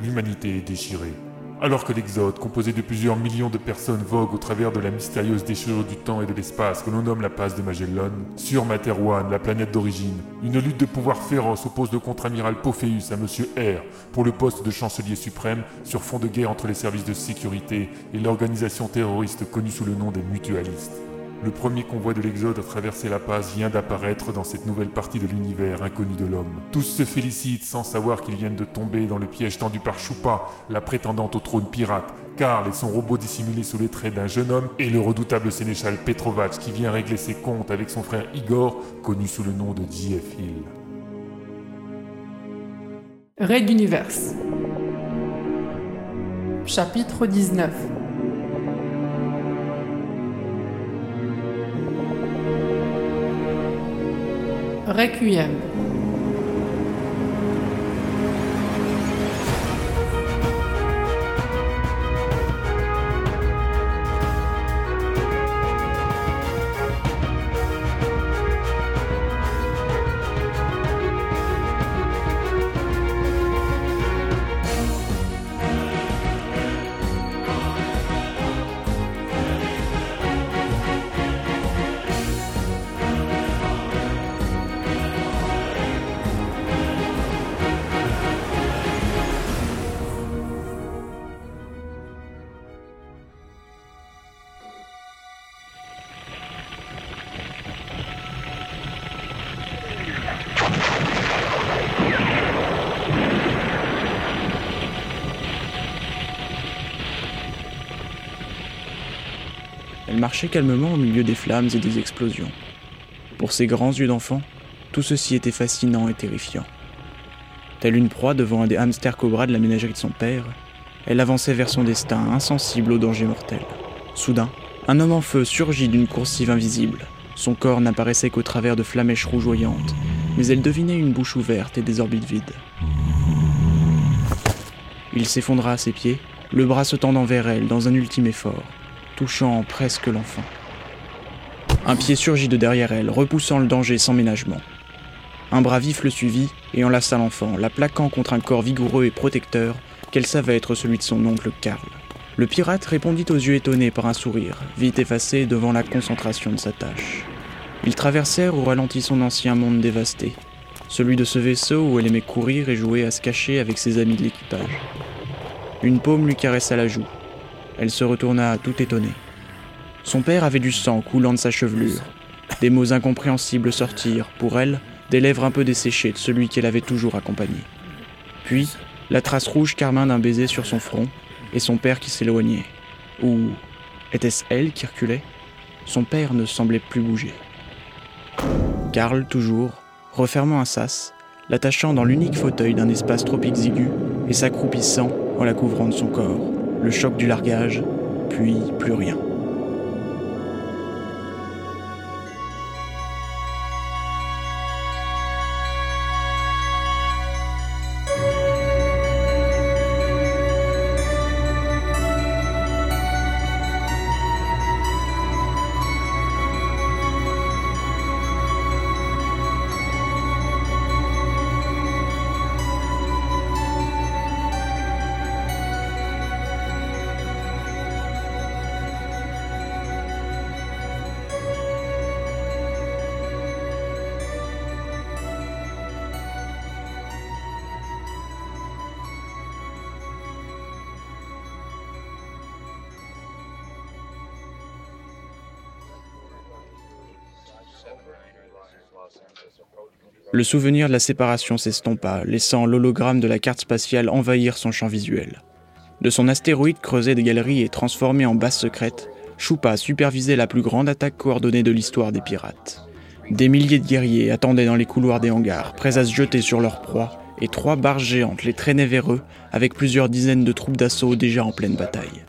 l'humanité est déchirée. Alors que l'Exode, composé de plusieurs millions de personnes, vogue au travers de la mystérieuse déchirure du temps et de l'espace que l'on nomme la passe de Magellan, sur Materwan, la planète d'origine, une lutte de pouvoir féroce oppose le contre-amiral Pophéus à Monsieur R pour le poste de chancelier suprême sur fond de guerre entre les services de sécurité et l'organisation terroriste connue sous le nom des mutualistes. Le premier convoi de l'Exode à traverser la passe vient d'apparaître dans cette nouvelle partie de l'univers inconnu de l'homme. Tous se félicitent sans savoir qu'ils viennent de tomber dans le piège tendu par Choupa, la prétendante au trône pirate, Karl et son robot dissimulé sous les traits d'un jeune homme, et le redoutable sénéchal Petrovac qui vient régler ses comptes avec son frère Igor, connu sous le nom de J.F. Hill. Raid. Chapitre 19 Requiem. Calmement au milieu des flammes et des explosions. Pour ses grands yeux d'enfant, tout ceci était fascinant et terrifiant. Telle une proie devant un des hamsters cobras de la ménagerie de son père, elle avançait vers son destin, insensible au danger mortel. Soudain, un homme en feu surgit d'une coursive invisible. Son corps n'apparaissait qu'au travers de flamèches rougeoyantes, mais elle devinait une bouche ouverte et des orbites vides. Il s'effondra à ses pieds, le bras se tendant vers elle dans un ultime effort, touchant presque l'enfant. Un pied surgit de derrière elle, repoussant le danger sans ménagement. Un bras vif le suivit et enlaça l'enfant, la plaquant contre un corps vigoureux et protecteur qu'elle savait être celui de son oncle Karl. Le pirate répondit aux yeux étonnés par un sourire, vite effacé devant la concentration de sa tâche. Ils traversèrent au ralenti son ancien monde dévasté, celui de ce vaisseau où elle aimait courir et jouer à se cacher avec ses amis de l'équipage. Une paume lui caressa la joue. Elle se retourna tout étonnée. Son père avait du sang coulant de sa chevelure. Des mots incompréhensibles sortirent, pour elle, des lèvres un peu desséchées de celui qu'elle avait toujours accompagné. Puis, la trace rouge carmin d'un baiser sur son front, et son père qui s'éloignait. Ou était-ce elle qui reculait? Son père ne semblait plus bouger. Karl, toujours, refermant un sas, l'attachant dans l'unique fauteuil d'un espace trop exigu et s'accroupissant en la couvrant de son corps. Le choc du largage, puis plus rien. Le souvenir de la séparation s'estompa, laissant l'hologramme de la carte spatiale envahir son champ visuel. De son astéroïde creusé des galeries et transformé en base secrète, Choupa supervisait la plus grande attaque coordonnée de l'histoire des pirates. Des milliers de guerriers attendaient dans les couloirs des hangars, prêts à se jeter sur leur proie, et trois barges géantes les traînaient vers eux, avec plusieurs dizaines de troupes d'assaut déjà en pleine bataille.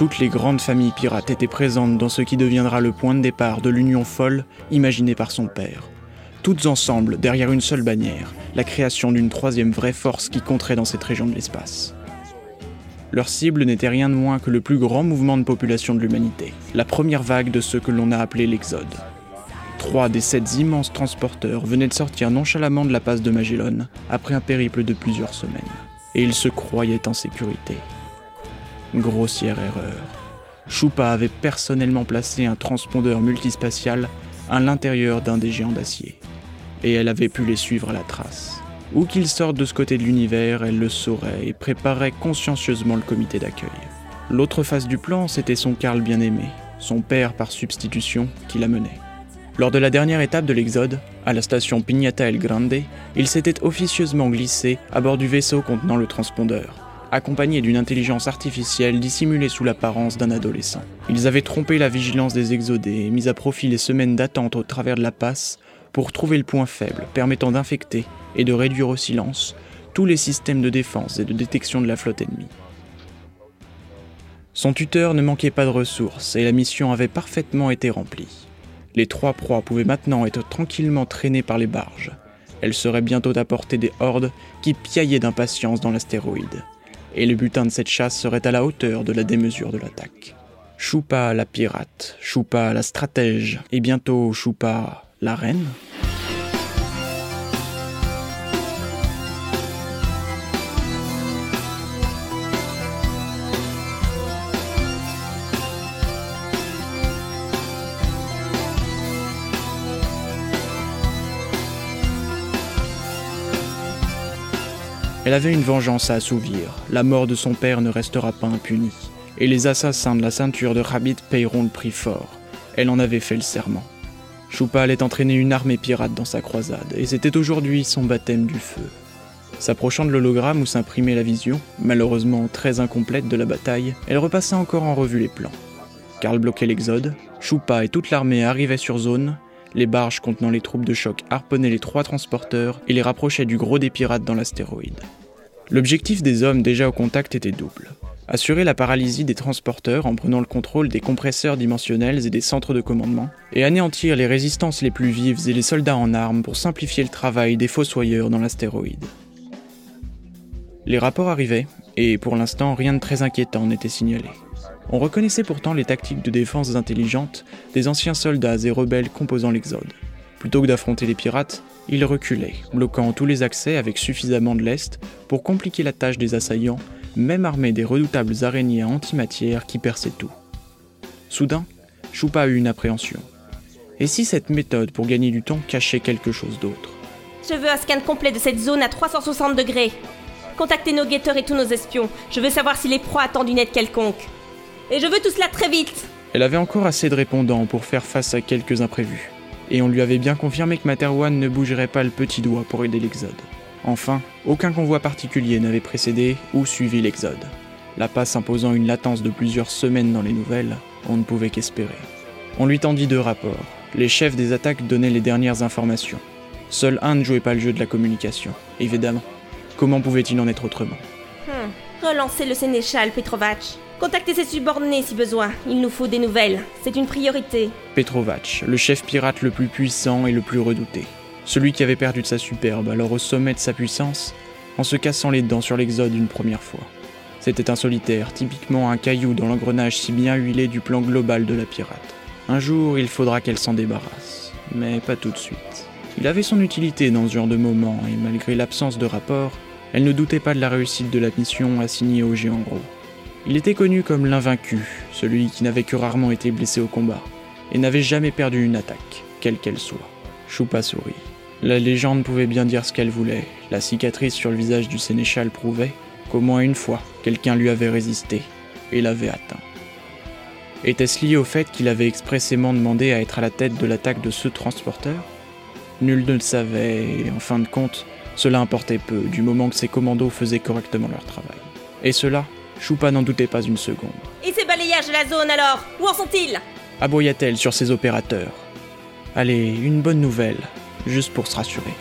Toutes les grandes familles pirates étaient présentes dans ce qui deviendra le point de départ de l'union folle imaginée par son père. Toutes ensemble, derrière une seule bannière, la création d'une troisième vraie force qui compterait dans cette région de l'espace. Leur cible n'était rien de moins que le plus grand mouvement de population de l'humanité, la première vague de ce que l'on a appelé l'Exode. Trois des sept immenses transporteurs venaient de sortir nonchalamment de la passe de Magellan après un périple de plusieurs semaines. Et ils se croyaient en sécurité. Grossière erreur. Choupa avait personnellement placé un transpondeur multispatial à l'intérieur d'un des géants d'acier. Et elle avait pu les suivre à la trace. Où qu'ils sortent de ce côté de l'univers, elle le saurait et préparait consciencieusement le comité d'accueil. L'autre face du plan, c'était son Karl bien-aimé, son père par substitution, qui la menait. Lors de la dernière étape de l'Exode, à la station Pignata El Grande, il s'était officieusement glissé à bord du vaisseau contenant le transpondeur, accompagné d'une intelligence artificielle dissimulée sous l'apparence d'un adolescent. Ils avaient trompé la vigilance des exodés et mis à profit les semaines d'attente au travers de la passe pour trouver le point faible permettant d'infecter et de réduire au silence tous les systèmes de défense et de détection de la flotte ennemie. Son tuteur ne manquait pas de ressources et la mission avait parfaitement été remplie. Les trois proies pouvaient maintenant être tranquillement traînées par les barges. Elles seraient bientôt à portée des hordes qui piaillaient d'impatience dans l'astéroïde. Et le butin de cette chasse serait à la hauteur de la démesure de l'attaque. Choupa la pirate, Choupa la stratège, et bientôt Choupa la reine Elle avait une vengeance à assouvir. La mort de son père ne restera pas impunie. Et les assassins de la ceinture de Rabbit paieront le prix fort. Elle en avait fait le serment. Choupa allait entraîner une armée pirate dans sa croisade, et c'était aujourd'hui son baptême du feu. S'approchant de l'hologramme où s'imprimait la vision, malheureusement très incomplète de la bataille, elle repassa encore en revue les plans. Karl bloquait l'exode, Choupa et toute l'armée arrivaient sur zone, les barges contenant les troupes de choc harponnaient les trois transporteurs et les rapprochaient du gros des pirates dans l'astéroïde. L'objectif des hommes déjà au contact était double. Assurer la paralysie des transporteurs en prenant le contrôle des compresseurs dimensionnels et des centres de commandement, et anéantir les résistances les plus vives et les soldats en armes pour simplifier le travail des fossoyeurs dans l'astéroïde. Les rapports arrivaient, et pour l'instant rien de très inquiétant n'était signalé. On reconnaissait pourtant les tactiques de défense intelligentes des anciens soldats et rebelles composant l'Exode. Plutôt que d'affronter les pirates, ils reculaient, bloquant tous les accès avec suffisamment de lest pour compliquer la tâche des assaillants, même armés des redoutables araignées antimatière qui perçaient tout. Soudain, Choupa eut une appréhension. Et si cette méthode pour gagner du temps cachait quelque chose d'autre? Je veux un scan complet de cette zone à 360 degrés. Contactez nos guetteurs et tous nos espions. Je veux savoir si les proies attendent une aide quelconque. Et je veux tout cela très vite Elle avait encore assez de répondants pour faire face à quelques imprévus. Et on lui avait bien confirmé que Materwan ne bougerait pas le petit doigt pour aider l'Exode. Enfin, aucun convoi particulier n'avait précédé ou suivi l'Exode. La passe imposant une latence de plusieurs semaines dans les nouvelles, on ne pouvait qu'espérer. On lui tendit deux rapports. Les chefs des attaques donnaient les dernières informations. Seul un ne jouait pas le jeu de la communication, évidemment. Comment pouvait-il en être autrement? Hmm. Relancez le sénéchal Petrovac. Contactez ses subordonnés si besoin. Il nous faut des nouvelles. C'est une priorité. Petrovac, le chef pirate le plus puissant et le plus redouté. Celui qui avait perdu de sa superbe, alors au sommet de sa puissance, en se cassant les dents sur l'Exode une première fois. C'était un solitaire, typiquement un caillou dans l'engrenage si bien huilé du plan global de la pirate. Un jour, il faudra qu'elle s'en débarrasse, mais pas tout de suite. Il avait son utilité dans ce genre de moment, et malgré l'absence de rapport, elle ne doutait pas de la réussite de la mission assignée au géant gros. Il était connu comme l'invaincu, celui qui n'avait que rarement été blessé au combat, et n'avait jamais perdu une attaque, quelle qu'elle soit. Choupa sourit. La légende pouvait bien dire ce qu'elle voulait. La cicatrice sur le visage du sénéchal prouvait qu'au moins une fois, quelqu'un lui avait résisté et l'avait atteint. Était-ce lié au fait qu'il avait expressément demandé à être à la tête de l'attaque de ce transporteur? Nul ne le savait, et en fin de compte, cela importait peu, du moment que ses commandos faisaient correctement leur travail. Et cela, Choupa n'en doutait pas une seconde. Et ces balayages de la zone alors Où en sont-ils? Aboya-t-elle sur ses opérateurs. Allez, une bonne nouvelle, juste pour se rassurer.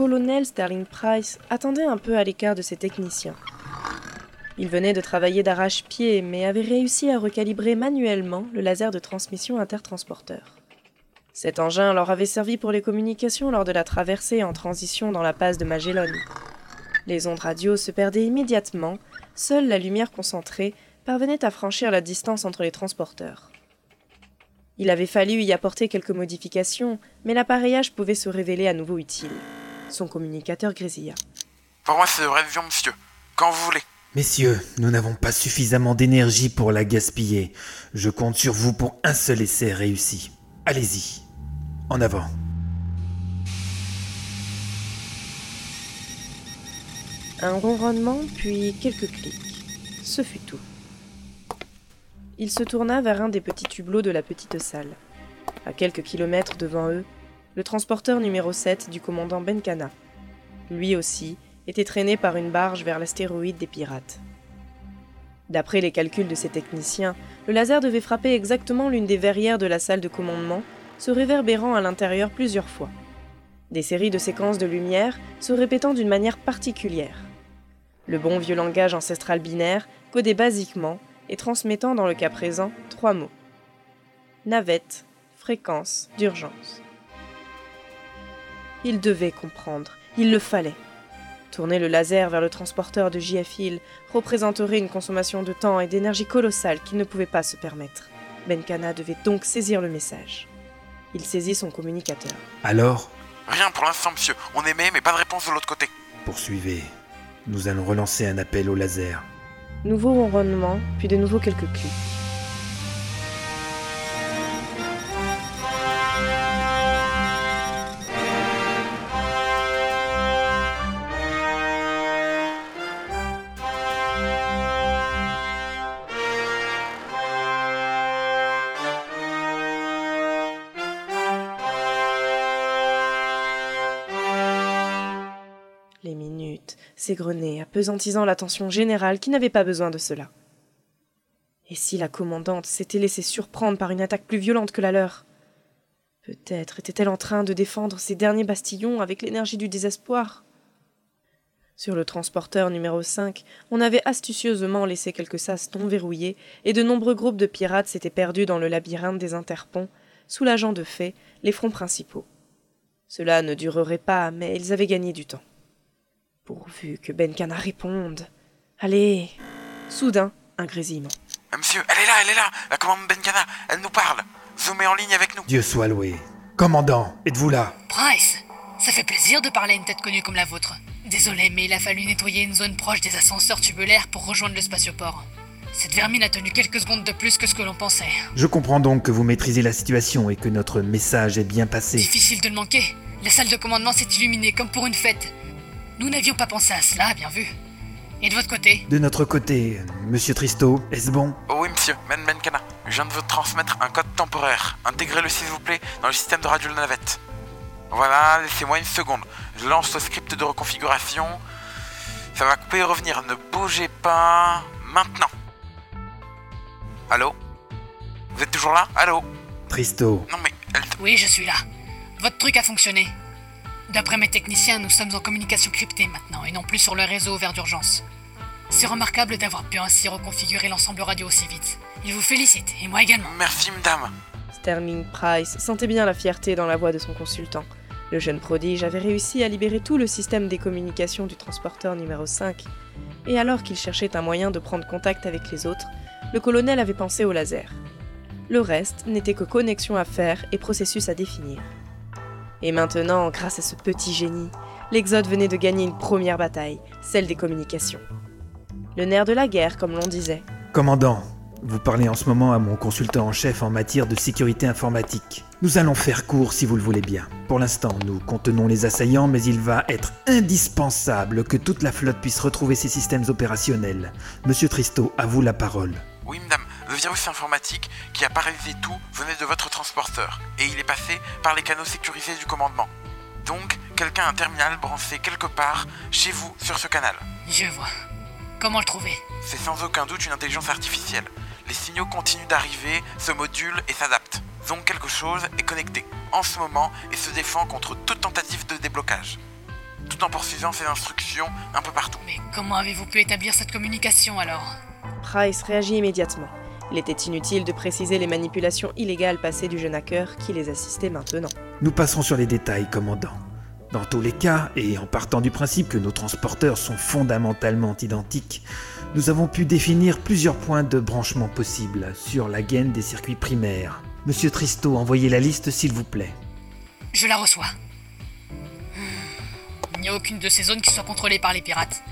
Colonel Sterling Price attendait un peu à l'écart de ses techniciens. Il venait de travailler d'arrache-pied, mais avait réussi à recalibrer manuellement le laser de transmission intertransporteur. Cet engin leur avait servi pour les communications lors de la traversée en transition dans la passe de Magellan. Les ondes radio se perdaient immédiatement, seule la lumière concentrée parvenait à franchir la distance entre les transporteurs. Il avait fallu y apporter quelques modifications, mais l'appareillage pouvait se révéler à nouveau utile. Son communicateur grésilla. Pour moi, c'est de viande, monsieur. Quand vous voulez. Messieurs, nous n'avons pas suffisamment d'énergie pour la gaspiller. Je compte sur vous pour un seul essai réussi. Allez-y. En avant. Un ronronnement, puis quelques clics. Ce fut tout. Il se tourna vers un des petits hublots de la petite salle. À quelques kilomètres devant eux, le transporteur numéro 7 du commandant Benkana. Lui aussi était traîné par une barge vers l'astéroïde des pirates. D'après les calculs de ses techniciens, le laser devait frapper exactement l'une des verrières de la salle de commandement, se réverbérant à l'intérieur plusieurs fois. Des séries de séquences de lumière se répétant d'une manière particulière. Le bon vieux langage ancestral binaire, codé basiquement et transmettant dans le cas présent trois mots. Navette, fréquence, d'urgence. Il devait comprendre, il le fallait. Tourner le laser vers le transporteur de JF représenterait une consommation de temps et d'énergie colossale qu'il ne pouvait pas se permettre. Benkana devait donc saisir le message. Il saisit son communicateur. Alors Rien pour l'instant, monsieur. On émet, mais pas de réponse de l'autre côté. Poursuivez. Nous allons relancer un appel au laser. Nouveau ronronnement, puis de nouveau quelques clics. Minutes s'égrenaient, apesantisant l'attention générale qui n'avait pas besoin de cela. Et si la commandante s'était laissée surprendre par une attaque plus violente que la leur Peut-être était-elle en train de défendre ses derniers bastillons avec l'énergie du désespoir. Sur le transporteur numéro 5, on avait astucieusement laissé quelques sas non verrouillés et de nombreux groupes de pirates s'étaient perdus dans le labyrinthe des interponts, soulageant de fait les fronts principaux. Cela ne durerait pas, mais ils avaient gagné du temps. Pourvu que Benkana réponde. Allez Soudain, un grésillement. Euh, monsieur, elle est là, elle est là. La commande Benkana, elle nous parle. Zoomez en ligne avec nous. Dieu soit loué. Commandant, êtes-vous là? Price, ça fait plaisir de parler à une tête connue comme la vôtre. Désolé, mais il a fallu nettoyer une zone proche des ascenseurs tubulaires pour rejoindre le spatioport. Cette vermine a tenu quelques secondes de plus que ce que l'on pensait. Je comprends donc que vous maîtrisez la situation et que notre message est bien passé. Difficile de le manquer. La salle de commandement s'est illuminée comme pour une fête. Nous n'avions pas pensé à cela, bien vu. Et de votre côté De notre côté, Monsieur Tristo, est-ce bon? Oh oui, monsieur, Men Benkana. Je viens de vous transmettre un code temporaire. Intégrez-le, s'il vous plaît, dans le système de radio de la navette. Voilà, laissez-moi une seconde. Je lance le script de reconfiguration. Ça va couper et revenir. Ne bougez pas. Maintenant. Allô? Vous êtes toujours là? Allô? Tristo, Non mais, elle... Oui, je suis là. Votre truc a fonctionné. D'après mes techniciens, nous sommes en communication cryptée maintenant et non plus sur le réseau ouvert d'urgence. C'est remarquable d'avoir pu ainsi reconfigurer l'ensemble radio aussi vite. Il vous félicite, et moi également. Merci, madame. Sterling Price sentait bien la fierté dans la voix de son consultant. Le jeune prodige avait réussi à libérer tout le système des communications du transporteur numéro 5, et alors qu'il cherchait un moyen de prendre contact avec les autres, le colonel avait pensé au laser. Le reste n'était que connexion à faire et processus à définir. Et maintenant, grâce à ce petit génie, l'Exode venait de gagner une première bataille, celle des communications. Le nerf de la guerre, comme l'on disait. commandant, vous parlez en ce moment à mon consultant en chef en matière de sécurité informatique. Nous allons faire court si vous le voulez bien. Pour l'instant, nous contenons les assaillants, mais il va être indispensable que toute la flotte puisse retrouver ses systèmes opérationnels. Monsieur Tristo, à vous la parole. Oui, madame. Le virus informatique qui a paralysé tout venait de votre transporteur, et il est passé par les canaux sécurisés du commandement. Donc, quelqu'un a un terminal branché quelque part chez vous sur ce canal. Je vois. Comment le trouver? C'est sans aucun doute une intelligence artificielle. Les signaux continuent d'arriver, se modulent et s'adaptent. Donc quelque chose est connecté en ce moment et se défend contre toute tentative de déblocage, tout en poursuivant ses instructions un peu partout. Mais comment avez-vous pu établir cette communication alors? Price réagit immédiatement. Il était inutile de préciser les manipulations illégales passées du jeune hacker qui les assistait maintenant. Nous passerons sur les détails, commandant. Dans tous les cas, et en partant du principe que nos transporteurs sont fondamentalement identiques, nous avons pu définir plusieurs points de branchement possibles sur la gaine des circuits primaires. Monsieur Tristo, envoyez la liste s'il vous plaît. Je la reçois. Il n'y a aucune de ces zones qui soit contrôlée par les pirates.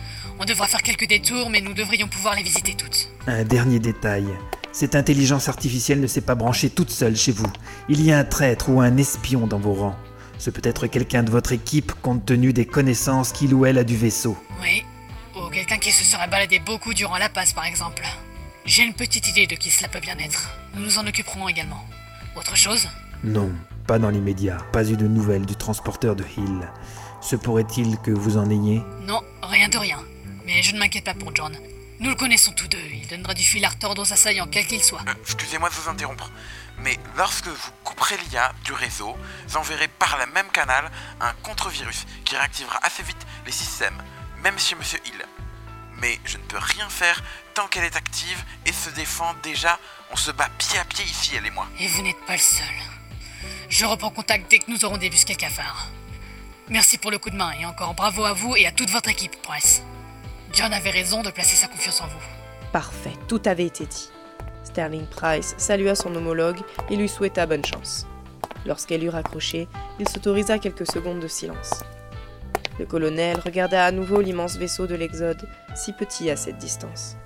On devra faire quelques détours, mais nous devrions pouvoir les visiter toutes. Un dernier détail. Cette intelligence artificielle ne s'est pas branchée toute seule chez vous. Il y a un traître ou un espion dans vos rangs. Ce peut être quelqu'un de votre équipe compte tenu des connaissances qu'il ou elle a du vaisseau. Oui. Ou quelqu'un qui se serait baladé beaucoup durant la passe, par exemple. J'ai une petite idée de qui cela peut bien être. Nous nous en occuperons également. Autre chose? Non, pas dans l'immédiat. Pas eu de nouvelles du transporteur de Hill. Se pourrait-il que vous en ayez? Non, rien de rien. Mais je ne m'inquiète pas pour John. Nous le connaissons tous deux. Il donnera du fil à retordre aux assaillants, quels qu'ils soient. Euh, Excusez-moi de vous interrompre, mais lorsque vous couperez l'IA du réseau, j'enverrai par le même canal un contre-virus qui réactivera assez vite les systèmes, même chez Monsieur Hill. Mais je ne peux rien faire tant qu'elle est active et se défend déjà. On se bat pied à pied ici, elle et moi. Et vous n'êtes pas le seul. Je reprends contact dès que nous aurons débusqué le cafard. Merci pour le coup de main et encore bravo à vous et à toute votre équipe, Price. John avait raison de placer sa confiance en vous. Parfait, tout avait été dit. Sterling Price salua son homologue et lui souhaita bonne chance. Lorsqu'elle eut raccroché, il s'autorisa quelques secondes de silence. Le colonel regarda à nouveau l'immense vaisseau de l'Exode, si petit à cette distance.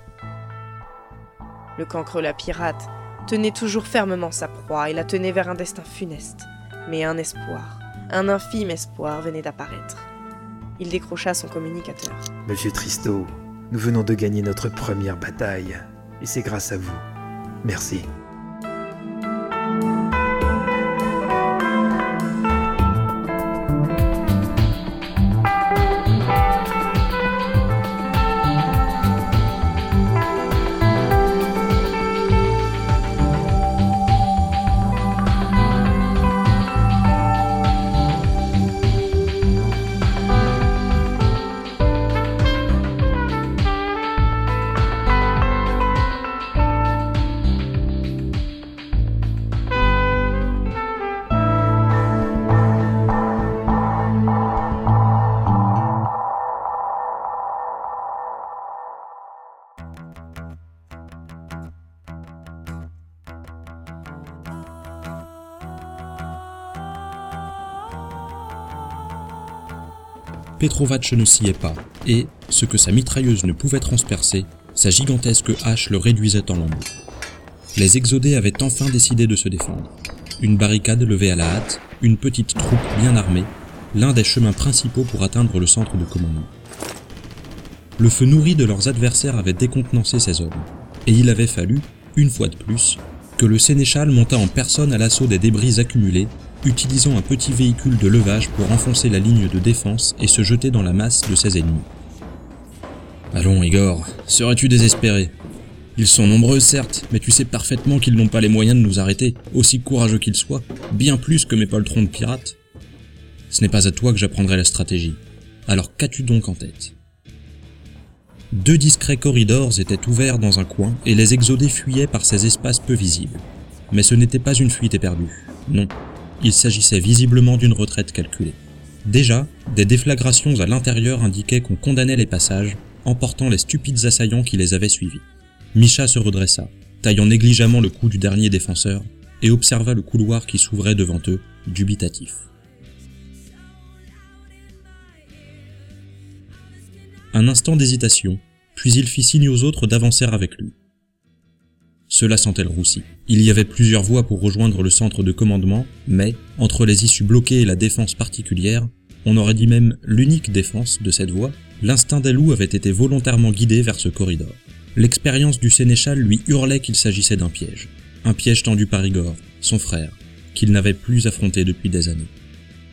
Le cancre la pirate tenait toujours fermement sa proie et la tenait vers un destin funeste. Mais un espoir, un infime espoir venait d'apparaître. Il décrocha son communicateur. Monsieur Tristo, nous venons de gagner notre première bataille. Et c'est grâce à vous. Merci. Petrovac ne s'y est pas, et, ce que sa mitrailleuse ne pouvait transpercer, sa gigantesque hache le réduisait en lambeaux. Les exodés avaient enfin décidé de se défendre. Une barricade levée à la hâte, une petite troupe bien armée, l'un des chemins principaux pour atteindre le centre de commandement. Le feu nourri de leurs adversaires avait décontenancé ces hommes, et il avait fallu, une fois de plus, que le sénéchal montât en personne à l'assaut des débris accumulés, utilisant un petit véhicule de levage pour enfoncer la ligne de défense et se jeter dans la masse de ses ennemis. Allons, Igor, serais-tu désespéré? Ils sont nombreux, certes, mais tu sais parfaitement qu'ils n'ont pas les moyens de nous arrêter, aussi courageux qu'ils soient, bien plus que mes poltrons de pirates. Ce n'est pas à toi que j'apprendrai la stratégie. Alors qu'as-tu donc en tête? Deux discrets corridors étaient ouverts dans un coin et les exodés fuyaient par ces espaces peu visibles. Mais ce n'était pas une fuite éperdue. Non, il s'agissait visiblement d'une retraite calculée. Déjà, des déflagrations à l'intérieur indiquaient qu'on condamnait les passages, emportant les stupides assaillants qui les avaient suivis. Micha se redressa, taillant négligemment le cou du dernier défenseur, et observa le couloir qui s'ouvrait devant eux, dubitatif. Un instant d'hésitation, puis il fit signe aux autres d'avancer avec lui. Cela sentait le roussi. Il y avait plusieurs voies pour rejoindre le centre de commandement, mais, entre les issues bloquées et la défense particulière, on aurait dit même l'unique défense de cette voie, l'instinct des loups avait été volontairement guidé vers ce corridor. L'expérience du sénéchal lui hurlait qu'il s'agissait d'un piège. Un piège tendu par Igor, son frère, qu'il n'avait plus affronté depuis des années.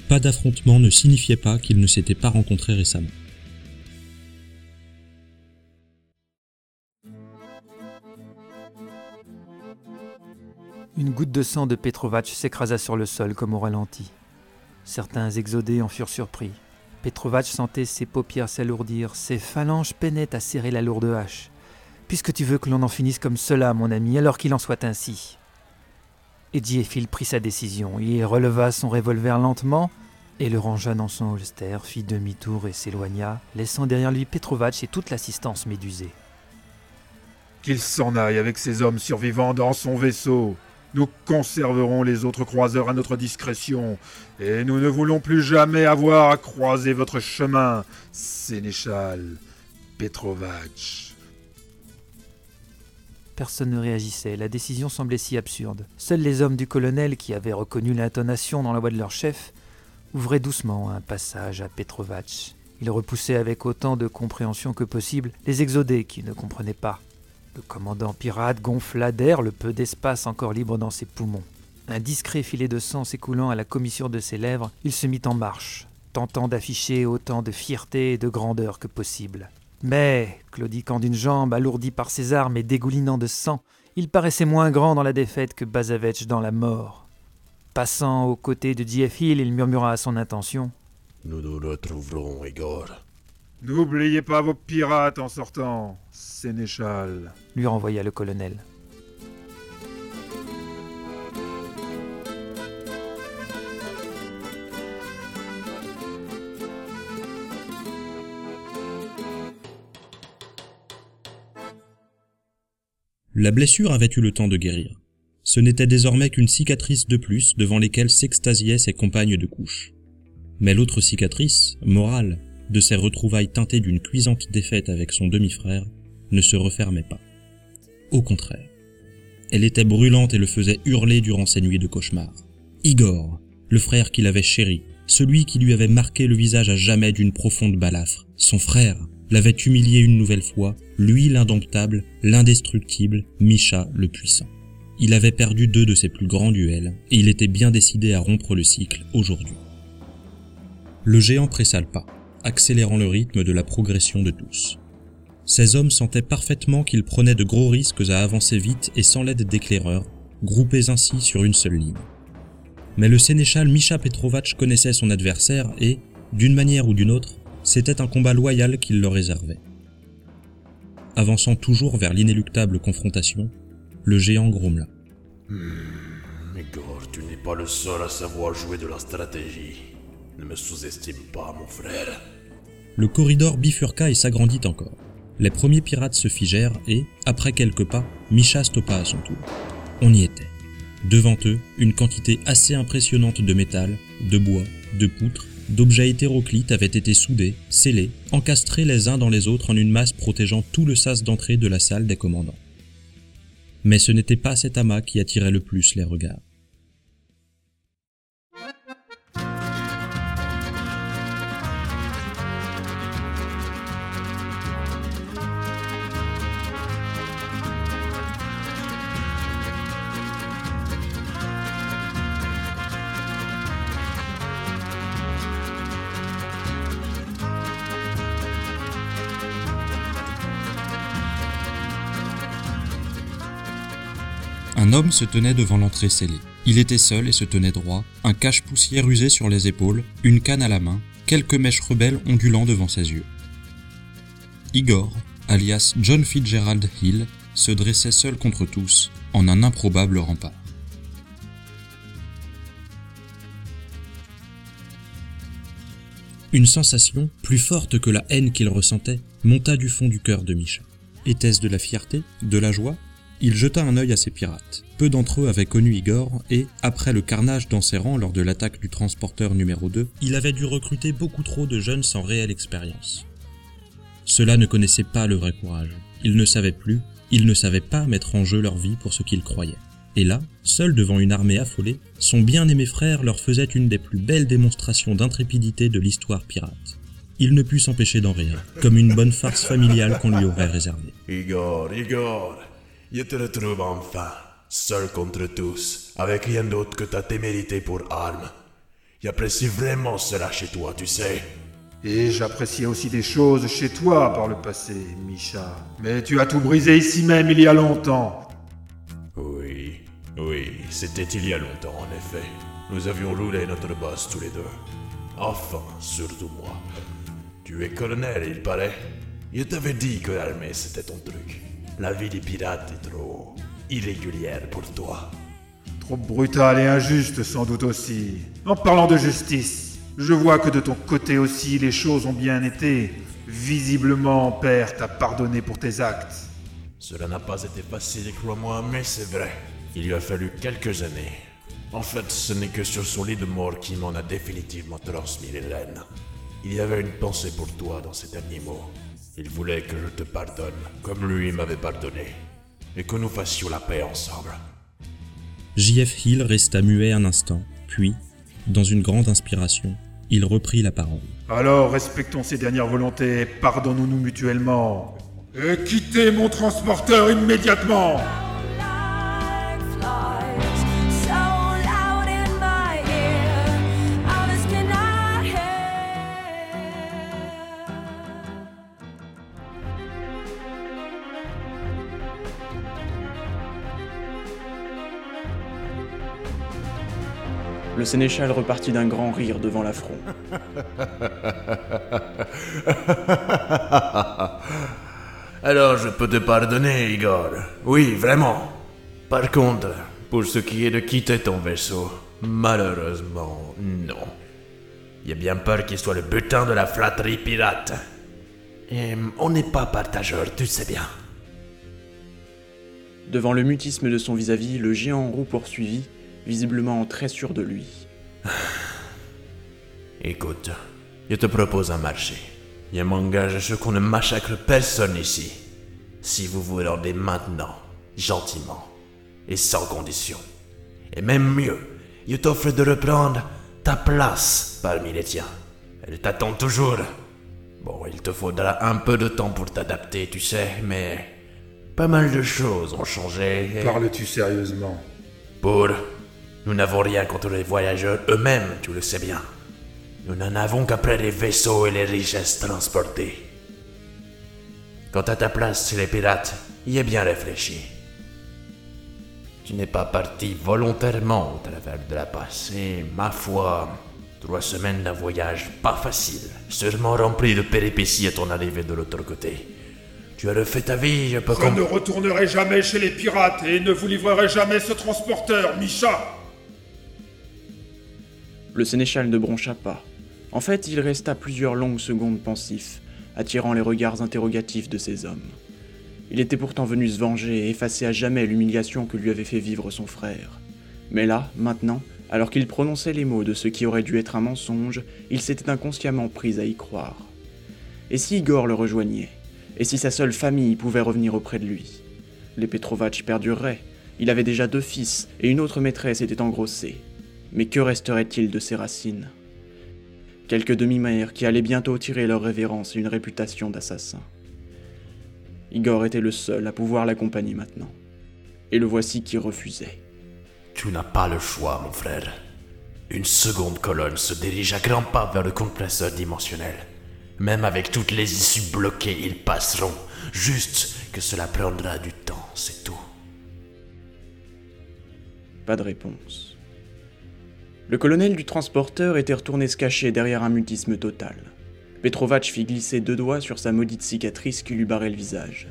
Pas d'affrontement ne signifiait pas qu'ils ne s'étaient pas rencontrés récemment. Une goutte de sang de Petrovac s'écrasa sur le sol comme au ralenti. Certains exodés en furent surpris. Petrovac sentait ses paupières s'alourdir, ses phalanges peinaient à serrer la lourde hache. Puisque tu veux que l'on en finisse comme cela, mon ami, alors qu'il en soit ainsi. Edgiefil prit sa décision. Il releva son revolver lentement et le rangea dans son holster, fit demi-tour et s'éloigna, laissant derrière lui Petrovac et toute l'assistance médusée. Qu'il s'en aille avec ses hommes survivants dans son vaisseau. Nous conserverons les autres croiseurs à notre discrétion, et nous ne voulons plus jamais avoir à croiser votre chemin, Sénéchal Petrovac. Personne ne réagissait, la décision semblait si absurde. Seuls les hommes du colonel, qui avaient reconnu l'intonation dans la voix de leur chef, ouvraient doucement un passage à Petrovac. Ils repoussaient avec autant de compréhension que possible les exodés qui ne comprenaient pas. Le commandant pirate gonfla d'air le peu d'espace encore libre dans ses poumons. Un discret filet de sang s'écoulant à la commissure de ses lèvres, il se mit en marche, tentant d'afficher autant de fierté et de grandeur que possible. Mais, claudiquant d'une jambe, alourdi par ses armes et dégoulinant de sang, il paraissait moins grand dans la défaite que Bazavetch dans la mort. Passant aux côtés de. Hill, il murmura à son intention Nous nous retrouverons, Igor. N'oubliez pas vos pirates en sortant, Sénéchal. lui renvoya le colonel. La blessure avait eu le temps de guérir. Ce n'était désormais qu'une cicatrice de plus devant lesquelles s'extasiaient ses compagnes de couche. Mais l'autre cicatrice, morale, de ses retrouvailles teintées d'une cuisante défaite avec son demi-frère, ne se refermait pas. Au contraire. Elle était brûlante et le faisait hurler durant ses nuits de cauchemar. Igor, le frère qu'il avait chéri, celui qui lui avait marqué le visage à jamais d'une profonde balafre, son frère, l'avait humilié une nouvelle fois, lui l'indomptable, l'indestructible, Misha le puissant. Il avait perdu deux de ses plus grands duels, et il était bien décidé à rompre le cycle aujourd'hui. Le géant pressa le pas, accélérant le rythme de la progression de tous. Ces hommes sentaient parfaitement qu'ils prenaient de gros risques à avancer vite et sans l'aide d'éclaireurs, groupés ainsi sur une seule ligne. Mais le sénéchal Misha Petrovac connaissait son adversaire et, d'une manière ou d'une autre, c'était un combat loyal qu'il leur réservait. Avançant toujours vers l'inéluctable confrontation, le géant grommela. Hmm, Igor, tu n'es pas le seul à savoir jouer de la stratégie. Le corridor bifurqua et s'agrandit encore. Les premiers pirates se figèrent et, après quelques pas, Misha stoppa à son tour. On y était. Devant eux, une quantité assez impressionnante de métal, de bois, de poutres, d'objets hétéroclites avaient été soudés, scellés, encastrés les uns dans les autres en une masse protégeant tout le sas d'entrée de la salle des commandants. Mais ce n'était pas cet amas qui attirait le plus les regards. Se tenait devant l'entrée scellée. Il était seul et se tenait droit, un cache-poussière usé sur les épaules, une canne à la main, quelques mèches rebelles ondulant devant ses yeux. Igor, alias John Fitzgerald Hill, se dressait seul contre tous, en un improbable rempart. Une sensation, plus forte que la haine qu'il ressentait, monta du fond du cœur de Misha. Était-ce de la fierté, de la joie Il jeta un œil à ses pirates. Peu d'entre eux avaient connu Igor et, après le carnage dans ses rangs lors de l'attaque du transporteur numéro 2, il avait dû recruter beaucoup trop de jeunes sans réelle expérience. Ceux-là ne connaissaient pas le vrai courage. Ils ne savaient plus, ils ne savaient pas mettre en jeu leur vie pour ce qu'ils croyaient. Et là, seul devant une armée affolée, son bien-aimé frère leur faisait une des plus belles démonstrations d'intrépidité de l'histoire pirate. Il ne put s'empêcher d'en rire, comme une bonne farce familiale qu'on lui aurait réservée. Igor, Igor, je te retrouve enfin, seul contre tous, avec rien d'autre que ta témérité pour arme. J'apprécie vraiment cela chez toi, tu sais. Et j'appréciais aussi des choses chez toi par le passé, Misha. Mais tu as tout brisé ici même il y a longtemps. Oui, oui. c'était il y a longtemps en effet. Nous avions roulé notre boss tous les deux. Enfin, surtout moi. Tu es colonel, il paraît. Je t'avais dit que l'armée c'était ton truc. La vie des pirates est trop irrégulière pour toi. Trop brutal et injuste sans doute aussi. En parlant de justice, je vois que de ton côté aussi les choses ont bien été. Visiblement, père t'a pardonné pour tes actes. Cela n'a pas été facile, crois-moi, mais c'est vrai. Il lui a fallu quelques années. En fait, ce n'est que sur son lit de mort qu'il m'en a définitivement transmis les rênes. Il y avait une pensée pour toi dans ces derniers mots. Il voulait que je te pardonne, comme lui m'avait pardonné, et que nous fassions la paix ensemble. J.F. Hill resta muet un instant, puis, dans une grande inspiration, il reprit la parole. Alors respectons ses dernières volontés, pardonnons-nous mutuellement. Et quittez mon transporteur immédiatement Le sénéchal repartit d'un grand rire devant l'affront. Alors je peux te pardonner, Igor. Oui, vraiment. Par contre, pour ce qui est de quitter ton vaisseau, malheureusement, non. Il y a bien peur qu'il soit le butin de la flatterie pirate. Et on n'est pas partageur, tu sais bien. Devant le mutisme de son vis-à-vis, le géant roux poursuivit, visiblement très sûr de lui. Écoute, je te propose un marché. Je m'engage à ce qu'on ne massacre personne ici. Si vous vous rendez maintenant, gentiment, et sans condition. Et même mieux, je t'offre de reprendre ta place parmi les tiens. Elle t'attend toujours. Bon, il te faudra un peu de temps pour t'adapter, tu sais, mais pas mal de choses ont changé. et- Parles-tu sérieusement? Pour, nous n'avons rien contre les voyageurs eux-mêmes, tu le sais bien. Nous n'en avons qu'après les vaisseaux et les richesses transportées. Quant à ta place chez les pirates, y est bien réfléchi. Tu n'es pas parti volontairement au travers de la passe, et ma foi, trois semaines d'un voyage pas facile, sûrement rempli de péripéties à ton arrivée de l'autre côté. Tu as refait ta vie, je peux Je ne retournerai jamais chez les pirates et ne vous livrerai jamais ce transporteur, Misha Le sénéchal ne broncha pas. En fait, il resta plusieurs longues secondes pensif, attirant les regards interrogatifs de ses hommes. Il était pourtant venu se venger et effacer à jamais l'humiliation que lui avait fait vivre son frère. Mais là, maintenant, alors qu'il prononçait les mots de ce qui aurait dû être un mensonge, il s'était inconsciemment pris à y croire. Et si Igor le rejoignait? Et si sa seule famille pouvait revenir auprès de lui? Les Petrovac perdureraient. Il avait déjà deux fils, et une autre maîtresse était engrossée. Mais que resterait-il de ses racines? Quelques demi-mères qui allaient bientôt tirer leur révérence et une réputation d'assassin. Igor était le seul à pouvoir l'accompagner maintenant. Et le voici qui refusait. Tu n'as pas le choix, mon frère. Une seconde colonne se dirige à grands pas vers le compresseur dimensionnel. Même avec toutes les issues bloquées, ils passeront. Juste que cela prendra du temps, c'est tout. Pas de réponse. Le colonel du transporteur était retourné se cacher derrière un mutisme total. Petrovac fit glisser deux doigts sur sa maudite cicatrice qui lui barrait le visage.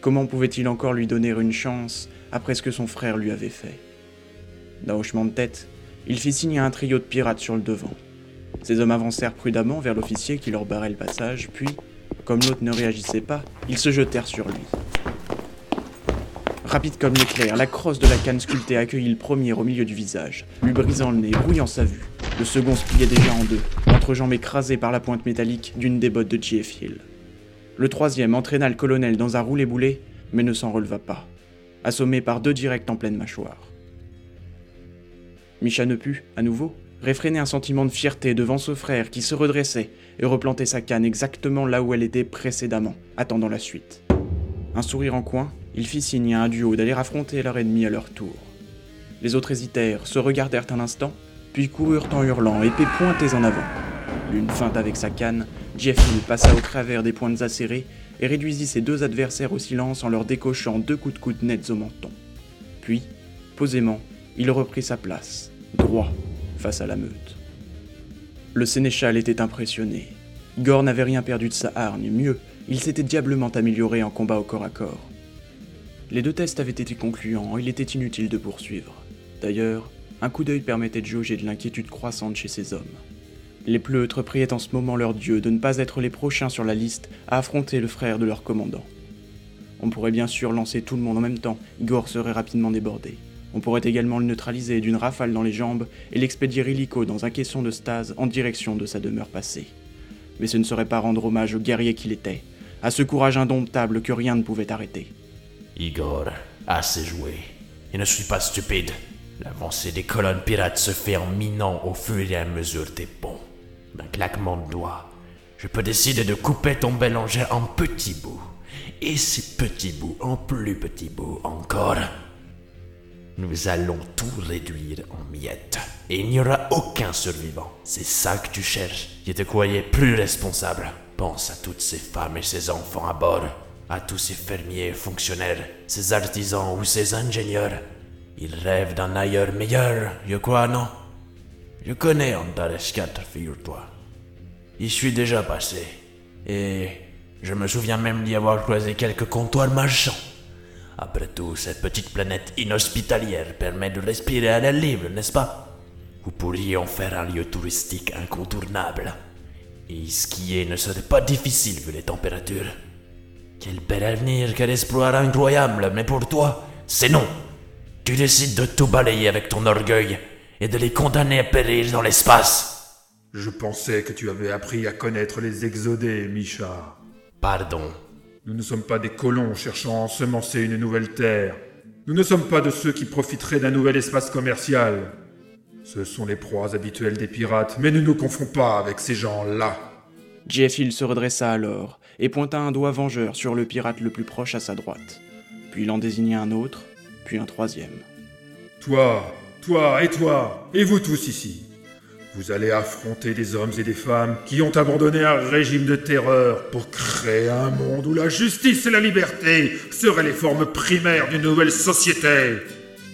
Comment pouvait-il encore lui donner une chance après ce que son frère lui avait fait? D'un hochement de tête, il fit signe à un trio de pirates sur le devant. Ses hommes avancèrent prudemment vers l'officier qui leur barrait le passage, puis, comme l'autre ne réagissait pas, ils se jetèrent sur lui. Rapide comme l'éclair, la crosse de la canne sculptée accueillit le premier au milieu du visage, lui brisant le nez, brouillant sa vue. Le second se pliait déjà en deux, l'entrejambe écrasée par la pointe métallique d'une des bottes de J.F. Hill. Le troisième entraîna le colonel dans un roulé-boulé, mais ne s'en releva pas, assommé par deux directs en pleine mâchoire. Micha ne put, à nouveau, réfréner un sentiment de fierté devant ce frère qui se redressait et replantait sa canne exactement là où elle était précédemment, attendant la suite. Un sourire en coin, il fit signe à un duo d'aller affronter leur ennemi à leur tour. Les autres hésitèrent, se regardèrent un instant, puis coururent en hurlant, épées pointées en avant. L'une feinte avec sa canne, Jeff passa au travers des pointes acérées et réduisit ses deux adversaires au silence en leur décochant deux coups de coude nets au menton. Puis, Posément, il reprit sa place, droit, face à la meute. Le sénéchal était impressionné. Igor n'avait rien perdu de sa hargne, mieux, il s'était diablement amélioré en combat au corps à corps. Les deux tests avaient été concluants, il était inutile de poursuivre. D'ailleurs, un coup d'œil permettait de jauger de l'inquiétude croissante chez ces hommes. Les pleutres priaient en ce moment leur dieu de ne pas être les prochains sur la liste à affronter le frère de leur commandant. On pourrait bien sûr lancer tout le monde en même temps, Igor serait rapidement débordé. On pourrait également le neutraliser d'une rafale dans les jambes et l'expédier illico dans un caisson de stase en direction de sa demeure passée. Mais ce ne serait pas rendre hommage au guerrier qu'il était, à ce courage indomptable que rien ne pouvait arrêter. Igor, assez joué. Je ne suis pas stupide. L'avancée des colonnes pirates se fait en minant au fur et à mesure des ponts. D'un claquement de doigts, je peux décider de couper ton bélanger en petits bouts. Et ces petits bouts en plus petits bouts encore. Nous allons tout réduire en miettes. Et il n'y aura aucun survivant. C'est ça que tu cherches. Je te croyais plus responsable. Pense à toutes ces femmes et ces enfants à bord. À tous ces fermiers, fonctionnaires, ces artisans ou ces ingénieurs. Ils rêvent d'un ailleurs meilleur, je crois, non? Je connais Antares 4, figure-toi. Y suis déjà passé. Et je me souviens même d'y avoir croisé quelques comptoirs marchands. Après tout, cette petite planète inhospitalière permet de respirer à l'air libre, n'est-ce pas? Vous pourriez en faire un lieu touristique incontournable. Et skier ne serait pas difficile vu les températures. Quel bel avenir, quel espoir incroyable, mais pour toi, c'est non. Tu décides de tout balayer avec ton orgueil et de les condamner à périr dans l'espace. Je pensais que tu avais appris à connaître les exodés, Misha. Pardon. Nous ne sommes pas des colons cherchant à ensemencer une nouvelle terre. Nous ne sommes pas de ceux qui profiteraient d'un nouvel espace commercial. Ce sont les proies habituelles des pirates, mais ne nous confondons pas avec ces gens-là. Jeff Hill se redressa alors et pointa un doigt vengeur sur le pirate le plus proche à sa droite. Puis il en désigna un autre, puis un troisième. Toi, toi et toi, et vous tous ici. Vous allez affronter des hommes et des femmes qui ont abandonné un régime de terreur pour créer un monde où la justice et la liberté seraient les formes primaires d'une nouvelle société.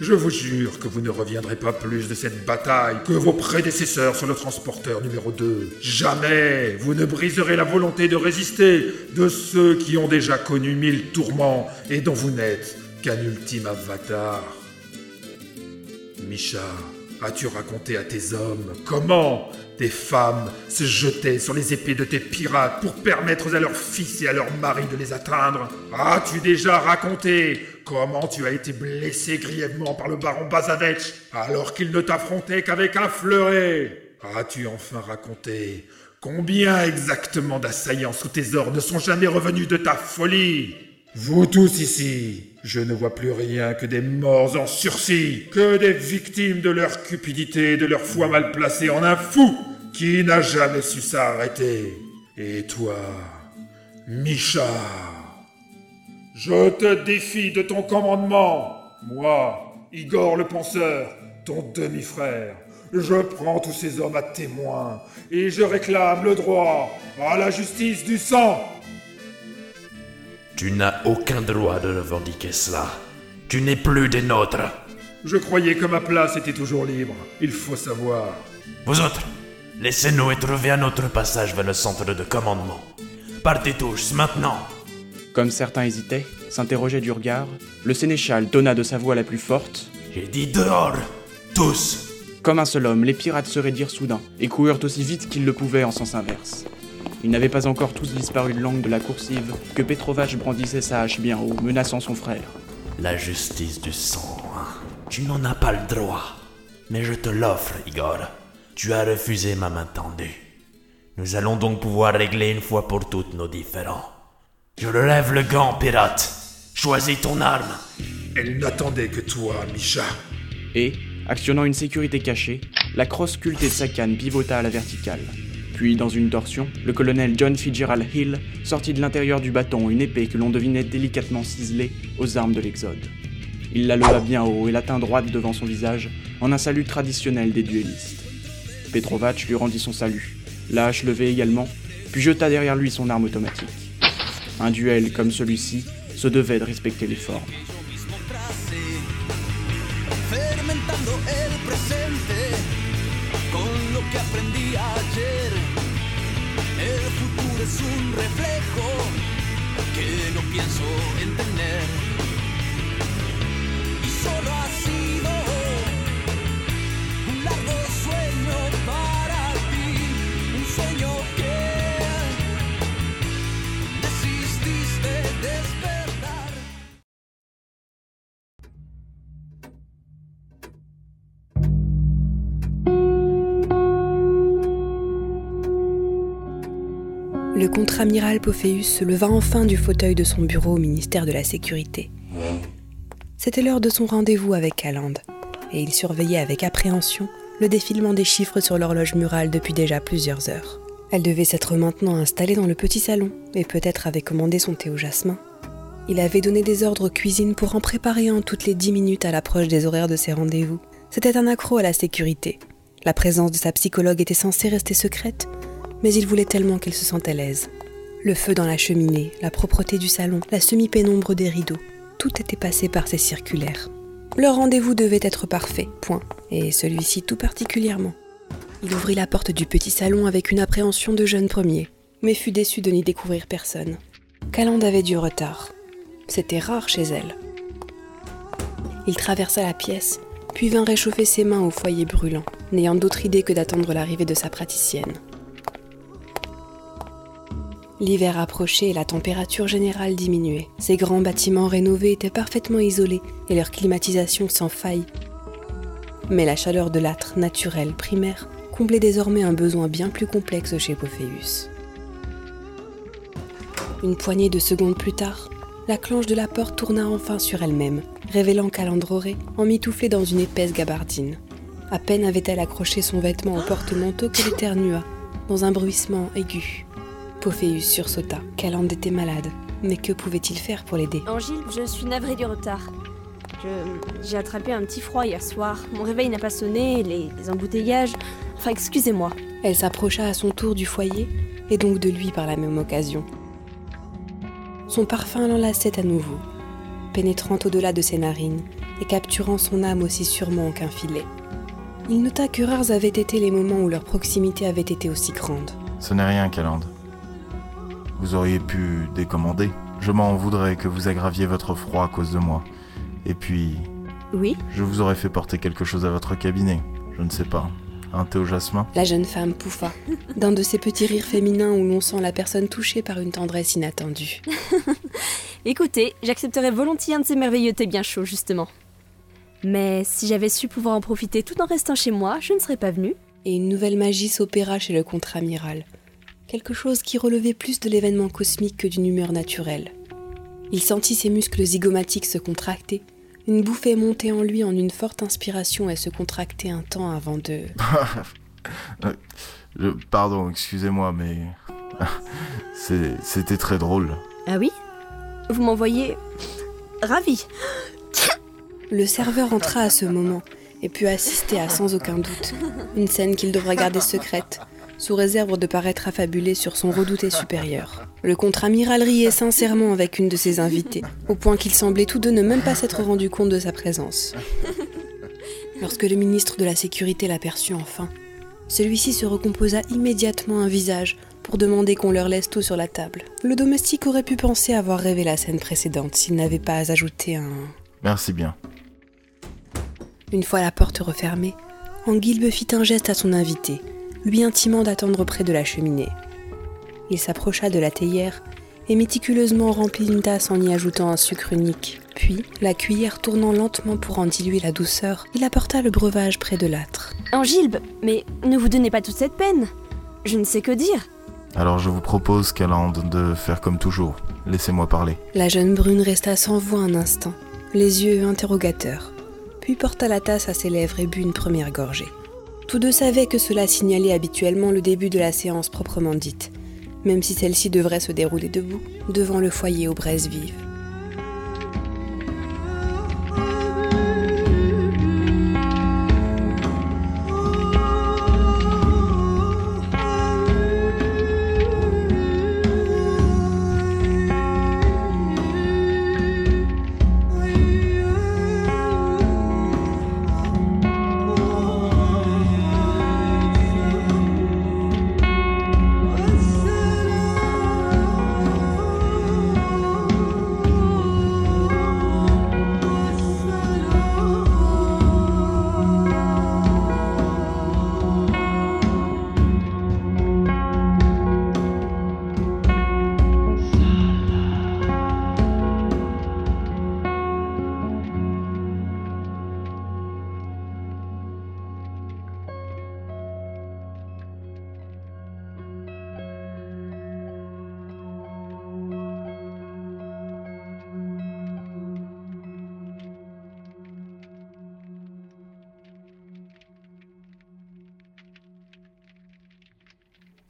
Je vous jure que vous ne reviendrez pas plus de cette bataille que vos prédécesseurs sur le transporteur numéro 2. Jamais vous ne briserez la volonté de résister de ceux qui ont déjà connu mille tourments et dont vous n'êtes qu'un ultime avatar. Misha, as-tu raconté à tes hommes comment des femmes se jetaient sur les épées de tes pirates pour permettre à leurs fils et à leurs maris de les atteindre. As-tu déjà raconté comment tu as été blessé grièvement par le baron Bazavech alors qu'il ne t'affrontait qu'avec un fleuret? As-tu enfin raconté combien exactement d'assaillants sous tes ordres ne sont jamais revenus de ta folie? Vous tous ici, je ne vois plus rien que des morts en sursis, que des victimes de leur cupidité et de leur foi mal placée en un fou qui n'a jamais su s'arrêter. Et toi, Misha, je te défie de ton commandement. Moi, Igor le penseur, ton demi-frère, je prends tous ces hommes à témoin et je réclame le droit à la justice du sang. Tu n'as aucun droit de revendiquer cela. Tu n'es plus des nôtres. Je croyais que ma place était toujours libre. Il faut savoir. Vous autres, laissez-nous trouver un autre passage vers le centre de commandement. Partez tous, maintenant. Comme certains hésitaient, s'interrogeaient du regard, le sénéchal donna de sa voix la plus forte. J'ai dit dehors Tous Comme un seul homme, les pirates se raidirent soudain et coururent aussi vite qu'ils le pouvaient en sens inverse. Ils n'avaient pas encore tous disparu de l'angle de la coursive que Petrovac brandissait sa hache bien haut, menaçant son frère. La justice du sang. hein. Tu n'en as pas le droit. Mais je te l'offre, Igor. Tu as refusé ma main tendue. Nous allons donc pouvoir régler une fois pour toutes nos différends. Je relève le gant, pirate. Choisis ton arme. Elle n'attendait que toi, Misha. Et, actionnant une sécurité cachée, la crosse sculptée de sa canne pivota à la verticale. Puis, dans une torsion, le colonel John Fitzgerald Hill sortit de l'intérieur du bâton une épée que l'on devinait délicatement ciselée aux armes de l'Exode. Il la leva bien haut et la tint droite devant son visage en un salut traditionnel des duellistes. Petrovac lui rendit son salut, la hache levée également, puis jeta derrière lui son arme automatique. Un duel comme celui-ci se devait de respecter les formes. Es un reflejo que no pienso entender. Y solo ha sido un largo sueño para ti, un sueño que Le contre-amiral Pophéus se leva enfin du fauteuil de son bureau au ministère de la Sécurité. C'était l'heure de son rendez-vous avec Calande, et il surveillait avec appréhension le défilement des chiffres sur l'horloge murale depuis déjà plusieurs heures. Elle devait s'être maintenant installée dans le petit salon, et peut-être avait commandé son thé au jasmin. Il avait donné des ordres aux cuisines pour en préparer un toutes les dix minutes à l'approche des horaires de ses rendez-vous. C'était un accro à la sécurité. La présence de sa psychologue était censée rester secrète, mais il voulait tellement qu'elle se sente à l'aise. Le feu dans la cheminée, la propreté du salon, la semi-pénombre des rideaux, tout était passé par ses circulaires. Leur rendez-vous devait être parfait, point, et celui-ci tout particulièrement. Il ouvrit la porte du petit salon avec une appréhension de jeune premier, mais fut déçu de n'y découvrir personne. Calande avait du retard. C'était rare chez elle. Il traversa la pièce, puis vint réchauffer ses mains au foyer brûlant, n'ayant d'autre idée que d'attendre l'arrivée de sa praticienne. L'hiver approchait et la température générale diminuait. Ces grands bâtiments rénovés étaient parfaitement isolés et leur climatisation sans faille. Mais la chaleur de l'âtre naturel primaire comblait désormais un besoin bien plus complexe chez Pophéus. Une poignée de secondes plus tard, la clenche de la porte tourna enfin sur elle-même, révélant Calandroré emmitouflée dans une épaisse gabardine. À peine avait-elle accroché son vêtement au porte-manteau qu'elle éternua, dans un bruissement aigu. Pophéus sursauta. Calande était malade. Mais que pouvait-il faire pour l'aider? Angile, je suis navrée du retard. J'ai attrapé un petit froid hier soir. Mon réveil n'a pas sonné, les, les embouteillages. Enfin, excusez-moi. Elle s'approcha à son tour du foyer, et donc de lui par la même occasion. Son parfum l'enlaçait à nouveau, pénétrant au-delà de ses narines et capturant son âme aussi sûrement qu'un filet. Il nota que rares avaient été les moments où leur proximité avait été aussi grande. Ce n'est rien, Calande. Vous auriez pu décommander. Je m'en voudrais que vous aggraviez votre froid à cause de moi. Et puis, Oui je vous aurais fait porter quelque chose à votre cabinet. Je ne sais pas. Un thé au jasmin La jeune femme pouffa, d'un de ces petits rires féminins où l'on sent la personne touchée par une tendresse inattendue. Écoutez, j'accepterais volontiers un de ces merveilleux thés bien chauds, justement. Mais si j'avais su pouvoir en profiter tout en restant chez moi, je ne serais pas venue. Et une nouvelle magie s'opéra chez le contre-amiral. Quelque chose qui relevait plus de l'événement cosmique que d'une humeur naturelle. Il sentit ses muscles zygomatiques se contracter, une bouffée monter en lui en une forte inspiration et se contracter un temps avant de... Euh, je- Pardon, excusez-moi, mais... C'était très drôle. Ah oui? Vous m'envoyez. Ravi Le serveur entra à ce moment et put assister à sans aucun doute une scène qu'il devra garder secrète, sous réserve de paraître affabulé sur son redouté supérieur. Le contre-amiral riait sincèrement avec une de ses invitées, au point qu'ils semblaient tous deux ne même pas s'être rendus compte de sa présence. Lorsque le ministre de la Sécurité l'aperçut enfin, celui-ci se recomposa immédiatement un visage pour demander qu'on leur laisse tout sur la table. Le domestique aurait pu penser avoir rêvé la scène précédente s'il n'avait pas ajouté un... Merci bien. Une fois la porte refermée, Anguilbe fit un geste à son invité, lui intimant d'attendre près de la cheminée. Il s'approcha de la théière et méticuleusement remplit une tasse en y ajoutant un sucre unique. Puis, la cuillère tournant lentement pour en diluer la douceur, il apporta le breuvage près de l'âtre. Angilbe, mais ne vous donnez pas toute cette peine. Je ne sais que dire. Alors je vous propose, Calande, de faire comme toujours. Laissez-moi parler. La jeune brune resta sans voix un instant, les yeux interrogateurs, puis porta la tasse à ses lèvres et but une première gorgée. Tous deux savaient que cela signalait habituellement le début de la séance proprement dite, même si celle-ci devrait se dérouler debout, devant le foyer aux braises vives.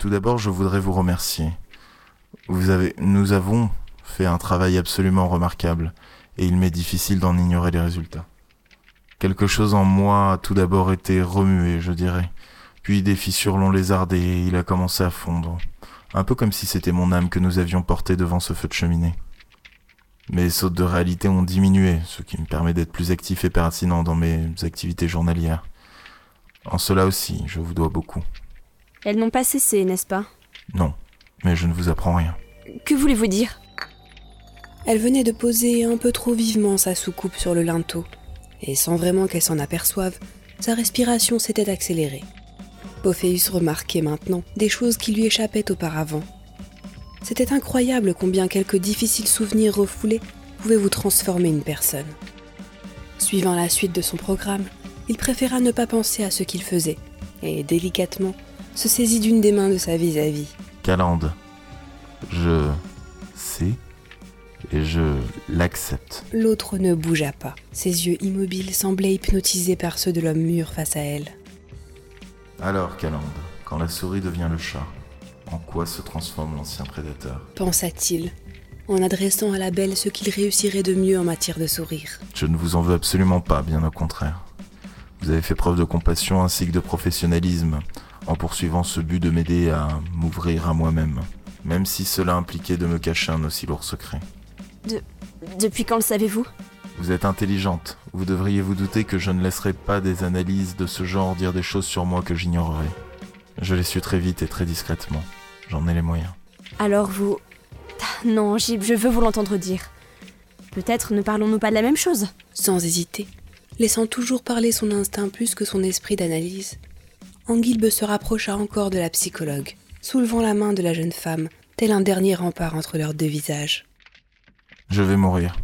Tout d'abord, je voudrais vous remercier. Vous avez, nous avons fait un travail absolument remarquable, et il m'est difficile d'en ignorer les résultats. Quelque chose en moi a tout d'abord été remué, je dirais. Puis des fissures l'ont lézardé et il a commencé à fondre. Un peu comme si c'était mon âme que nous avions portée devant ce feu de cheminée. Mes sautes de réalité ont diminué, ce qui me permet d'être plus actif et pertinent dans mes activités journalières. En cela aussi, je vous dois beaucoup. Elles n'ont pas cessé, n'est-ce pas? Non, mais je ne vous apprends rien. Que voulez-vous dire? Elle venait de poser un peu trop vivement sa soucoupe sur le linteau, et sans vraiment qu'elle s'en aperçoive, sa respiration s'était accélérée. Pophéus remarquait maintenant des choses qui lui échappaient auparavant. C'était incroyable combien quelques difficiles souvenirs refoulés pouvaient vous transformer une personne. Suivant la suite de son programme, il préféra ne pas penser à ce qu'il faisait, et délicatement se saisit d'une des mains de sa vis-à-vis. Calande, je sais et je l'accepte. L'autre ne bougea pas. Ses yeux immobiles semblaient hypnotisés par ceux de l'homme mûr face à elle. Alors, Calande, quand la souris devient le chat, en quoi se transforme l'ancien prédateur? Pensa-t-il, en adressant à la belle ce qu'il réussirait de mieux en matière de sourire. Je ne vous en veux absolument pas, bien au contraire. Vous avez fait preuve de compassion ainsi que de professionnalisme en poursuivant ce but de m'aider à m'ouvrir à moi-même, même si cela impliquait de me cacher un aussi lourd secret. De... Depuis quand le savez-vous? Vous êtes intelligente. Vous devriez vous douter que je ne laisserai pas des analyses de ce genre dire des choses sur moi que j'ignorerais. Je l'ai su très vite et très discrètement. J'en ai les moyens. Alors vous... Ah, Non, Gib, je veux vous l'entendre dire. Peut-être ne parlons-nous pas de la même chose? Sans hésiter, laissant toujours parler son instinct plus que son esprit d'analyse, Anguilbe se rapprocha encore de la psychologue, soulevant la main de la jeune femme, tel un dernier rempart entre leurs deux visages. Je vais mourir.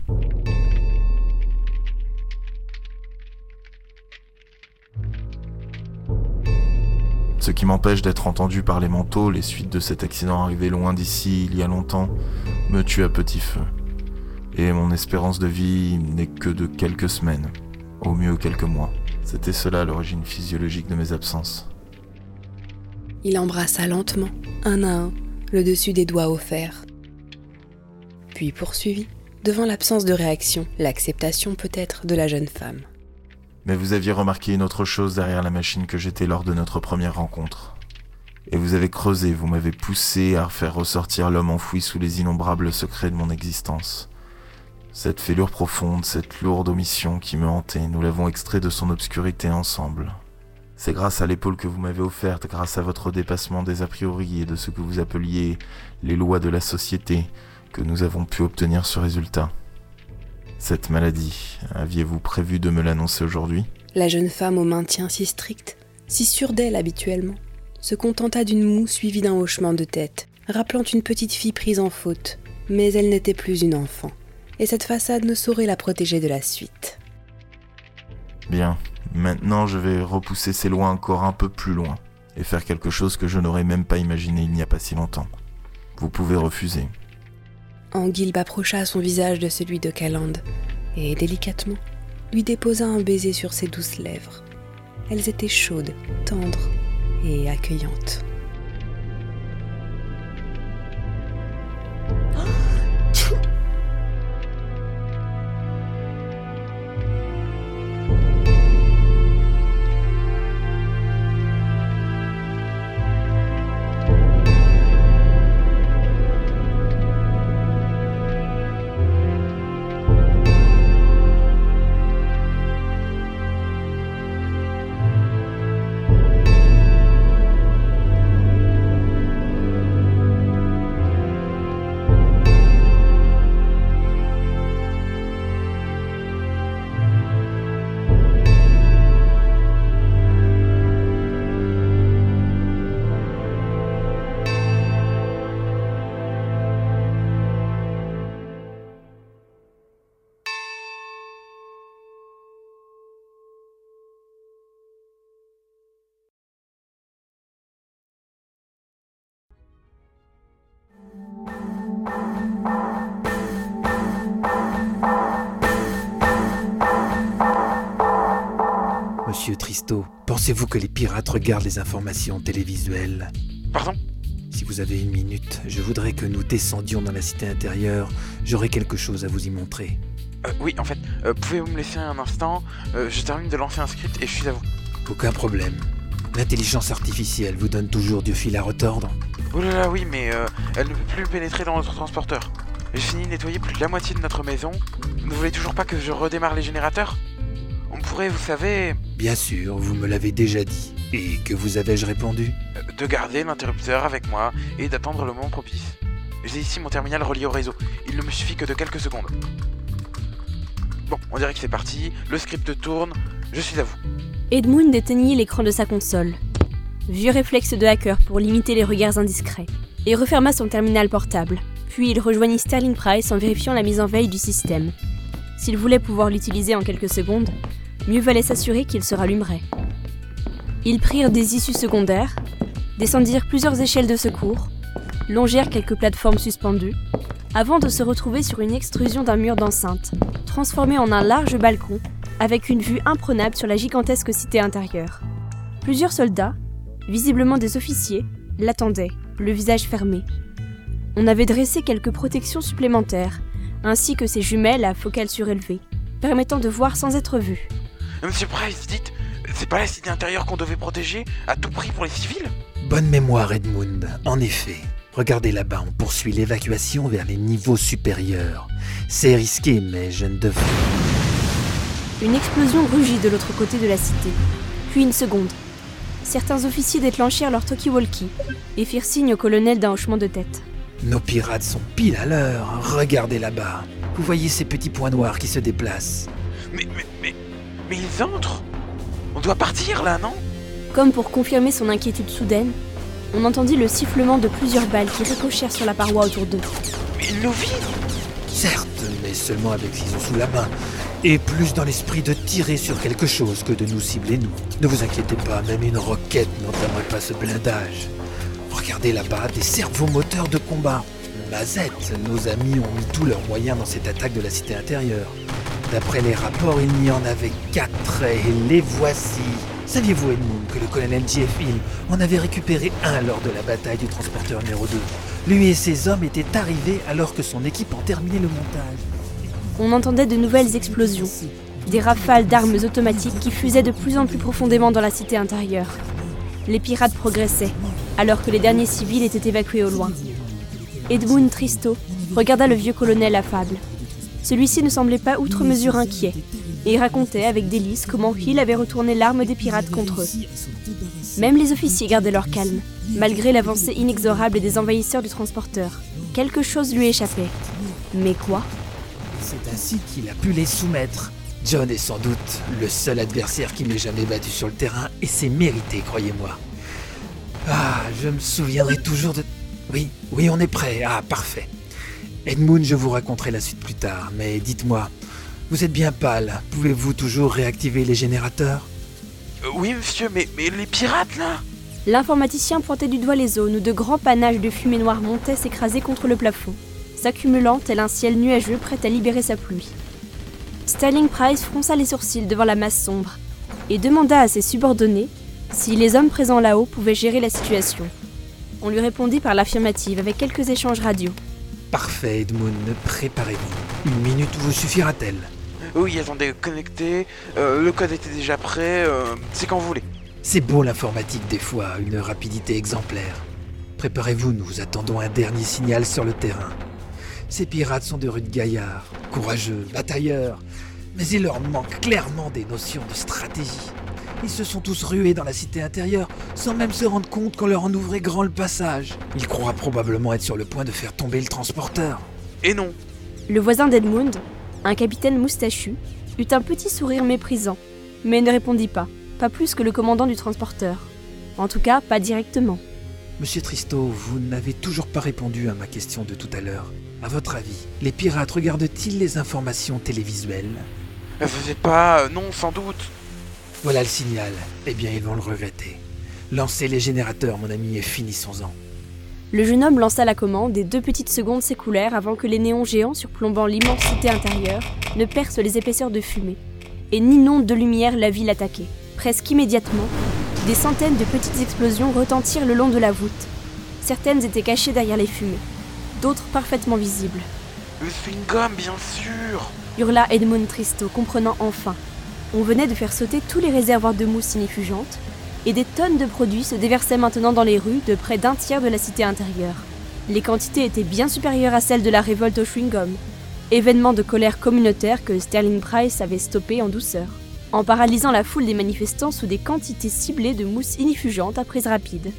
Ce qui m'empêche d'être entendu par les manteaux, les suites de cet accident arrivé loin d'ici il y a longtemps, me tue à petit feu. Et mon espérance de vie n'est que de quelques semaines, au mieux quelques mois. C'était cela l'origine physiologique de mes absences. Il embrassa lentement, un à un, le dessus des doigts offerts. Puis poursuivit, devant l'absence de réaction, l'acceptation peut-être de la jeune femme. Mais vous aviez remarqué une autre chose derrière la machine que j'étais lors de notre première rencontre. Et vous avez creusé, vous m'avez poussé à faire ressortir l'homme enfoui sous les innombrables secrets de mon existence. Cette fêlure profonde, cette lourde omission qui me hantait, nous l'avons extrait de son obscurité ensemble. C'est grâce à l'épaule que vous m'avez offerte, grâce à votre dépassement des a priori et de ce que vous appeliez les lois de la société, que nous avons pu obtenir ce résultat. Cette maladie, aviez-vous prévu de me l'annoncer aujourd'hui? La jeune femme au maintien si strict, si sûre d'elle habituellement, se contenta d'une moue suivie d'un hochement de tête, rappelant une petite fille prise en faute, mais elle n'était plus une enfant, et cette façade ne saurait la protéger de la suite. Bien, maintenant je vais repousser ces lois encore un peu plus loin, et faire quelque chose que je n'aurais même pas imaginé il n'y a pas si longtemps. Vous pouvez refuser. Anguilbe approcha son visage de celui de Calande et, délicatement, lui déposa un baiser sur ses douces lèvres. Elles étaient chaudes, tendres et accueillantes. Pensez-vous que les pirates regardent les informations télévisuelles? Pardon? Si vous avez une minute, je voudrais que nous descendions dans la cité intérieure. J'aurai quelque chose à vous y montrer. Euh, oui, en fait, euh, pouvez-vous me laisser un instant? Euh, Je termine de lancer un script et je suis à vous. Aucun problème. L'intelligence artificielle vous donne toujours du fil à retordre. Oh là là, oui, mais euh, elle ne peut plus pénétrer dans notre transporteur. J'ai fini de nettoyer plus de la moitié de notre maison. Vous ne voulez toujours pas que je redémarre les générateurs? On pourrait, vous savez, Bien sûr, vous me l'avez déjà dit. Et que vous avais-je répondu? Euh, de garder l'interrupteur avec moi et d'attendre le moment propice. J'ai ici mon terminal relié au réseau. Il ne me suffit que de quelques secondes. Bon, on dirait que c'est parti. Le script tourne. Je suis à vous. Edmund éteignit l'écran de sa console. Vieux réflexe de hacker pour limiter les regards indiscrets. Et referma son terminal portable. Puis il rejoignit Sterling Price en vérifiant la mise en veille du système. S'il voulait pouvoir l'utiliser en quelques secondes, mieux valait s'assurer qu'il se rallumerait. Ils prirent des issues secondaires, descendirent plusieurs échelles de secours, longèrent quelques plateformes suspendues, avant de se retrouver sur une extrusion d'un mur d'enceinte, transformé en un large balcon, avec une vue imprenable sur la gigantesque cité intérieure. Plusieurs soldats, visiblement des officiers, l'attendaient, le visage fermé. On avait dressé quelques protections supplémentaires, ainsi que ses jumelles à focale surélevée, permettant de voir sans être vu. Monsieur Price, dites, c'est pas la cité intérieure qu'on devait protéger à tout prix pour les civils? Bonne mémoire, Edmund. En effet. Regardez là-bas, on poursuit l'évacuation vers les niveaux supérieurs. C'est risqué, mais je ne devrais. Une explosion rugit de l'autre côté de la cité, puis une seconde. Certains officiers déclenchèrent leur talkie-walkie et firent signe au colonel d'un hochement de tête. Nos pirates sont pile à l'heure. Regardez là-bas. Vous voyez ces petits points noirs qui se déplacent. Mais, mais, mais, mais ils entrent On doit partir là, non? Comme pour confirmer son inquiétude soudaine, on entendit le sifflement de plusieurs balles qui ricochèrent sur la paroi autour d'eux. Mais ils nous vident Certes, mais seulement avec ce qu'ils ont sous la main. Et plus dans l'esprit de tirer sur quelque chose que de nous cibler nous. Ne vous inquiétez pas, même une roquette n'entamerait pas ce blindage. Regardez là-bas, des servomoteurs de combat. Mazette, nos amis ont mis tous leurs moyens dans cette attaque de la cité intérieure. D'après les rapports, il n'y en avait quatre et les voici. Saviez-vous, Edmund, que le colonel J.F. Hill en avait récupéré un lors de la bataille du transporteur numéro 2 Lui et ses hommes étaient arrivés alors que son équipe en terminait le montage. On entendait de nouvelles explosions, des rafales d'armes automatiques qui fusaient de plus en plus profondément dans la cité intérieure. Les pirates progressaient, alors que les derniers civils étaient évacués au loin. Edmund Tristo regarda le vieux colonel affable. Celui-ci ne semblait pas outre mesure inquiet, et racontait avec délice comment Hill avait retourné l'arme des pirates contre eux. Même les officiers gardaient leur calme, malgré l'avancée inexorable des envahisseurs du transporteur. Quelque chose lui échappait. Mais quoi? C'est ainsi qu'il a pu les soumettre. John est sans doute le seul adversaire qui m'ait jamais battu sur le terrain, et c'est mérité, croyez-moi. Ah, je me souviendrai toujours de... Oui, oui, on est prêt. Ah, parfait. Edmund, je vous raconterai la suite plus tard, mais dites-moi, vous êtes bien pâle. Pouvez-vous toujours réactiver les générateurs? Euh, Oui, monsieur, mais, mais les pirates là L'informaticien pointait du doigt les zones où de grands panaches de fumée noire montaient s'écraser contre le plafond, s'accumulant tel un ciel nuageux prêt à libérer sa pluie. Sterling Price fronça les sourcils devant la masse sombre et demanda à ses subordonnés si les hommes présents là-haut pouvaient gérer la situation. On lui répondit par l'affirmative avec quelques échanges radio. Parfait, Edmund, préparez-vous. Une minute vous suffira-t-elle Oui, attendez, connecté. euh, le code était déjà prêt. euh, c'est quand vous voulez. C'est beau l'informatique des fois, une rapidité exemplaire. Préparez-vous, nous attendons un dernier signal sur le terrain. Ces pirates sont de rudes gaillards, courageux, batailleurs, mais il leur manque clairement des notions de stratégie. Ils se sont tous rués dans la cité intérieure sans même se rendre compte qu'on leur en ouvrait grand le passage. Ils croient probablement être sur le point de faire tomber le transporteur. Et non Le voisin d'Edmund, un capitaine moustachu, eut un petit sourire méprisant, mais ne répondit pas, pas plus que le commandant du transporteur. En tout cas, pas directement. Monsieur Tristo, vous n'avez toujours pas répondu à ma question de tout à l'heure. À votre avis, les pirates regardent-ils les informations télévisuelles? Vous êtes pas. euh, non, sans doute. Voilà le signal. Eh bien, ils vont le regretter. Lancez les générateurs, mon ami, et finissons-en. Le jeune homme lança la commande et deux petites secondes s'écoulèrent avant que les néons géants surplombant l'immensité intérieure ne percent les épaisseurs de fumée et n'inondent de lumière la ville attaquée. Presque immédiatement, des centaines de petites explosions retentirent le long de la voûte. Certaines étaient cachées derrière les fumées, d'autres parfaitement visibles. Le chewing-gum, bien sûr hurla Edmund Tristo, comprenant enfin. On venait de faire sauter tous les réservoirs de mousse inifugente, et des tonnes de produits se déversaient maintenant dans les rues de près d'un tiers de la cité intérieure. Les quantités étaient bien supérieures à celles de la révolte au chewing-gum, événement de colère communautaire que Sterling Price avait stoppé en douceur, en paralysant la foule des manifestants sous des quantités ciblées de mousse inifugente à prise rapide.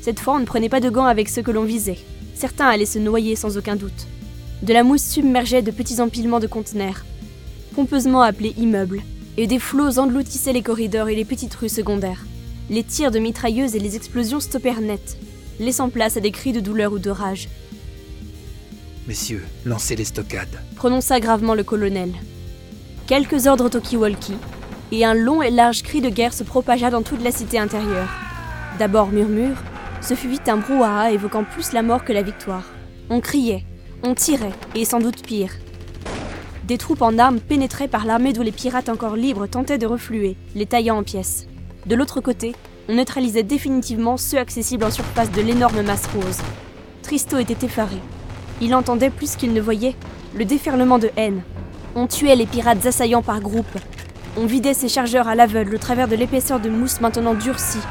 Cette fois, on ne prenait pas de gants avec ceux que l'on visait. Certains allaient se noyer sans aucun doute. De la mousse submergeait de petits empilements de conteneurs, pompeusement appelés immeubles, et des flots engloutissaient les corridors et les petites rues secondaires. Les tirs de mitrailleuses et les explosions stoppèrent net, laissant place à des cris de douleur ou de rage. Messieurs, lancez les stockades. Prononça gravement le colonel. Quelques ordres talkie-walkie, et un long et large cri de guerre se propagea dans toute la cité intérieure. D'abord murmure, ce fut vite un brouhaha évoquant plus la mort que la victoire. On criait, on tirait, et sans doute pire. Des troupes en armes pénétraient par l'armée d'où les pirates encore libres tentaient de refluer, les taillant en pièces. De l'autre côté, on neutralisait définitivement ceux accessibles en surface de l'énorme masse rose. Tristo était effaré. Il entendait plus qu'il ne voyait le déferlement de haine. On tuait les pirates assaillants par groupes. On vidait ses chargeurs à l'aveugle au travers de l'épaisseur de mousse maintenant durcie,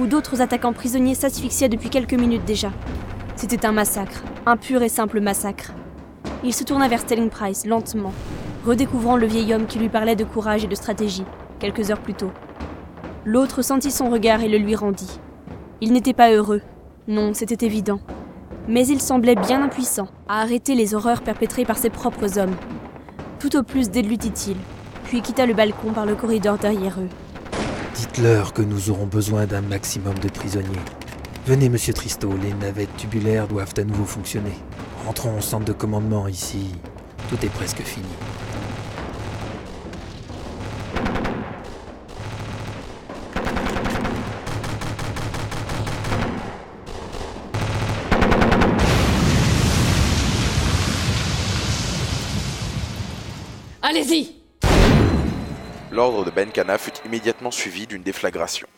où d'autres attaquants prisonniers s'asphyxiaient depuis quelques minutes déjà. C'était un massacre, un pur et simple massacre. Il se tourna vers Sterling Price lentement, redécouvrant le vieil homme qui lui parlait de courage et de stratégie, quelques heures plus tôt. L'autre sentit son regard et le lui rendit. Il n'était pas heureux, non, c'était évident. Mais il semblait bien impuissant à arrêter les horreurs perpétrées par ses propres hommes. Tout au plus déglutit-il, puis quitta le balcon par le corridor derrière eux. Dites-leur que nous aurons besoin d'un maximum de prisonniers. Venez, monsieur Tristo, les navettes tubulaires doivent à nouveau fonctionner. Rentrons au centre de commandement ici. Tout est presque fini. Allez-y L'ordre de Benkana fut immédiatement suivi d'une déflagration,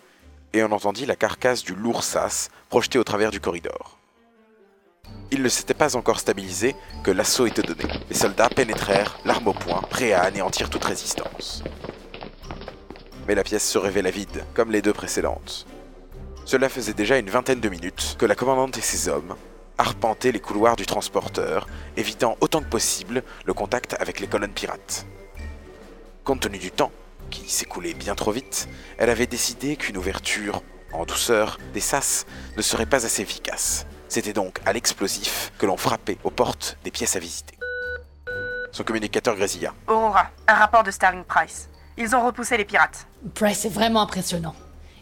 et on entendit la carcasse du lourd sas projetée au travers du corridor. Il ne s'était pas encore stabilisé que l'assaut était donné. Les soldats pénétrèrent, l'arme au poing, prêts à anéantir toute résistance. Mais la pièce se révéla vide, comme les deux précédentes. Cela faisait déjà une vingtaine de minutes que la commandante et ses hommes arpentaient les couloirs du transporteur, évitant autant que possible le contact avec les colonnes pirates. Compte tenu du temps, qui s'écoulait bien trop vite, elle avait décidé qu'une ouverture, en douceur, des sas ne serait pas assez efficace. C'était donc à l'explosif que l'on frappait aux portes des pièces à visiter. Son communicateur grésilla. Aurora, un rapport de Starling Price. Ils ont repoussé les pirates. Price est vraiment impressionnant.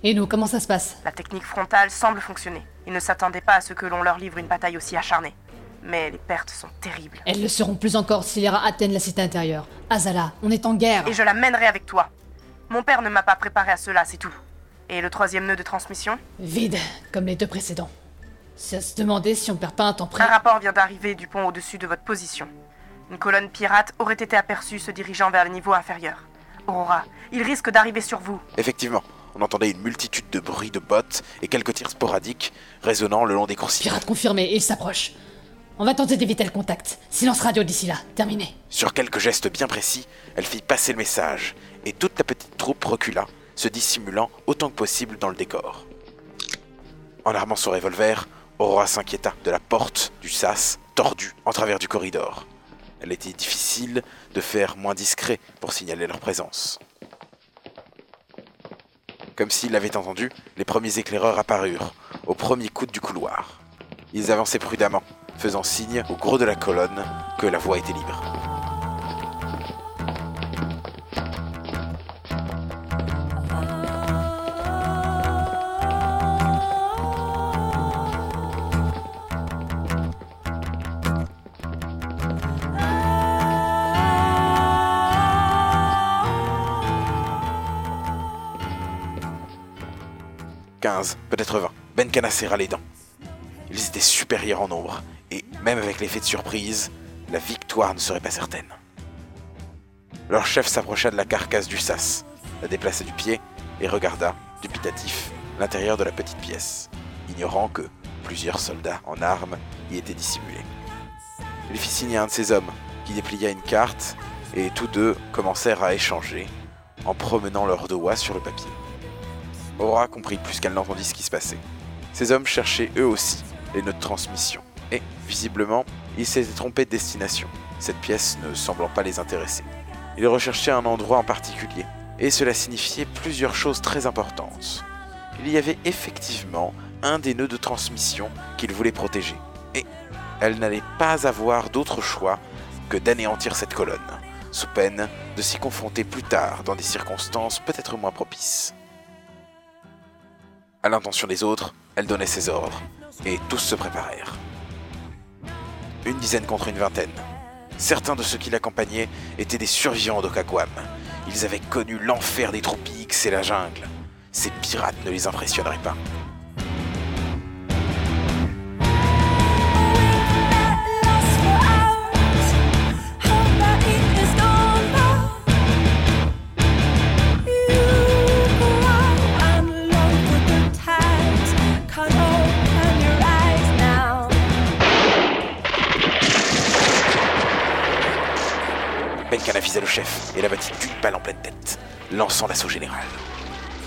Et nous, comment ça se passe? La technique frontale semble fonctionner. Ils ne s'attendaient pas à ce que l'on leur livre une bataille aussi acharnée. Mais les pertes sont terribles. Elles le seront plus encore si les rats atteignent la cité intérieure. Azala, on est en guerre. Et je la mènerai avec toi. Mon père ne m'a pas préparé à cela, c'est tout. Et le troisième nœud de transmission? Vide, comme les deux précédents. C'est à se demander si on perd pas un temps près. Un rapport vient d'arriver du pont au-dessus de votre position. Une colonne pirate aurait été aperçue se dirigeant vers le niveau inférieur. Aurora, il risque d'arriver sur vous. Effectivement, on entendait une multitude de bruits de bottes et quelques tirs sporadiques résonnant le long des coursives. Pirate confirmé, il s'approche. On va tenter d'éviter le contact. Silence radio d'ici là, terminé. Sur quelques gestes bien précis, elle fit passer le message, et toute la petite troupe recula, se dissimulant autant que possible dans le décor. En armant son revolver, Aurora s'inquiéta de la porte du sas tordue en travers du corridor. Elle était difficile de faire moins discret pour signaler leur présence. Comme s'il l'avait entendu, les premiers éclaireurs apparurent, au premier coude du couloir. Ils avançaient prudemment, faisant signe au gros de la colonne que la voie était libre. Peut-être vingt. Benkana serra les dents. Ils étaient supérieurs en nombre, et même avec l'effet de surprise, la victoire ne serait pas certaine. Leur chef s'approcha de la carcasse du sas, la déplaça du pied et regarda, dubitatif, l'intérieur de la petite pièce, ignorant que, Plusieurs soldats en armes y étaient dissimulés. Il fit signer à un de ses hommes, qui déplia une carte, et tous deux commencèrent à échanger, en promenant leurs doigts sur le papier. Aura comprit plus qu'elle n'entendit ce qui se passait. Ces hommes cherchaient eux aussi les notes de transmission, et, visiblement, ils s'étaient trompés de destination, cette pièce ne semblant pas les intéresser. Ils recherchaient un endroit en particulier, et cela signifiait plusieurs choses très importantes. Il y avait effectivement un des nœuds de transmission qu'ils voulaient protéger, et elle n'allait pas avoir d'autre choix que d'anéantir cette colonne, sous peine de s'y confronter plus tard dans des circonstances peut-être moins propices. À l'intention des autres, elle donnait ses ordres, et tous se préparèrent. Une dizaine contre une vingtaine. Certains de ceux qui l'accompagnaient étaient des survivants d'Okagwam. Ils avaient connu l'enfer des tropiques et la jungle. Ces pirates ne les impressionneraient pas. Benkana visait le chef et l'abattit d'une balle en pleine tête, lançant l'assaut général.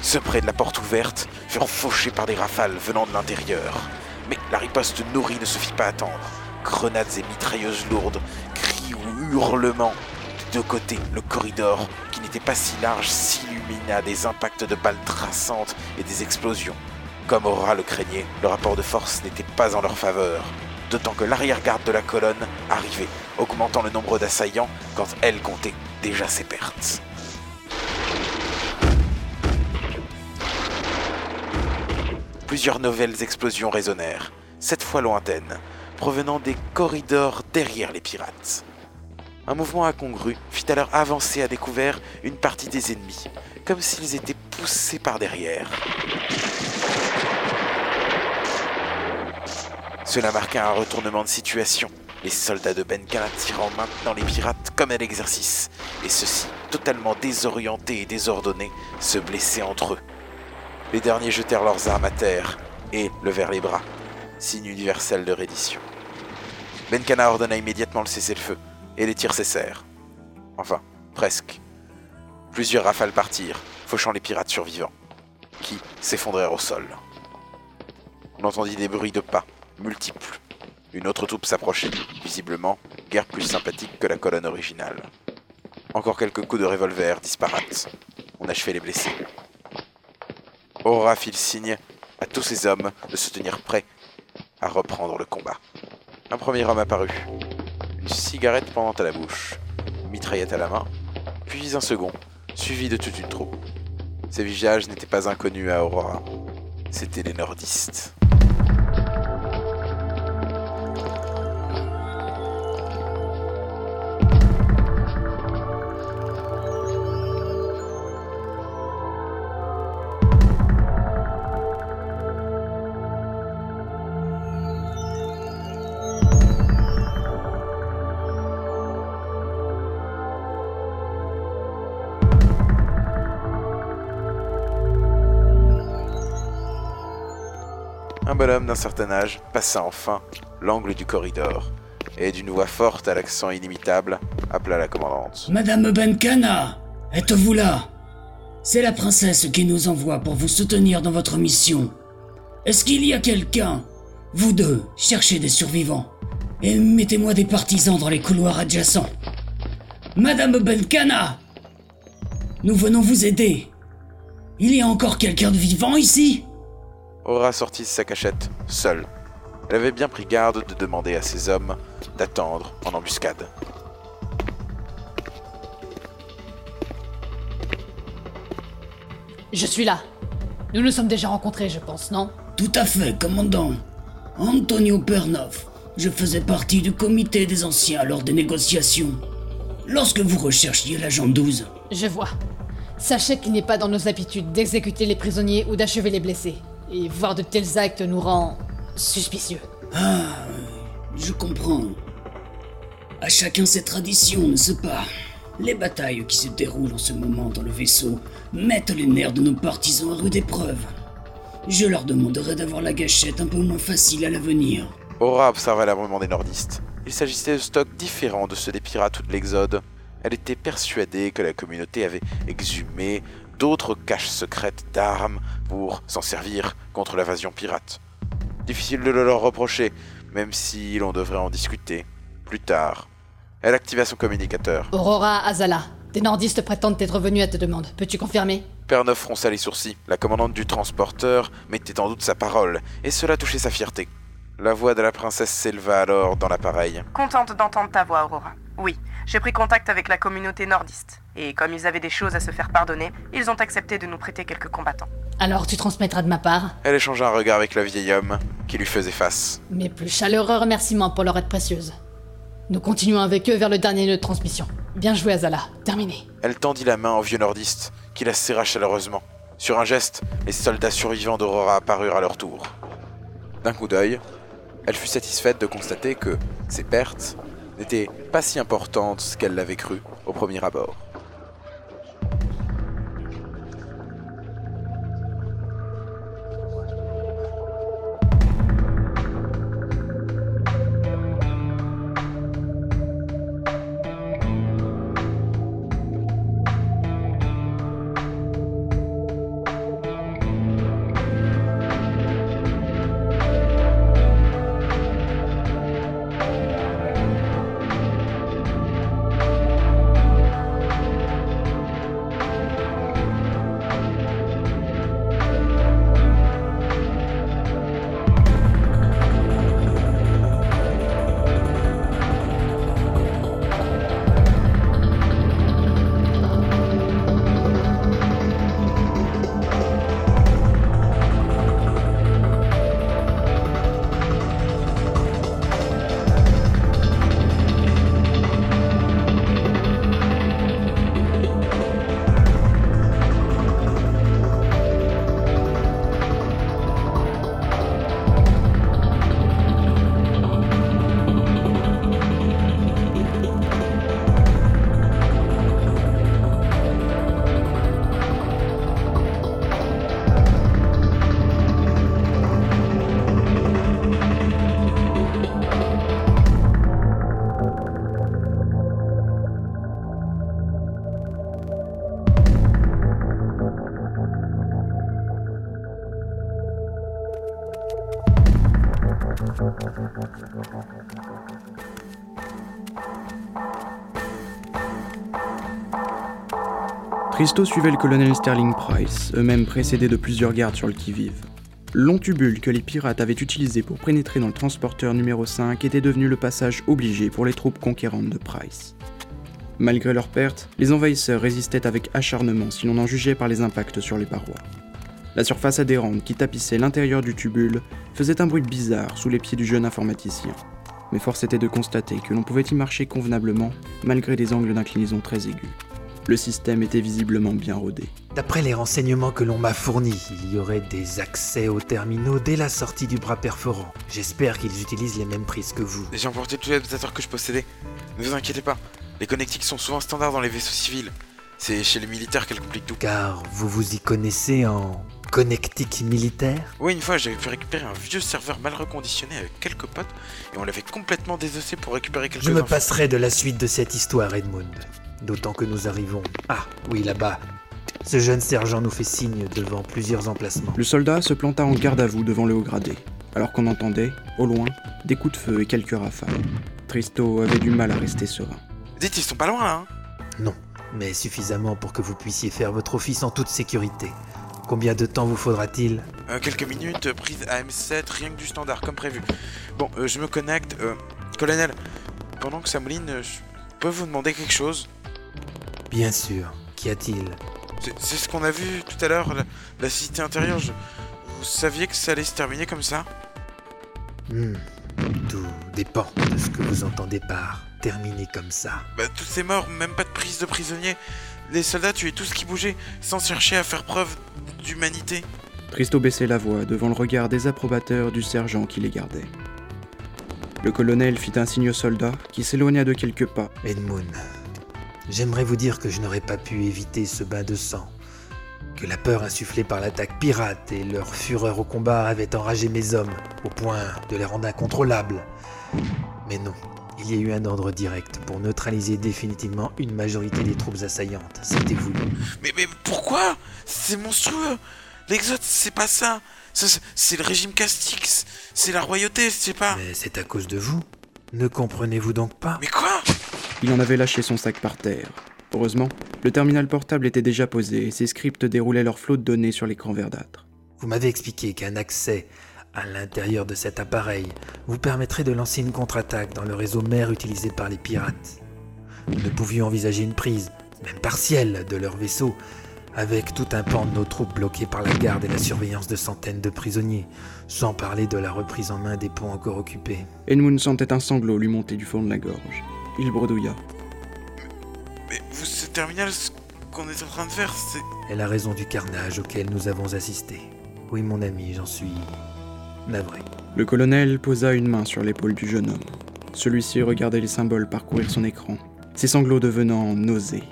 Ceux près de la porte ouverte furent fauchés par des rafales venant de l'intérieur. Mais la riposte nourrie ne se fit pas attendre. Grenades et mitrailleuses lourdes, cris ou hurlements. De deux côtés, le corridor, qui n'était pas si large, s'illumina des impacts de balles traçantes et des explosions. Comme Aura le craignait, le rapport de force n'était pas en leur faveur. D'autant que l'arrière-garde de la colonne arrivait, augmentant le nombre d'assaillants quand elle comptait déjà ses pertes. Plusieurs nouvelles explosions résonnèrent, cette fois lointaines, provenant des corridors derrière les pirates. Un mouvement incongru fit alors avancer à découvert une partie des ennemis, comme s'ils étaient poussés par derrière. Cela marqua un retournement de situation, les soldats de Benkana tirant maintenant les pirates comme à l'exercice, et ceux-ci, totalement désorientés et désordonnés, se blessaient entre eux. Les derniers jetèrent leurs armes à terre et levèrent les bras, signe universel de reddition. Benkana ordonna immédiatement le cessez-le-feu, et les tirs cessèrent. Enfin, presque. Plusieurs rafales partirent, fauchant les pirates survivants, qui s'effondrèrent au sol. On entendit des bruits de pas, multiples. Une autre troupe s'approchait, visiblement, guère plus sympathique que la colonne originale. Encore quelques coups de revolver disparates. On achevait les blessés. Aura fit le signe à tous ses hommes de se tenir prêts à reprendre le combat. Un premier homme apparut, une cigarette pendant à la bouche, une mitraillette à la main, puis un second, suivi de toute une troupe. Ces visages n'étaient pas inconnus à Aurora, c'étaient les nordistes. Bonhomme d'un certain âge passa enfin l'angle du corridor et d'une voix forte à l'accent inimitable appela la commandante. Madame Benkana, êtes-vous là? C'est la princesse qui nous envoie pour vous soutenir dans votre mission. Est-ce qu'il y a quelqu'un Vous deux, cherchez des survivants et mettez-moi des partisans dans les couloirs adjacents. Madame Benkana Nous venons vous aider. Il y a encore quelqu'un de vivant ici? Aura sortit de sa cachette, seule. Elle avait bien pris garde de demander à ses hommes d'attendre en embuscade. Je suis là. Nous nous sommes déjà rencontrés, je pense, non? Tout à fait, commandant. Antonio Pernov. Je faisais partie du comité des anciens lors des négociations. Lorsque vous recherchiez l'agent 12. Je vois. Sachez qu'il n'est pas dans nos habitudes d'exécuter les prisonniers ou d'achever les blessés. Et voir de tels actes nous rend suspicieux. Ah, je comprends. À chacun ses traditions, n'est-ce pas? Les batailles qui se déroulent en ce moment dans le vaisseau mettent les nerfs de nos partisans à rude épreuve. Je leur demanderai d'avoir la gâchette un peu moins facile à l'avenir. Aura observa l'armement des nordistes. Il s'agissait de stocks différents de ceux des pirates ou de l'Exode. Elle était persuadée que la communauté avait exhumé d'autres caches secrètes d'armes pour s'en servir contre l'invasion pirate. Difficile de le leur reprocher, même si l'on devrait en discuter plus tard. Elle activa son communicateur. Aurora Azala, des nordistes prétendent être venus à ta demande. Peux-tu confirmer? Perneuf fronça les sourcils. La commandante du transporteur mettait en doute sa parole, et cela touchait sa fierté. La voix de la princesse s'éleva alors dans l'appareil. Contente d'entendre ta voix, Aurora. Oui, j'ai pris contact avec la communauté nordiste. Et comme ils avaient des choses à se faire pardonner, ils ont accepté de nous prêter quelques combattants. Alors tu transmettras de ma part Elle échangea un regard avec le vieil homme qui lui faisait face. mes plus chaleureux remerciements pour leur aide précieuse. Nous continuons avec eux vers le dernier nœud de transmission. Bien joué Azala, terminé. Elle tendit la main au vieux nordiste, qui la serra chaleureusement. Sur un geste, les soldats survivants d'Aurora apparurent à leur tour. D'un coup d'œil, elle fut satisfaite de constater que ses pertes n'étaient pas si importantes qu'elle l'avait cru au premier abord. Tristo suivait le colonel Sterling Price, eux-mêmes précédés de plusieurs gardes sur le qui-vive. Long tubule que les pirates avaient utilisé pour pénétrer dans le transporteur numéro 5 était devenu le passage obligé pour les troupes conquérantes de Price. Malgré leurs pertes, les envahisseurs résistaient avec acharnement si l'on en jugeait par les impacts sur les parois. La surface adhérente qui tapissait l'intérieur du tubule faisait un bruit bizarre sous les pieds du jeune informaticien. Mais force était de constater que l'on pouvait y marcher convenablement malgré des angles d'inclinaison très aigus. Le système était visiblement bien rodé. D'après les renseignements que l'on m'a fournis, il y aurait des accès aux terminaux dès la sortie du bras perforant. J'espère qu'ils utilisent les mêmes prises que vous. J'ai emporté tous les adaptateurs que je possédais. Ne vous inquiétez pas, les connectiques sont souvent standards dans les vaisseaux civils. C'est chez les militaires qu'elles compliquent tout. Car vous vous y connaissez en connectique militaire? Oui, une fois, j'avais pu récupérer un vieux serveur mal reconditionné avec quelques potes et on l'avait complètement désossé pour récupérer quelques Je me infos. passerai de la suite de cette histoire, Edmund. D'autant que nous arrivons. Ah, oui, là-bas. Ce jeune sergent nous fait signe devant plusieurs emplacements. Le soldat se planta en garde à vous devant le haut gradé, alors qu'on entendait, au loin, des coups de feu et quelques rafales. Tristo avait du mal à rester serein. Dites, ils sont pas loin là, hein Non, mais suffisamment pour que vous puissiez faire votre office en toute sécurité. Combien de temps vous faudra-t-il? Euh, Quelques minutes, euh, prise AM7, rien que du standard, comme prévu. Bon, euh, je me connecte. Euh, colonel, pendant que ça mouline, je peux vous demander quelque chose? Bien sûr. Qu'y a-t-il? C'est- ce qu'on a vu tout à l'heure, la, la cité intérieure. je- Vous saviez que ça allait se terminer comme ça? Hmm, Tout dépend de ce que vous entendez par terminer comme ça. Bah, tous ces morts, même pas de prise de prisonniers. Les soldats tuaient tout ce qui bougeait, sans chercher à faire preuve d'humanité. Tristo baissait la voix devant le regard désapprobateur du sergent qui les gardait. Le colonel fit un signe au soldat qui s'éloigna de quelques pas. Edmund, j'aimerais vous dire que je n'aurais pas pu éviter ce bain de sang. que la peur insufflée par l'attaque pirate et leur fureur au combat avaient enragé mes hommes, au point de les rendre incontrôlables. Mais non, il y a eu un ordre direct pour neutraliser définitivement une majorité des troupes assaillantes. C'était voulu. Mais, mais pourquoi? C'est monstrueux L'Exode, c'est pas ça. C'est- C'est le régime Castix. C'est la royauté, je sais pas. Mais c'est à cause de vous Ne comprenez-vous donc pas? Mais quoi? Il en avait lâché son sac par terre. Heureusement, le terminal portable était déjà posé et ses scripts déroulaient leur flot de données sur l'écran verdâtre. Vous m'avez expliqué qu'un accès à l'intérieur de cet appareil vous permettrait de lancer une contre-attaque dans le réseau mère utilisé par les pirates. Nous ne pouvions envisager une prise, même partielle, de leur vaisseau, avec tout un pan de nos troupes bloquées par la garde et la surveillance de centaines de prisonniers, sans parler de la reprise en main des ponts encore occupés. Edmund sentait un sanglot lui monter du fond de la gorge. Il bredouilla. Mais vous, ce terminal, ce qu'on est en train de faire, c'est. est la raison du carnage auquel nous avons assisté. Oui, mon ami, j'en suis navré. Le colonel posa une main sur l'épaule du jeune homme. Celui-ci regardait les symboles parcourir son écran, ses sanglots devenant nausées.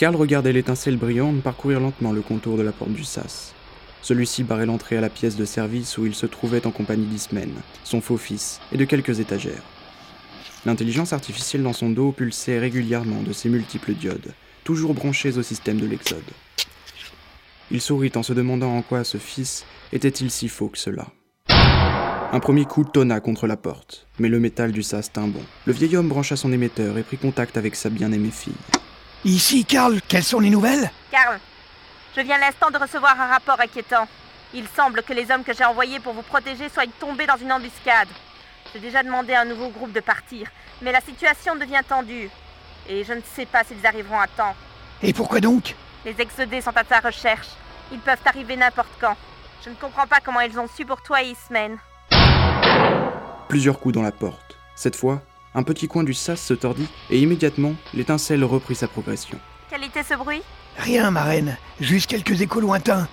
Karl regardait l'étincelle brillante parcourir lentement le contour de la porte du sas. Celui-ci barrait l'entrée à la pièce de service où il se trouvait en compagnie d'Ismen, son faux-fils, et de quelques étagères. L'intelligence artificielle dans son dos pulsait régulièrement de ses multiples diodes, toujours branchées au système de l'Exode. Il sourit en se demandant en quoi ce fils était-il si faux que cela. Un premier coup tonna contre la porte, mais le métal du sas tint bon. Le vieil homme brancha son émetteur et prit contact avec sa bien-aimée fille. Ici, Karl, quelles sont les nouvelles? Karl, je viens à l'instant de recevoir un rapport inquiétant. Il semble que les hommes que j'ai envoyés pour vous protéger soient tombés dans une embuscade. J'ai déjà demandé à un nouveau groupe de partir, mais la situation devient tendue. Et je ne sais pas s'ils arriveront à temps. Et pourquoi donc? Les exodés sont à ta recherche. Ils peuvent arriver n'importe quand. Je ne comprends pas comment ils ont su pour toi et Ismen. Plusieurs coups dans la porte. Cette fois, un petit coin du sas se tordit et immédiatement, l'étincelle reprit sa progression. Quel était ce bruit? Rien, ma reine, juste quelques échos lointains.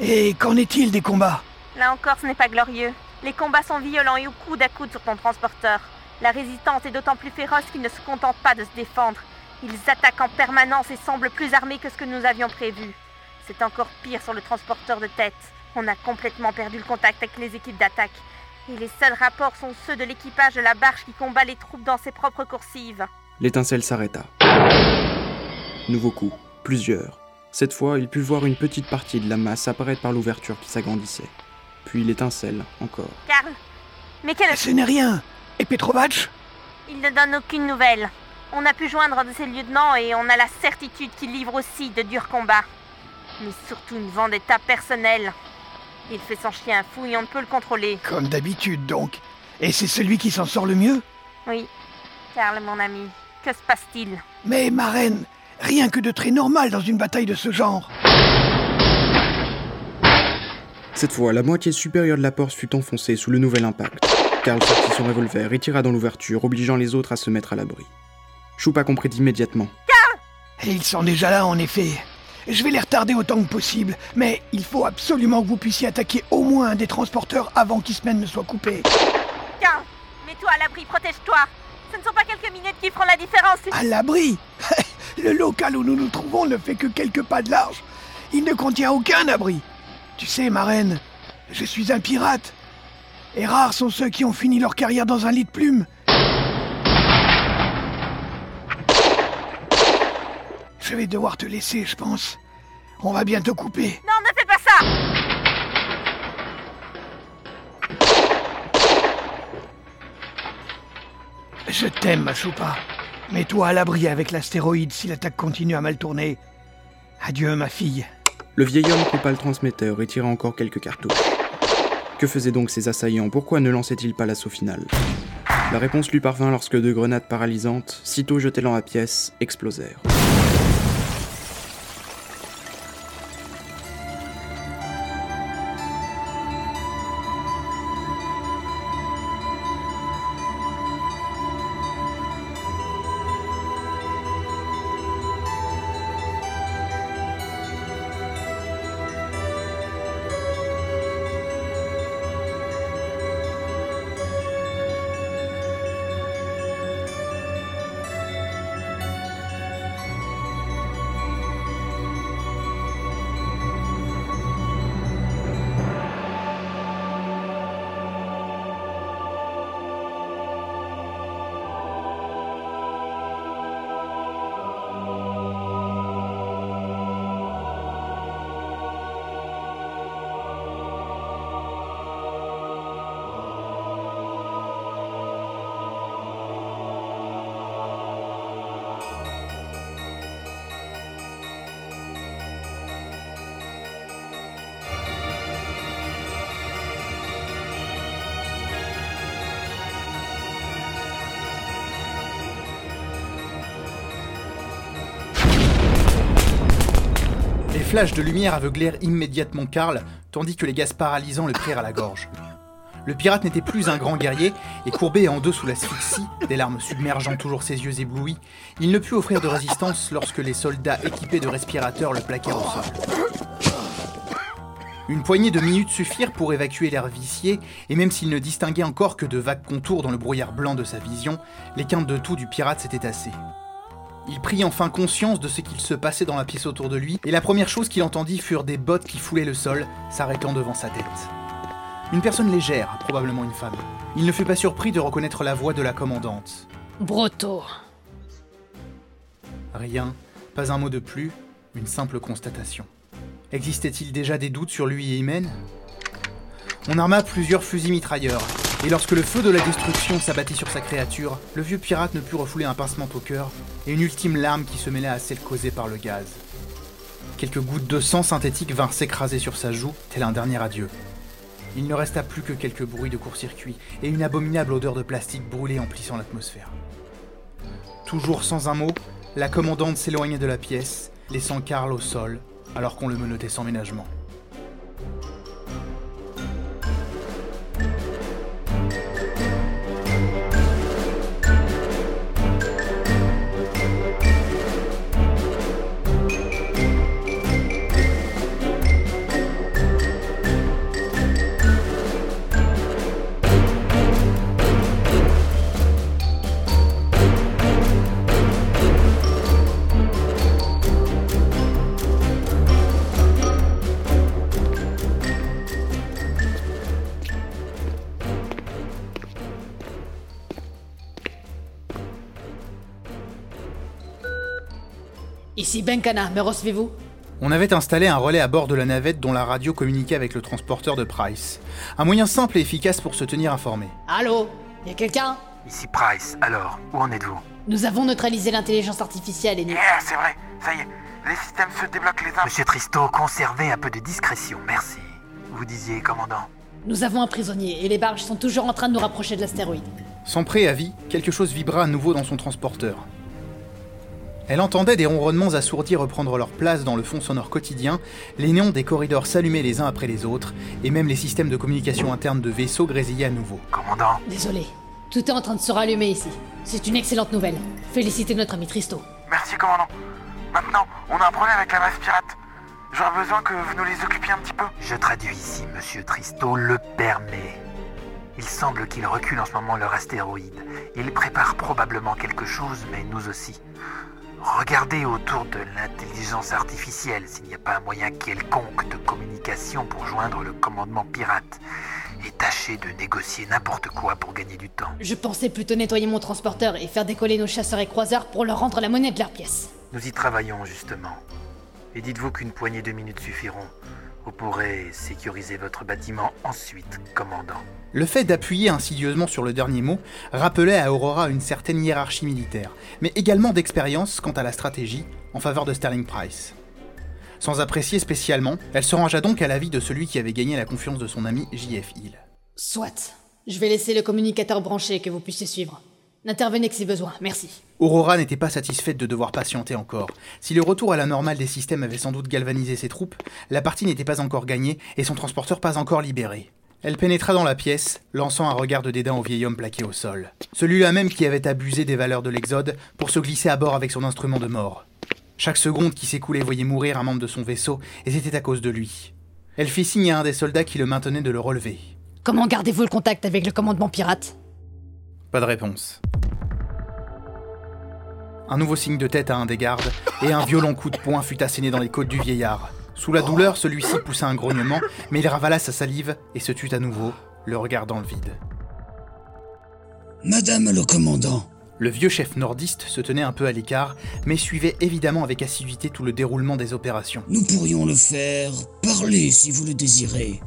Et qu'en est-il des combats? Là encore, ce n'est pas glorieux. Les combats sont violents et au coude à coude sur ton transporteur. La résistance est d'autant plus féroce qu'ils ne se contentent pas de se défendre. Ils attaquent en permanence et semblent plus armés que ce que nous avions prévu. C'est encore pire sur le transporteur de tête. On a complètement perdu le contact avec les équipes d'attaque. Et les seuls rapports sont ceux de l'équipage de la barge qui combat les troupes dans ses propres coursives. L'étincelle s'arrêta. Nouveau coup, plusieurs. Cette fois, il put voir une petite partie de la masse apparaître par l'ouverture qui s'agrandissait. Puis l'étincelle, encore. Karl Mais quel... Ce n'est rien Et Petrovac? Il ne donne aucune nouvelle. On a pu joindre un de ses lieutenants et on a la certitude qu'il livre aussi de durs combats. Mais surtout une vendetta personnelle. Il fait son chien fou et on ne peut le contrôler. Comme d'habitude, donc. Et c'est celui qui s'en sort le mieux? Oui. Karl, mon ami, que se passe-t-il? Mais, ma reine, rien que de très normal dans une bataille de ce genre. Cette fois, la moitié supérieure de la porte fut enfoncée sous le nouvel impact. Karl sortit son revolver et tira dans l'ouverture, obligeant les autres à se mettre à l'abri. Choupa comprit immédiatement. Et ils sont déjà là, en effet. Je vais les retarder autant que possible, mais il faut absolument que vous puissiez attaquer au moins un des transporteurs avant qu'Ismen ne soit coupé. à l'abri, protège-toi. Ce ne sont pas quelques minutes qui feront la différence. À l'abri? Le local où nous nous trouvons ne fait que quelques pas de large. Il ne contient aucun abri. Tu sais, ma reine, je suis un pirate. Et rares sont ceux qui ont fini leur carrière dans un lit de plumes. Je vais devoir te laisser, je pense. On va bientôt couper. Non, ne fais pas ça Je t'aime, ma choupa. Mets-toi à l'abri avec l'astéroïde si l'attaque continue à mal tourner. Adieu, ma fille. Le vieil homme coupa le transmetteur et tira encore quelques cartouches. Que faisaient donc ces assaillants? Pourquoi ne lançaient-ils pas l'assaut final? La réponse lui parvint lorsque deux grenades paralysantes, sitôt jetées dans la pièce, explosèrent. Flashs de lumière aveuglèrent immédiatement Karl, tandis que les gaz paralysants le prirent à la gorge. Le pirate n'était plus un grand guerrier, et courbé en deux sous l'asphyxie, des larmes submergeant toujours ses yeux éblouis, il ne put offrir de résistance lorsque les soldats équipés de respirateurs le plaquèrent au sol. Une poignée de minutes suffirent pour évacuer l'air vicié, et même s'il ne distinguait encore que de vagues contours dans le brouillard blanc de sa vision, les quintes de tout du pirate s'étaient tassées. Il prit enfin conscience de ce qu'il se passait dans la pièce autour de lui, et la première chose qu'il entendit furent des bottes qui foulaient le sol, s'arrêtant devant sa tête. Une personne légère, probablement une femme. Il ne fut pas surpris de reconnaître la voix de la commandante. Broto. Rien, pas un mot de plus, une simple constatation. Existait-il déjà des doutes sur lui et Imen? On arma plusieurs fusils mitrailleurs, et lorsque le feu de la destruction s'abattit sur sa créature, le vieux pirate ne put refouler un pincement au cœur et une ultime larme qui se mêlait à celle causée par le gaz. Quelques gouttes de sang synthétique vinrent s'écraser sur sa joue, tel un dernier adieu. Il ne resta plus que quelques bruits de court-circuit et une abominable odeur de plastique brûlé emplissant l'atmosphère. Toujours sans un mot, la commandante s'éloignait de la pièce, laissant Karl au sol, alors qu'on le menottait sans ménagement. Ici Benkana, me recevez-vous On avait installé un relais à bord de la navette dont la radio communiquait avec le transporteur de Price. Un moyen simple et efficace pour se tenir informé. Allô? Y a quelqu'un? Ici Price, alors, où en êtes-vous? Nous avons neutralisé l'intelligence artificielle et nous... Yeah, c'est vrai, ça y est, les systèmes se débloquent les uns. Monsieur Tristo, conservez un peu de discrétion, merci. Vous disiez, commandant Nous avons un prisonnier et les barges sont toujours en train de nous rapprocher de l'astéroïde. Sans préavis, quelque chose vibra à nouveau dans son transporteur. Elle entendait des ronronnements assourdis reprendre leur place dans le fond sonore quotidien, les néons des corridors s'allumaient les uns après les autres, et même les systèmes de communication interne de vaisseaux grésillaient à nouveau. Commandant Désolé, tout est en train de se rallumer ici. C'est une excellente nouvelle. Félicitez notre ami Tristo. Merci, commandant. Maintenant, on a un problème avec la masse pirate. J'aurais besoin que vous nous les occupiez un petit peu. Je traduis ici, monsieur Tristo le permet. Il semble qu'ils reculent en ce moment leur astéroïde. Ils préparent probablement quelque chose, mais nous aussi. Regardez autour de l'intelligence artificielle s'il n'y a pas un moyen quelconque de communication pour joindre le commandement pirate. Et tâchez de négocier n'importe quoi pour gagner du temps. Je pensais plutôt nettoyer mon transporteur et faire décoller nos chasseurs et croiseurs pour leur rendre la monnaie de leurs pièces. Nous y travaillons justement. Et dites-vous qu'une poignée de minutes suffiront. Vous pourrez sécuriser votre bâtiment ensuite, commandant. Le fait d'appuyer insidieusement sur le dernier mot rappelait à Aurora une certaine hiérarchie militaire, mais également d'expérience quant à la stratégie en faveur de Sterling Price. Sans apprécier spécialement, elle se rangea donc à l'avis de celui qui avait gagné la confiance de son ami JF Hill. Soit. Je vais laisser le communicateur branché que vous puissiez suivre. N'intervenez que si besoin, merci. Aurora n'était pas satisfaite de devoir patienter encore. Si le retour à la normale des systèmes avait sans doute galvanisé ses troupes, la partie n'était pas encore gagnée et son transporteur pas encore libéré. Elle pénétra dans la pièce, lançant un regard de dédain au vieil homme plaqué au sol. Celui-là même qui avait abusé des valeurs de l'Exode pour se glisser à bord avec son instrument de mort. Chaque seconde qui s'écoulait voyait mourir un membre de son vaisseau, et c'était à cause de lui. Elle fit signe à un des soldats qui le maintenait de le relever. Comment gardez-vous le contact avec le commandement pirate? Pas de réponse. Un nouveau signe de tête à un des gardes, et un violent coup de poing fut asséné dans les côtes du vieillard. Sous la douleur, celui-ci poussa un grognement, mais il ravala sa salive et se tut à nouveau, le regard dans le vide. Madame le commandant, Le vieux chef nordiste se tenait un peu à l'écart, mais suivait évidemment avec assiduité tout le déroulement des opérations. nous pourrions le faire parler si vous le désirez.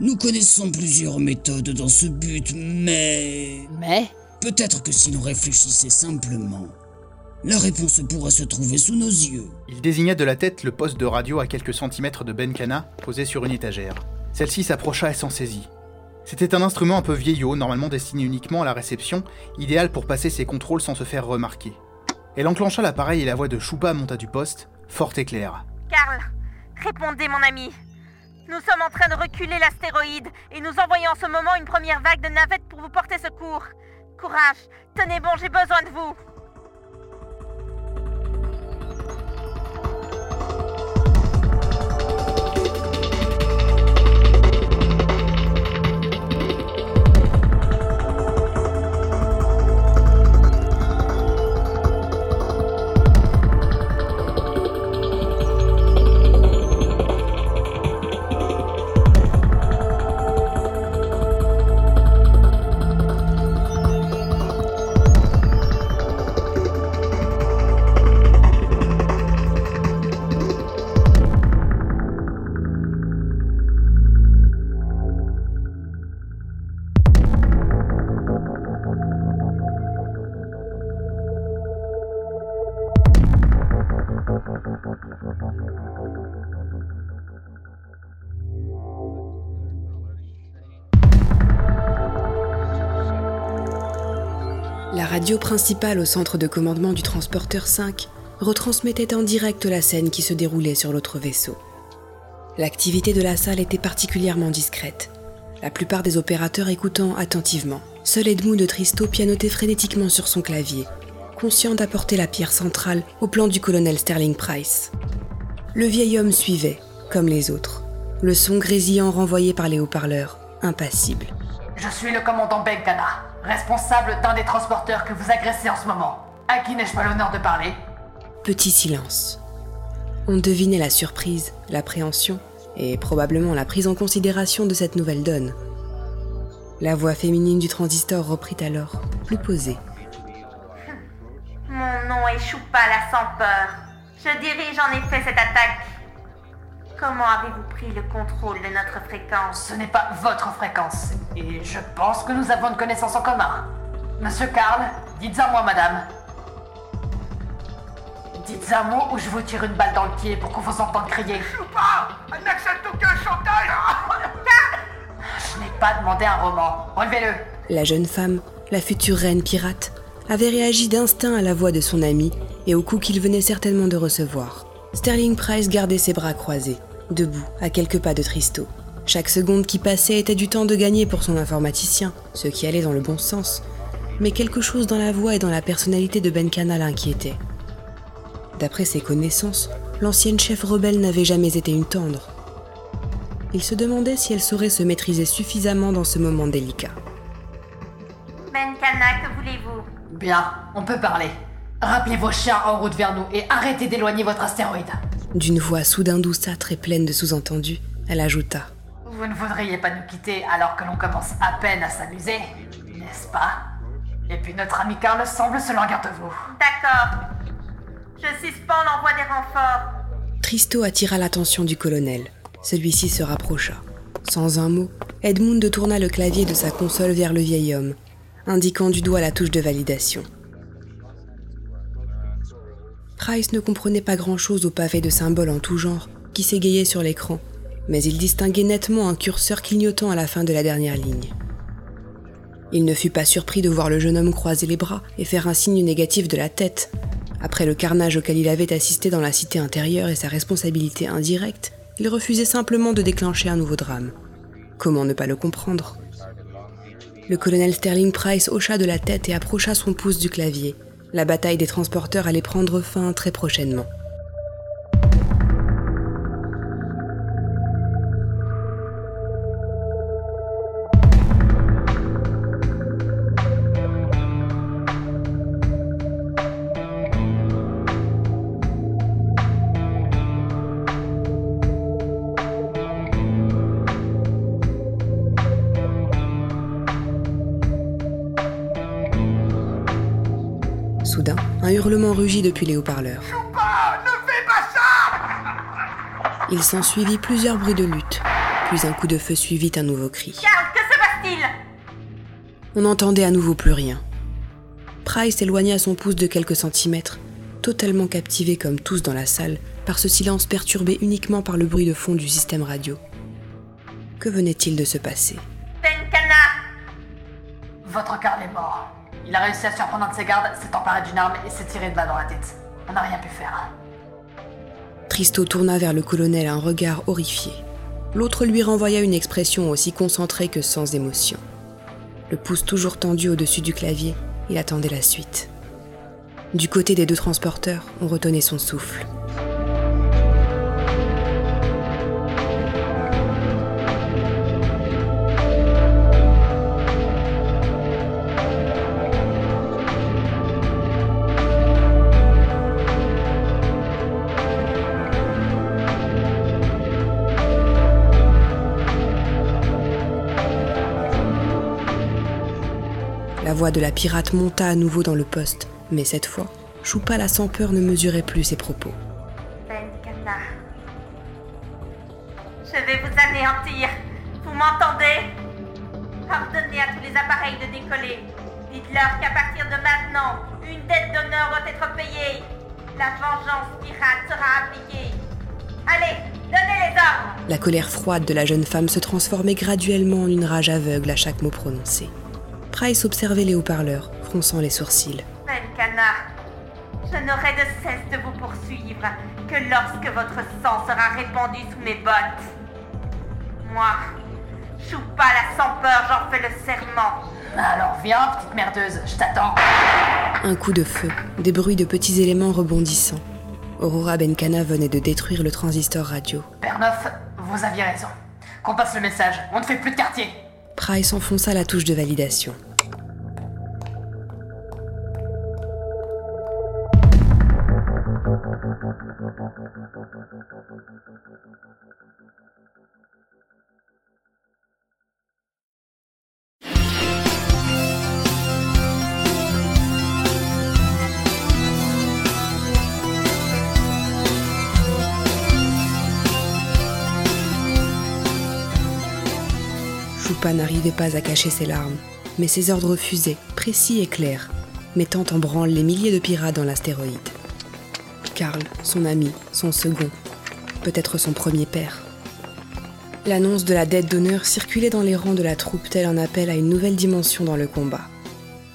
Nous connaissons plusieurs méthodes dans ce but, mais... Mais? Peut-être que si l'on réfléchissait simplement, la réponse pourrait se trouver sous nos yeux. Il désigna de la tête le poste de radio à quelques centimètres de Benkana, posé sur une étagère. Celle-ci s'approcha et s'en saisit. C'était un instrument un peu vieillot, normalement destiné uniquement à la réception, idéal pour passer ses contrôles sans se faire remarquer. Elle enclencha l'appareil et la voix de Choupa monta du poste, forte et claire. Karl, répondez mon ami. Nous sommes en train de reculer l'astéroïde et nous envoyons en ce moment une première vague de navettes pour vous porter secours. Courage, tenez bon, j'ai besoin de vous. Radio principale au centre de commandement du transporteur 5 retransmettait en direct la scène qui se déroulait sur l'autre vaisseau. L'activité de la salle était particulièrement discrète, la plupart des opérateurs écoutant attentivement. Seul Edmund de Tristo pianotait frénétiquement sur son clavier, conscient d'apporter la pierre centrale au plan du colonel Sterling Price. Le vieil homme suivait, comme les autres, le son grésillant renvoyé par les haut-parleurs, impassible. Je suis le commandant Benkana, responsable d'un des transporteurs que vous agressez en ce moment. À qui n'ai-je pas l'honneur de parler? Petit silence. On devinait la surprise, l'appréhension et probablement la prise en considération de cette nouvelle donne. La voix féminine du transistor reprit alors, plus posée. Mon nom est Choupa la sans peur. Je dirige en effet cette attaque. Comment avez-vous pris le contrôle de notre fréquence? Ce n'est pas votre fréquence. Et je pense que nous avons une connaissance en commun. Monsieur Karl, dites à moi, madame. Dites un mot ou je vous tire une balle dans le pied pour qu'on vous entende crier. Choupa Elle n'accepte aucun chantage Je n'ai pas demandé un roman. Relevez-le. La jeune femme, la future reine pirate, avait réagi d'instinct à la voix de son ami et au coup qu'il venait certainement de recevoir. Sterling Price gardait ses bras croisés, debout, à quelques pas de Tristo. Chaque seconde qui passait était du temps de gagner pour son informaticien, ce qui allait dans le bon sens. Mais quelque chose dans la voix et dans la personnalité de Benkana l'inquiétait. D'après ses connaissances, l'ancienne chef rebelle n'avait jamais été une tendre. Il se demandait si elle saurait se maîtriser suffisamment dans ce moment délicat. Benkana, que voulez-vous? Bien, on peut parler. Rappelez vos chiens en route vers nous et arrêtez d'éloigner votre astéroïde. D'une voix soudain douceâtre et pleine de sous-entendus, elle ajouta Vous ne voudriez pas nous quitter alors que l'on commence à peine à s'amuser, n'est-ce pas? Et puis notre ami Carl semble se languir de vous. D'accord. Je suspends l'envoi des renforts. Tristo attira l'attention du colonel. Celui-ci se rapprocha. Sans un mot, Edmund tourna le clavier de sa console vers le vieil homme, indiquant du doigt la touche de validation. Price ne comprenait pas grand-chose au pavé de symboles en tout genre qui s'égayaient sur l'écran, mais il distinguait nettement un curseur clignotant à la fin de la dernière ligne. Il ne fut pas surpris de voir le jeune homme croiser les bras et faire un signe négatif de la tête. Après le carnage auquel il avait assisté dans la cité intérieure et sa responsabilité indirecte, il refusait simplement de déclencher un nouveau drame. Comment ne pas le comprendre? Le colonel Sterling Price hocha de la tête et approcha son pouce du clavier. La bataille des transporteurs allait prendre fin très prochainement. Rugit depuis les haut-parleurs. Il s'ensuivit plusieurs bruits de lutte, puis un coup de feu suivit un nouveau cri. Que se passe-t-il? On n'entendait à nouveau plus rien. Price éloigna son pouce de quelques centimètres, totalement captivé comme tous dans la salle par ce silence perturbé uniquement par le bruit de fond du système radio. Que venait-il de se passer? Benkana Votre Carl est mort. Il a réussi à surprendre un de ses gardes, s'est emparé d'une arme et s'est tiré de balle dans la tête. On n'a rien pu faire. Tristo tourna vers le colonel un regard horrifié. L'autre lui renvoya une expression aussi concentrée que sans émotion. Le pouce toujours tendu au-dessus du clavier, il attendait la suite. Du côté des deux transporteurs, on retenait son souffle. La voix de la pirate monta à nouveau dans le poste, mais cette fois, Choupa la sans peur ne mesurait plus ses propos. Benkana. Je vais vous anéantir. Vous m'entendez? Ordonnez à tous les appareils de décoller. Dites-leur qu'à partir de maintenant, une dette d'honneur doit être payée. La vengeance pirate sera appliquée. Allez, donnez les ordres La colère froide de la jeune femme se transformait graduellement en une rage aveugle à chaque mot prononcé. Price observait les haut-parleurs, fronçant les sourcils. Benkana, je n'aurai de cesse de vous poursuivre que lorsque votre sang sera répandu sous mes bottes. Moi, Choupa la sans peur, j'en fais le serment. Alors viens, petite merdeuse, je t'attends. Un coup de feu, des bruits de petits éléments rebondissant. Aurora Benkana venait de détruire le transistor radio. Père Neuf, vous aviez raison. Qu'on passe le message, on ne fait plus de quartier. Price enfonça la touche de validation. N'arrivait pas à cacher ses larmes, mais ses ordres refusaient, précis et clairs, mettant en branle les milliers de pirates dans l'astéroïde. Karl, son ami, son second, peut-être son premier père. L'annonce de la dette d'honneur circulait dans les rangs de la troupe tel un appel à une nouvelle dimension dans le combat.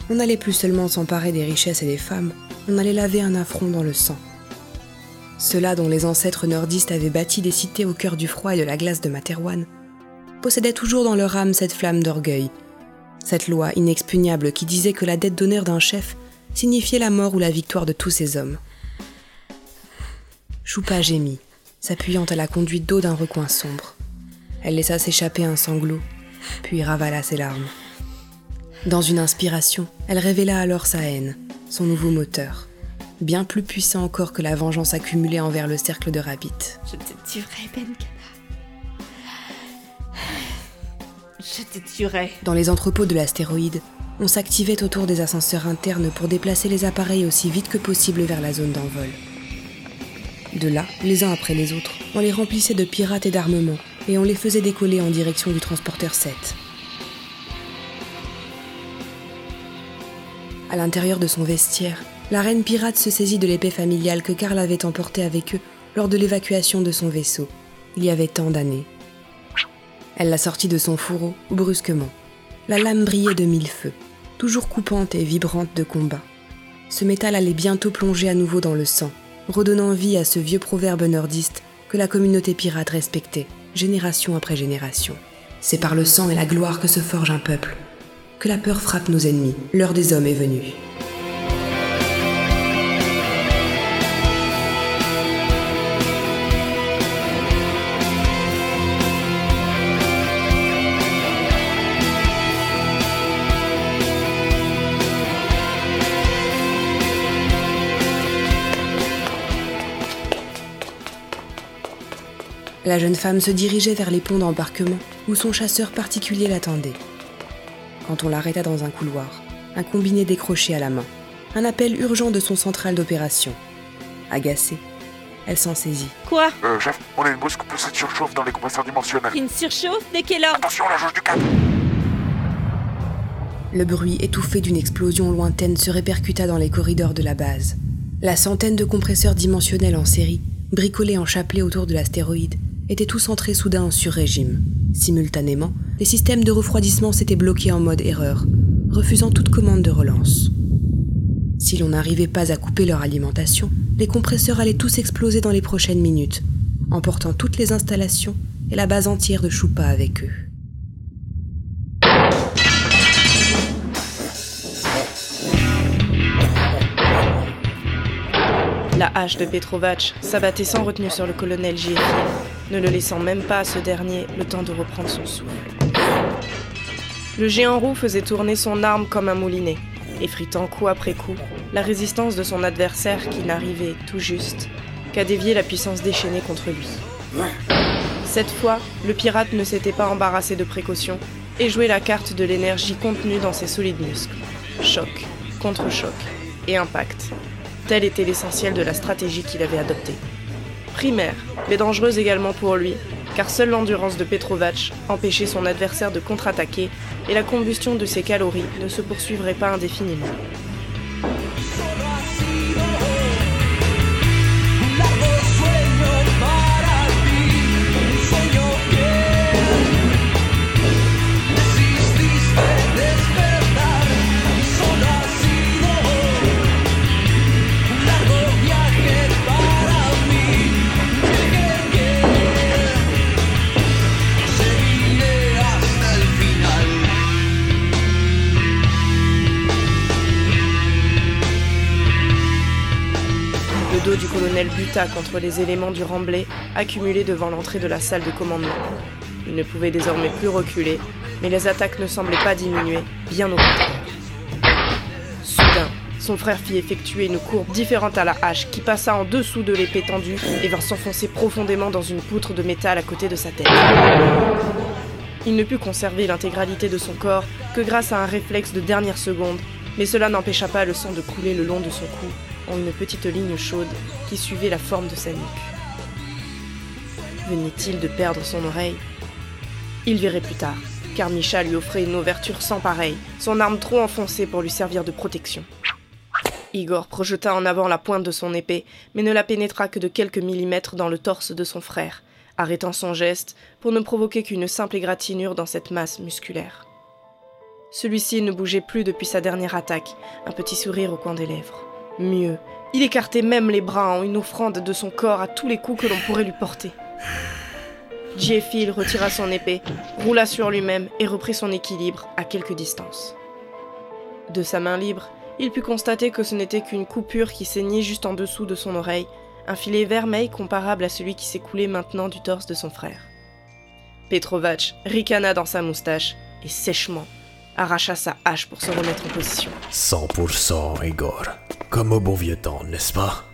On n'allait plus seulement s'emparer des richesses et des femmes, on allait laver un affront dans le sang. Ceux-là dont les ancêtres nordistes avaient bâti des cités au cœur du froid et de la glace de Materwan possédaient toujours dans leur âme cette flamme d'orgueil, cette loi inexpugnable qui disait que la dette d'honneur d'un chef signifiait la mort ou la victoire de tous ses hommes. Choupa gémit, s'appuyant à la conduite d'eau d'un recoin sombre. Elle laissa s'échapper un sanglot, puis ravala ses larmes. Dans une inspiration, elle révéla alors sa haine, son nouveau moteur, bien plus puissant encore que la vengeance accumulée envers le cercle de Rabbit. Je te. Je te tuerai. Dans les entrepôts de l'astéroïde, on s'activait autour des ascenseurs internes pour déplacer les appareils aussi vite que possible vers la zone d'envol. De là, les uns après les autres, on les remplissait de pirates et d'armements, et on les faisait décoller en direction du transporteur 7. À l'intérieur de son vestiaire, la reine pirate se saisit de l'épée familiale que Karl avait emportée avec eux lors de l'évacuation de son vaisseau, il y avait tant d'années. Elle la sortit de son fourreau brusquement. La lame brillait de mille feux, toujours coupante et vibrante de combat. Ce métal allait bientôt plonger à nouveau dans le sang, redonnant vie à ce vieux proverbe nordiste que la communauté pirate respectait, génération après génération. C'est par le sang et la gloire que se forge un peuple. Que la peur frappe nos ennemis, l'heure des hommes est venue. La jeune femme se dirigeait vers les ponts d'embarquement où son chasseur particulier l'attendait. Quand on l'arrêta dans un couloir, un combiné décroché à la main, un appel urgent de son central d'opération. Agacée, elle s'en saisit. Quoi? Euh, chef, on a une brusque poussée de surchauffe dans les compresseurs dimensionnels. Une surchauffe Dès quelle heure Attention, la jauge du câble Le bruit étouffé d'une explosion lointaine se répercuta dans les corridors de la base. La centaine de compresseurs dimensionnels en série, bricolés en chapelet autour de l'astéroïde, étaient tous entrés soudain en sur-régime. Simultanément, les systèmes de refroidissement s'étaient bloqués en mode erreur, refusant toute commande de relance. Si l'on n'arrivait pas à couper leur alimentation, les compresseurs allaient tous exploser dans les prochaines minutes, emportant toutes les installations et la base entière de Choupa avec eux. La hache de Petrovac s'abattait sans retenue sur le colonel J. ne le laissant même pas à ce dernier le temps de reprendre son souffle. Le géant roux faisait tourner son arme comme un moulinet, effritant coup après coup la résistance de son adversaire qui n'arrivait tout juste qu'à dévier la puissance déchaînée contre lui. Cette fois, le pirate ne s'était pas embarrassé de précautions et jouait la carte de l'énergie contenue dans ses solides muscles. Choc, contre-choc et impact. Tel était l'essentiel de la stratégie qu'il avait adoptée. Primaire, mais dangereuse également pour lui, car seule l'endurance de Petrovac empêchait son adversaire de contre-attaquer et la combustion de ses calories ne se poursuivrait pas indéfiniment. Colonel buta contre les éléments du remblai accumulés devant l'entrée de la salle de commandement. Il ne pouvait désormais plus reculer, mais les attaques ne semblaient pas diminuer, bien au contraire. Soudain, son frère fit effectuer une courbe différente à la hache qui passa en dessous de l'épée tendue et vint s'enfoncer profondément dans une poutre de métal à côté de sa tête. Il ne put conserver l'intégralité de son corps que grâce à un réflexe de dernière seconde, mais cela n'empêcha pas le sang de couler le long de son cou une petite ligne chaude qui suivait la forme de sa nuque. Venait-il de perdre son oreille? Il verrait plus tard, car Micha lui offrait une ouverture sans pareille, son arme trop enfoncée pour lui servir de protection. Igor projeta en avant la pointe de son épée, mais ne la pénétra que de quelques millimètres dans le torse de son frère, arrêtant son geste pour ne provoquer qu'une simple égratignure dans cette masse musculaire. Celui-ci ne bougeait plus depuis sa dernière attaque, un petit sourire au coin des lèvres. Mieux, il écartait même les bras en une offrande de son corps à tous les coups que l'on pourrait lui porter. J.F. retira son épée, roula sur lui-même et reprit son équilibre à quelque distance. De sa main libre, il put constater que ce n'était qu'une coupure qui saignait juste en dessous de son oreille, un filet vermeil comparable à celui qui s'écoulait maintenant du torse de son frère. Petrovac ricana dans sa moustache et sèchement, arracha sa hache pour se remettre en position. 100% Igor. Comme au bon vieux temps, n'est-ce pas?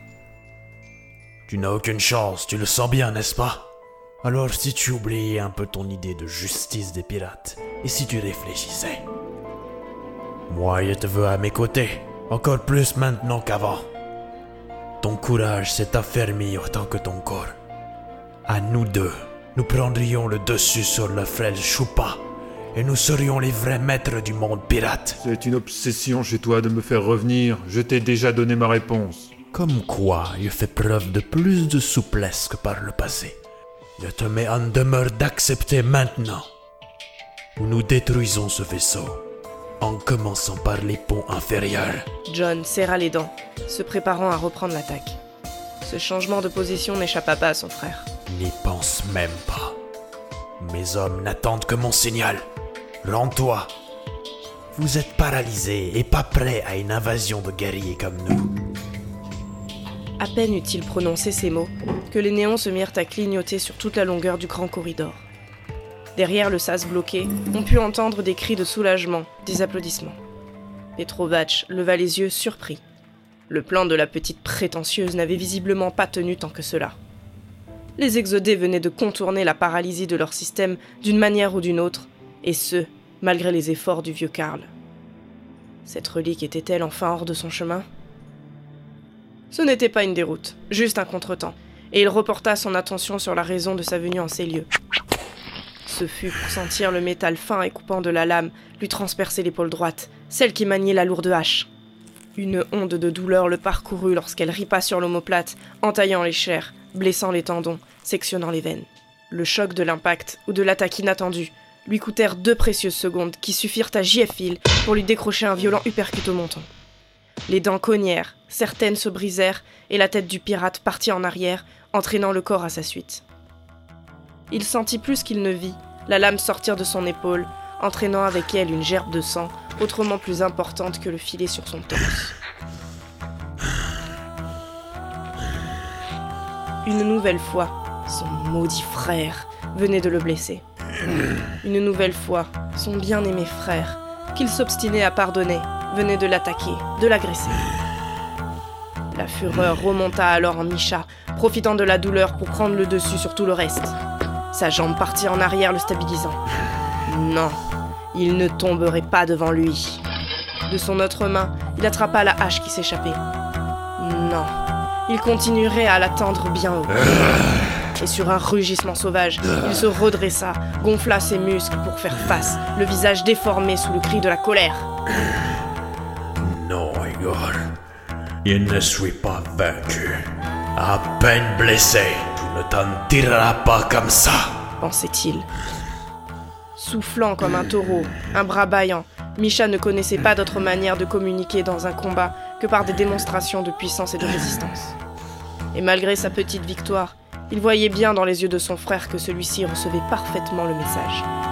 Tu n'as aucune chance, tu le sens bien, n'est-ce pas? Alors si tu oubliais un peu ton idée de justice des pirates, et si tu réfléchissais? Moi, je te veux à mes côtés, encore plus maintenant qu'avant. Ton courage s'est affermi autant que ton corps. À nous deux, nous prendrions le dessus sur le frêle Choupa, et nous serions les vrais maîtres du monde pirate. C'est une obsession chez toi de me faire revenir. Je t'ai déjà donné ma réponse. Comme quoi, je fais preuve de plus de souplesse que par le passé. Je te mets en demeure d'accepter maintenant. Ou nous détruisons ce vaisseau, en commençant par les ponts inférieurs. John serra les dents, se préparant à reprendre l'attaque. Ce changement de position n'échappa pas à son frère. N'y pense même pas. Mes hommes n'attendent que mon signal. Rends-toi. Vous êtes paralysés et pas prêts à une invasion de guerriers comme nous. À peine eut-il prononcé ces mots que les néons se mirent à clignoter sur toute la longueur du grand corridor. Derrière le sas bloqué, on put entendre des cris de soulagement, des applaudissements. Petrovac leva les yeux surpris. Le plan de la petite prétentieuse n'avait visiblement pas tenu tant que cela. Les exodés venaient de contourner la paralysie de leur système d'une manière ou d'une autre, et ce, malgré les efforts du vieux Karl. Cette relique était-elle enfin hors de son chemin? Ce n'était pas une déroute, juste un contretemps, et il reporta son attention sur la raison de sa venue en ces lieux. Ce fut pour sentir le métal fin et coupant de la lame lui transpercer l'épaule droite, celle qui maniait la lourde hache. Une onde de douleur le parcourut lorsqu'elle ripa sur l'omoplate, entaillant les chairs, blessant les tendons, sectionnant les veines. Le choc de l'impact ou de l'attaque inattendue lui coûtèrent deux précieuses secondes qui suffirent à J.F. pour lui décrocher un violent uppercut au menton. Les dents cognèrent, certaines se brisèrent et la tête du pirate partit en arrière, entraînant le corps à sa suite. Il sentit plus qu'il ne vit la lame sortir de son épaule, entraînant avec elle une gerbe de sang, autrement plus importante que le filet sur son torse. Une nouvelle fois, son maudit frère venait de le blesser. Une nouvelle fois, son bien-aimé frère, qu'il s'obstinait à pardonner, venait de l'attaquer, de l'agresser. La fureur remonta alors en Misha, profitant de la douleur pour prendre le dessus sur tout le reste. Sa jambe partit en arrière, le stabilisant. Non, il ne tomberait pas devant lui. De son autre main, il attrapa la hache qui s'échappait. Non, il continuerait à l'attendre bien haut. Et sur un rugissement sauvage, il se redressa, gonfla ses muscles pour faire face, le visage déformé sous le cri de la colère. Non, Igor. Je ne suis pas vaincu. À peine blessé, tu ne t'en tireras pas comme ça. pensait-il. Soufflant comme un taureau, un bras bâillant, Misha ne connaissait pas d'autre manière de communiquer dans un combat que par des démonstrations de puissance et de résistance. Et malgré sa petite victoire, il voyait bien dans les yeux de son frère que celui-ci recevait parfaitement le message.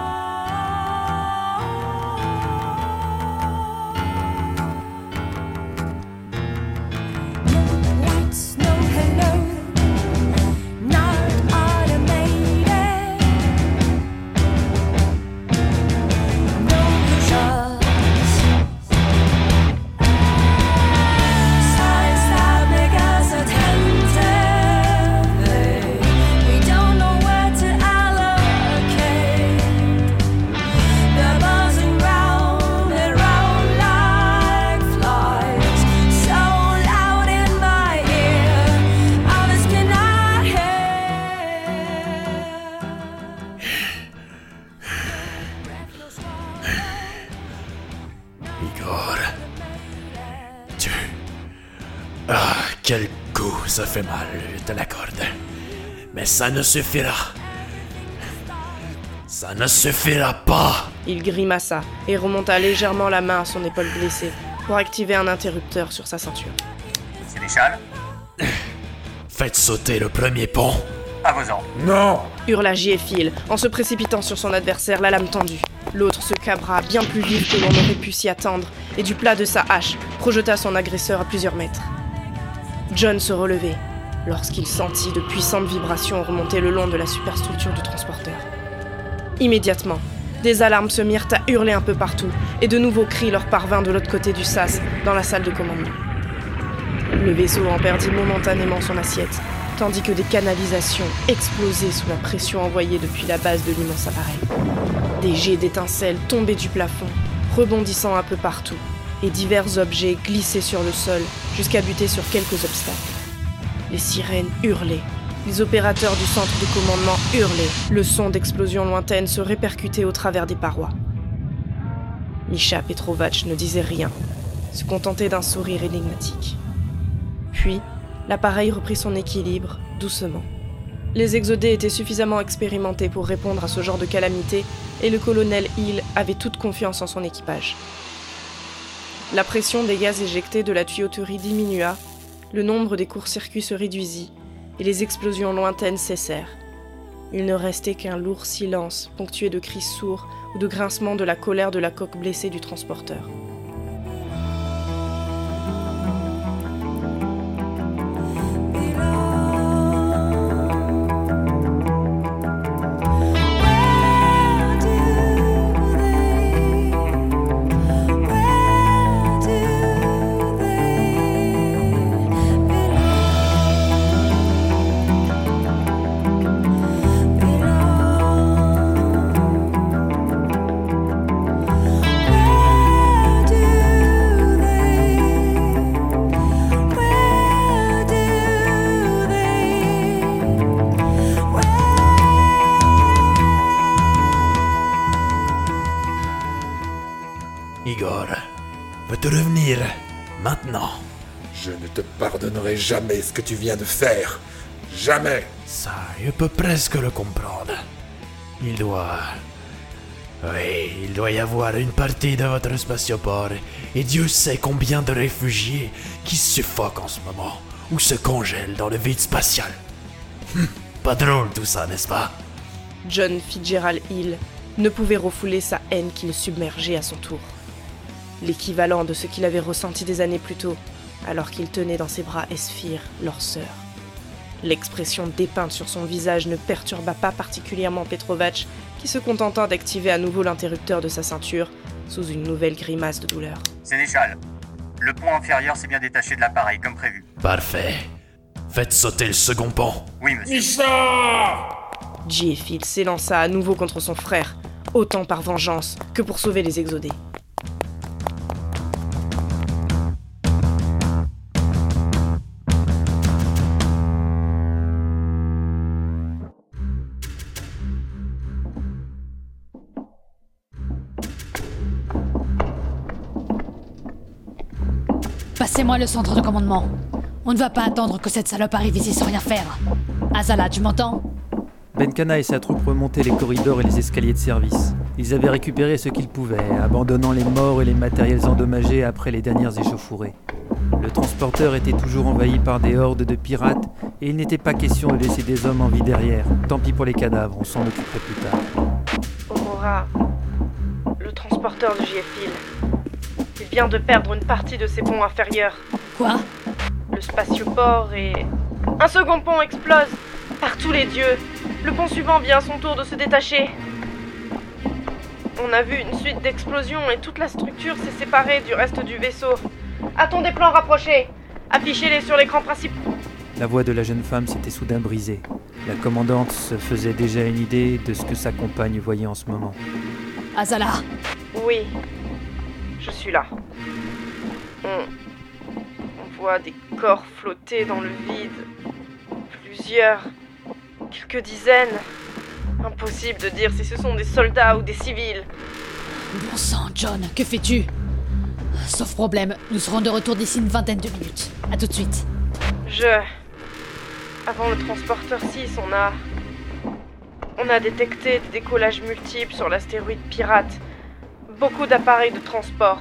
Ça ne suffira. Ça ne suffira pas. Il grimaça et remonta légèrement la main à son épaule blessée pour activer un interrupteur sur sa ceinture. Sénéchal Faites sauter le premier pont. À vos ordres. Non Hurla J.F. en se précipitant sur son adversaire, la lame tendue. L'autre se cabra bien plus vite que l'on aurait pu s'y attendre, et du plat de sa hache, projeta son agresseur à plusieurs mètres. John se relevait, lorsqu'il sentit de puissantes vibrations remonter le long de la superstructure du transporteur. Immédiatement, des alarmes se mirent à hurler un peu partout, et de nouveaux cris leur parvinrent de l'autre côté du sas, dans la salle de commandement. Le vaisseau en perdit momentanément son assiette, tandis que des canalisations explosaient sous la pression envoyée depuis la base de l'immense appareil. Des jets d'étincelles tombaient du plafond, rebondissant un peu partout, et divers objets glissaient sur le sol jusqu'à buter sur quelques obstacles. Les sirènes hurlaient, les opérateurs du centre de commandement hurlaient, le son d'explosions lointaines se répercutait au travers des parois. Misha Petrovac ne disait rien, se contentait d'un sourire énigmatique. Puis, l'appareil reprit son équilibre, doucement. Les exodés étaient suffisamment expérimentés pour répondre à ce genre de calamité, et le colonel Hill avait toute confiance en son équipage. La pression des gaz éjectés de la tuyauterie diminua, le nombre des courts-circuits se réduisit, et les explosions lointaines cessèrent. Il ne restait qu'un lourd silence, ponctué de cris sourds ou de grincements de la colère de la coque blessée du transporteur. Pardonnerai jamais ce que tu viens de faire. Jamais. Ça, je peux presque le comprendre. Il doit... Oui, il doit y avoir une partie de votre spatioport, et Dieu sait combien de réfugiés qui suffoquent en ce moment, ou se congèlent dans le vide spatial. Hum, pas drôle tout ça, n'est-ce pas? John Fitzgerald Hill ne pouvait refouler sa haine qui le submergeait à son tour. L'équivalent de ce qu'il avait ressenti des années plus tôt, alors qu'il tenait dans ses bras Esphir, leur sœur. L'expression dépeinte sur son visage ne perturba pas particulièrement Petrovac, qui se contenta d'activer à nouveau l'interrupteur de sa ceinture sous une nouvelle grimace de douleur. Sénéchal, le pont inférieur s'est bien détaché de l'appareil, comme prévu. Parfait. Faites sauter le second pont. Oui, monsieur. J.F. s'élança à nouveau contre son frère, autant par vengeance que pour sauver les exodés. Passez-moi le centre de commandement. On ne va pas attendre que cette salope arrive ici sans rien faire. Azala, tu m'entends? Benkana et sa troupe remontaient les corridors et les escaliers de service. Ils avaient récupéré ce qu'ils pouvaient, abandonnant les morts et les matériels endommagés après les dernières échauffourées. Le transporteur était toujours envahi par des hordes de pirates et il n'était pas question de laisser des hommes en vie derrière. Tant pis pour les cadavres, on s'en occuperait plus tard. Aurora, le transporteur de JF il vient de perdre une partie de ses ponts inférieurs. Quoi? Le spatioport et... Un second pont explose Par tous les dieux Le pont suivant vient à son tour de se détacher. On a vu une suite d'explosions et toute la structure s'est séparée du reste du vaisseau. A-t-on des plans rapprochés Affichez-les sur l'écran principal. La voix de la jeune femme s'était soudain brisée. La commandante se faisait déjà une idée de ce que sa compagne voyait en ce moment. Azala Oui, je suis là. On... On voit des corps flotter dans le vide. Plusieurs. Quelques dizaines. Impossible de dire si ce sont des soldats ou des civils. Bon sang, John, que fais-tu? Sauf problème, nous serons de retour d'ici une vingtaine de minutes. À tout de suite. Je... Avant le transporteur 6, on a... On a détecté des décollages multiples sur l'astéroïde pirate. Beaucoup d'appareils de transport,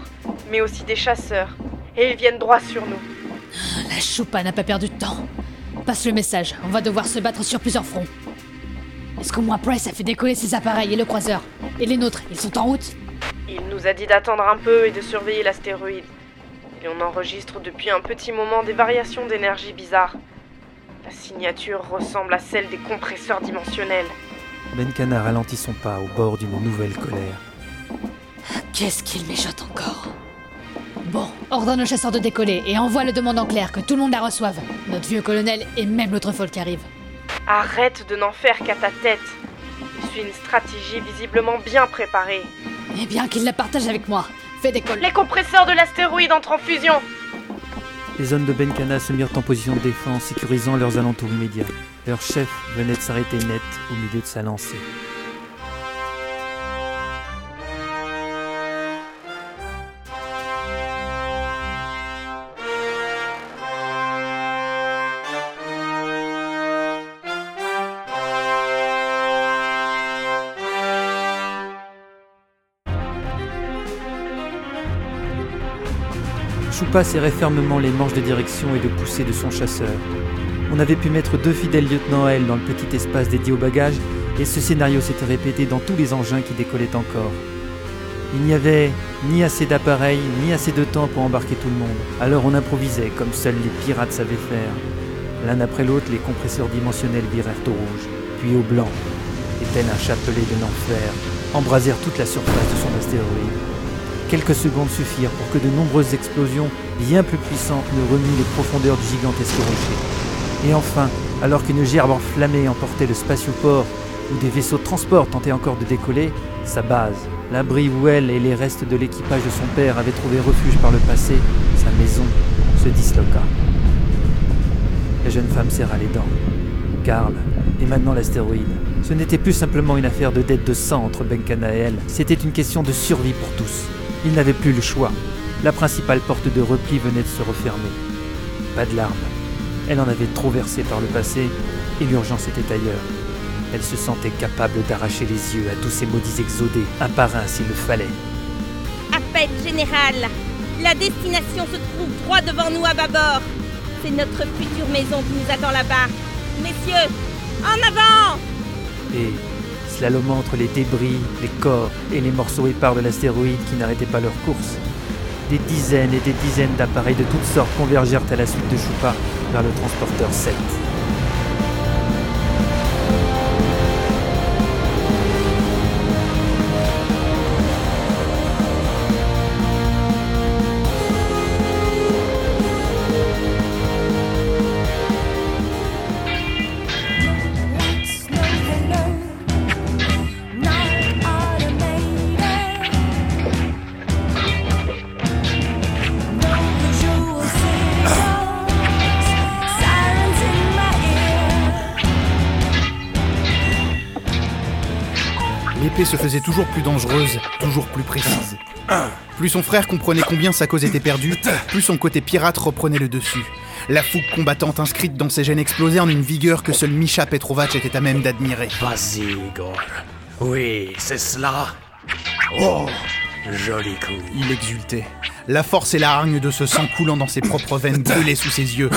mais aussi des chasseurs. Et ils viennent droit sur nous. La choupa n'a pas perdu de temps. Passe le message, on va devoir se battre sur plusieurs fronts. Est-ce qu'au moins Price a fait décoller ses appareils et le croiseur Et les nôtres, ils sont en route Il nous a dit d'attendre un peu et de surveiller l'astéroïde. Et on enregistre depuis un petit moment des variations d'énergie bizarres. La signature ressemble à celle des compresseurs dimensionnels. Benkana ralentit son pas au bord d'une nouvelle colère. Qu'est-ce qu'il méchote encore Bon, ordonne au chasseur de décoller et envoie le demande en clair que tout le monde la reçoive. Notre vieux colonel et même l'autre folle qui arrive. Arrête de n'en faire qu'à ta tête. Je suis une stratégie visiblement bien préparée. Eh bien qu'il la partage avec moi. Fais décolle. Les compresseurs de l'astéroïde entrent en fusion. Les hommes de Benkana se mirent en position de défense, sécurisant leurs alentours immédiats. Leur chef venait de s'arrêter net au milieu de sa lancée. Choupa serrait fermement les manches de direction et de poussée de son chasseur. On avait pu mettre deux fidèles lieutenants à elle dans le petit espace dédié au bagage, et ce scénario s'était répété dans tous les engins qui décollaient encore. Il n'y avait ni assez d'appareils, ni assez de temps pour embarquer tout le monde. Alors on improvisait, comme seuls les pirates savaient faire. L'un après l'autre, les compresseurs dimensionnels virèrent au rouge, puis au blanc, et tel un chapelet de l'enfer, embrasèrent toute la surface de son astéroïde. Quelques secondes suffirent pour que de nombreuses explosions bien plus puissantes ne remuent les profondeurs du gigantesque rocher. Et enfin, alors qu'une gerbe enflammée emportait le spatioport, où des vaisseaux de transport tentaient encore de décoller, sa base, l'abri où elle et les restes de l'équipage de son père avaient trouvé refuge par le passé, sa maison, se disloqua. La jeune femme serra les dents. Karl, et maintenant l'astéroïde. Ce n'était plus simplement une affaire de dette de sang entre Benkana et elle, c'était une question de survie pour tous. Il n'avait plus le choix. La principale porte de repli venait de se refermer. Pas de larmes. Elle en avait trop versé par le passé, et l'urgence était ailleurs. Elle se sentait capable d'arracher les yeux à tous ces maudits exodés, un par un s'il le fallait. Appel général La destination se trouve droit devant nous à bâbord. C'est notre future maison qui nous attend là-bas. Messieurs, en avant Et, slalomant entre les débris, les corps et les morceaux épars de l'astéroïde qui n'arrêtaient pas leur course, des dizaines et des dizaines d'appareils de toutes sortes convergèrent à la suite de Choupa vers le transporteur 7. Se faisait toujours plus dangereuse, toujours plus précise. Plus son frère comprenait combien sa cause était perdue, plus son côté pirate reprenait le dessus. La fougue combattante inscrite dans ses gènes explosait en une vigueur que seul Misha Petrovac était à même d'admirer. Vas-y, Igor. Oui, c'est cela. Oh, joli coup. Il exultait. La force et la hargne de ce sang coulant dans ses propres veines brûlaient sous ses yeux.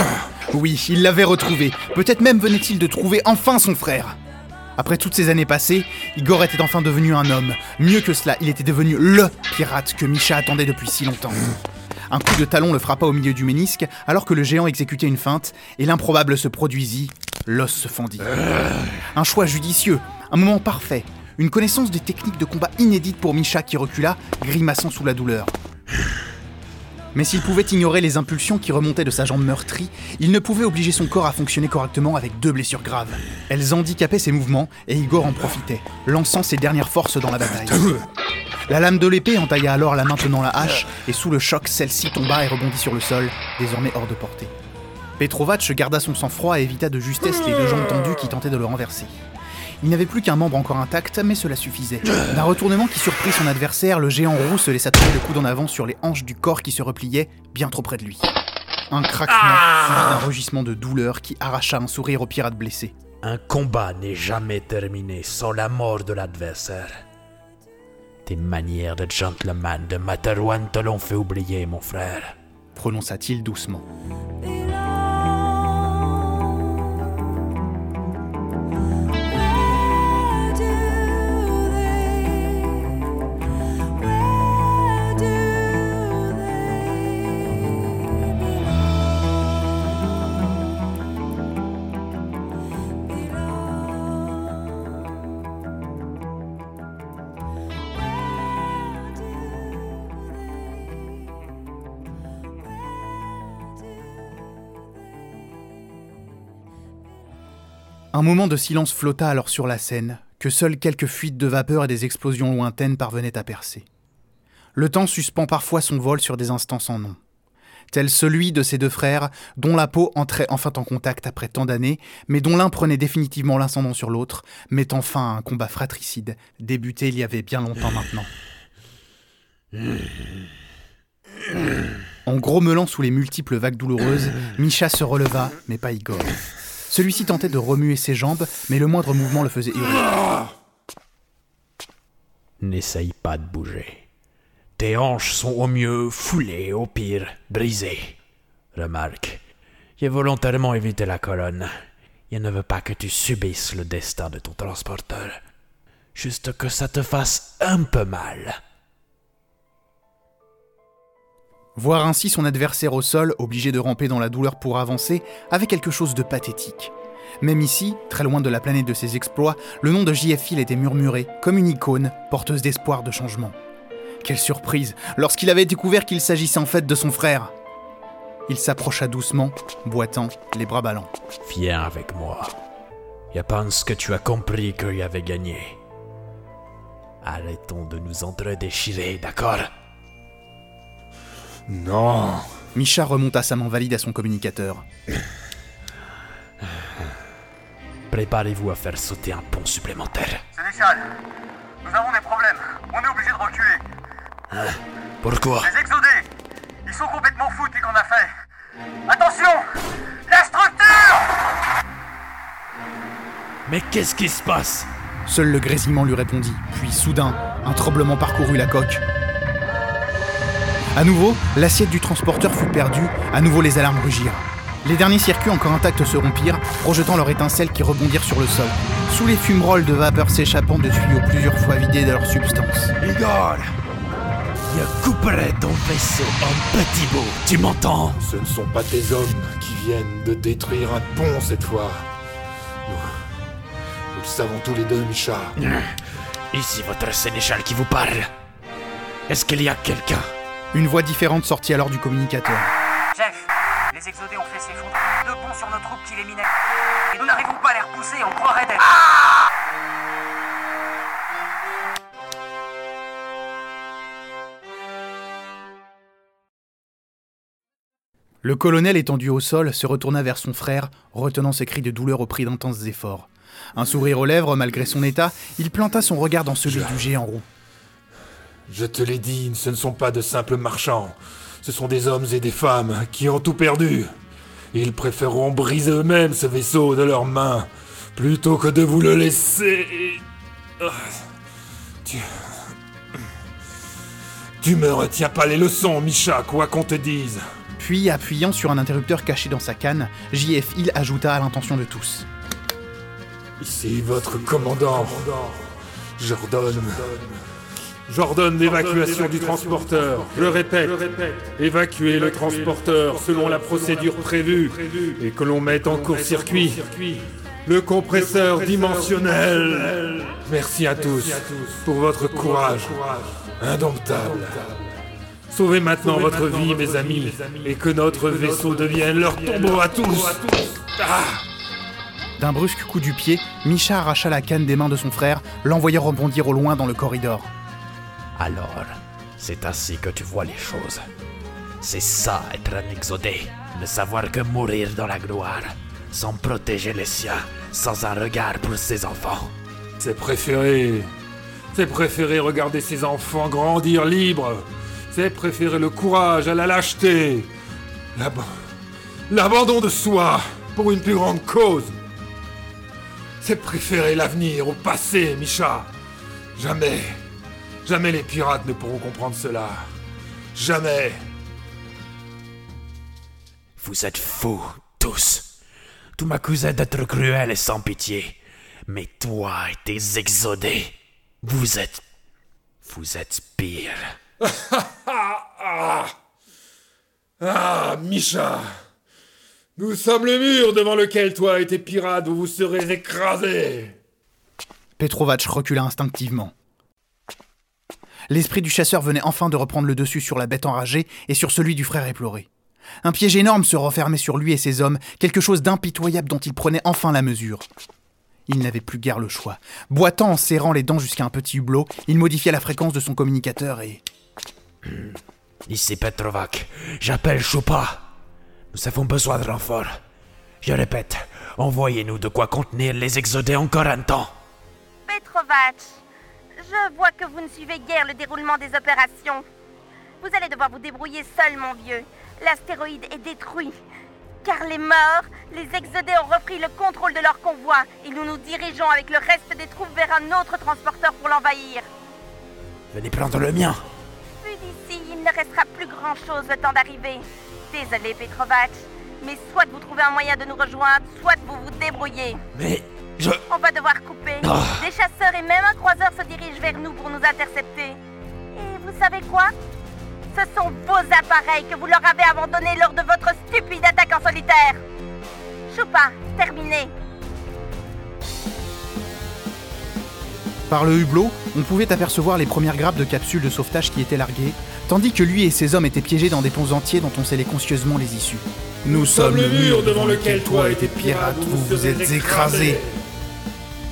Oui, il l'avait retrouvé. Peut-être même venait-il de trouver enfin son frère. Après toutes ces années passées, Igor était enfin devenu un homme. Mieux que cela, il était devenu LE pirate que Misha attendait depuis si longtemps. Un coup de talon le frappa au milieu du ménisque alors que le géant exécutait une feinte et l'improbable se produisit. L'os se fendit. Un choix judicieux, un moment parfait, une connaissance des techniques de combat inédites pour Misha qui recula, grimaçant sous la douleur. Mais s'il pouvait ignorer les impulsions qui remontaient de sa jambe meurtrie, il ne pouvait obliger son corps à fonctionner correctement avec deux blessures graves. Elles handicapaient ses mouvements et Igor en profitait, lançant ses dernières forces dans la bataille. La lame de l'épée entailla alors la main tenant la hache, et sous le choc, celle-ci tomba et rebondit sur le sol, désormais hors de portée. Petrovac garda son sang-froid et évita de justesse les deux jambes tendues qui tentaient de le renverser. Il n'avait plus qu'un membre encore intact, mais cela suffisait. D'un retournement qui surprit son adversaire, le géant roux se laissa tomber le coude en avant sur les hanches du corps qui se repliait, bien trop près de lui. Un craquement, d'un rugissement de douleur qui arracha un sourire au pirate blessé. Un combat n'est jamais terminé sans la mort de l'adversaire. Tes manières de gentleman de Materwan te l'ont fait oublier, mon frère. Prononça-t-il doucement. Un moment de silence flotta alors sur la scène, que seules quelques fuites de vapeur et des explosions lointaines parvenaient à percer. Le temps suspend parfois son vol sur des instants sans nom. Tel celui de ces deux frères, dont la peau entrait enfin en contact après tant d'années, mais dont l'un prenait définitivement l'ascendant sur l'autre, mettant fin à un combat fratricide, débuté il y avait bien longtemps maintenant. En grommelant sous les multiples vagues douloureuses, Misha se releva, mais pas Igor. Celui-ci tentait de remuer ses jambes, mais le moindre mouvement le faisait hurler. N'essaye pas de bouger. Tes hanches sont au mieux foulées, au pire brisées. Remarque, j'ai volontairement évité la colonne. Il ne veut pas que tu subisses le destin de ton transporteur. Juste que ça te fasse un peu mal. Voir ainsi son adversaire au sol, obligé de ramper dans la douleur pour avancer, avait quelque chose de pathétique. Même ici, très loin de la planète de ses exploits, le nom de JF était murmuré, comme une icône, porteuse d'espoir de changement. Quelle surprise, lorsqu'il avait découvert qu'il s'agissait en fait de son frère Il s'approcha doucement, boitant, les bras ballants. Viens avec moi. Je pense que tu as compris qu'il avait gagné. Arrêtons de nous entre-déchirer, d'accord? Non. Misha remonta sa main valide à son communicateur. Préparez-vous à faire sauter un pont supplémentaire. Sénéchal, nous avons des problèmes. On est obligé de reculer. Hein Pourquoi Les exodés, ils sont complètement fous depuis qu'on a fait. Attention La structure Mais qu'est-ce qui se passe? Seul le grésillement lui répondit, puis soudain, un tremblement parcourut la coque. À nouveau, l'assiette du transporteur fut perdue, à nouveau les alarmes rugirent. Les derniers circuits encore intacts se rompirent, projetant leurs étincelles qui rebondirent sur le sol, sous les fumerolles de vapeur s'échappant de tuyaux plusieurs fois vidés de leur substance. Igor Je couperai ton vaisseau en petits bouts, tu m'entends? Ce ne sont pas tes hommes qui viennent de détruire un pont cette fois. Nous, nous le savons tous les deux, Misha. Ici votre sénéchal qui vous parle. Est-ce qu'il y a quelqu'un? Une voix différente sortit alors du communicateur. Jeff, les exodés ont fait s'effondrer deux ponts sur nos troupes qui les minaient. Et nous n'arrivons pas à les repousser, on croirait d'être... Le colonel étendu au sol se retourna vers son frère, retenant ses cris de douleur au prix d'intenses efforts. Un sourire aux lèvres, malgré son état, il planta son regard dans celui du géant roux. Je te l'ai dit, ce ne sont pas de simples marchands. Ce sont des hommes et des femmes qui ont tout perdu. Ils préféreront briser eux-mêmes ce vaisseau de leurs mains plutôt que de vous le laisser. Tu. Tu me retiens pas les leçons, Misha, quoi qu'on te dise. Puis, appuyant sur un interrupteur caché dans sa canne, JF Hill ajouta à l'intention de tous. Ici votre commandant. J'ordonne. J'ordonne l'évacuation du transporteur. Je répète, évacuer le transporteur selon la procédure prévue et que l'on mette en court-circuit. le compresseur dimensionnel. Merci à tous pour votre courage indomptable. Sauvez maintenant votre vie, mes amis, et que notre vaisseau devienne leur tombeau à tous. Ah. D'un brusque coup du pied, Misha arracha la canne des mains de son frère, l'envoyant rebondir au loin dans le corridor. Alors, c'est ainsi que tu vois les choses. C'est ça être un exodé, ne savoir que mourir dans la gloire, sans protéger les siens, sans un regard pour ses enfants. C'est préféré. C'est préféré regarder ses enfants grandir libres. C'est préférer le courage à la lâcheté. L'ab- L'abandon de soi pour une plus grande cause. C'est préférer l'avenir au passé, Misha. Jamais, jamais les pirates ne pourront comprendre cela. Jamais. Vous êtes fous, tous. Tu m'accusais d'être cruel et sans pitié. Mais toi et tes exodés, vous êtes... Vous êtes pire. ah, ah, Misha. Nous sommes le mur devant lequel toi et tes pirates vous vous serez écrasés. Petrovac recula instinctivement. L'esprit du chasseur venait enfin de reprendre le dessus sur la bête enragée et sur celui du frère éploré. Un piège énorme se refermait sur lui et ses hommes, quelque chose d'impitoyable dont il prenait enfin la mesure. Il n'avait plus guère le choix. Boitant en serrant les dents jusqu'à un petit hublot, il modifia la fréquence de son communicateur et... Ici Petrovac, j'appelle Choupa. Nous avons besoin de renfort. Je répète, envoyez-nous de quoi contenir les exodés encore un temps. Petrovac, je vois que vous ne suivez guère le déroulement des opérations. Vous allez devoir vous débrouiller seul, mon vieux. L'astéroïde est détruit. Car les morts, les exodés ont repris le contrôle de leur convoi et nous nous dirigeons avec le reste des troupes vers un autre transporteur pour l'envahir. Venez prendre le mien. Vu d'ici, il ne restera plus grand-chose le temps d'arriver. Désolé, Petrovac, mais soit vous trouvez un moyen de nous rejoindre, soit vous vous débrouillez. Mais je... On va devoir couper. Ah. Des chasseurs et même un croiseur se dirigent vers nous pour nous intercepter. Et vous savez quoi? Ce sont vos appareils que vous leur avez abandonnés lors de votre stupide attaque en solitaire. Choupa, terminé. Par le hublot, on pouvait apercevoir les premières grappes de capsules de sauvetage qui étaient larguées, tandis que lui et ses hommes étaient piégés dans des ponts entiers dont on scellait conscieusement les issues. Nous sommes le mur devant lequel toi et tes pirates vous vous êtes écrasés.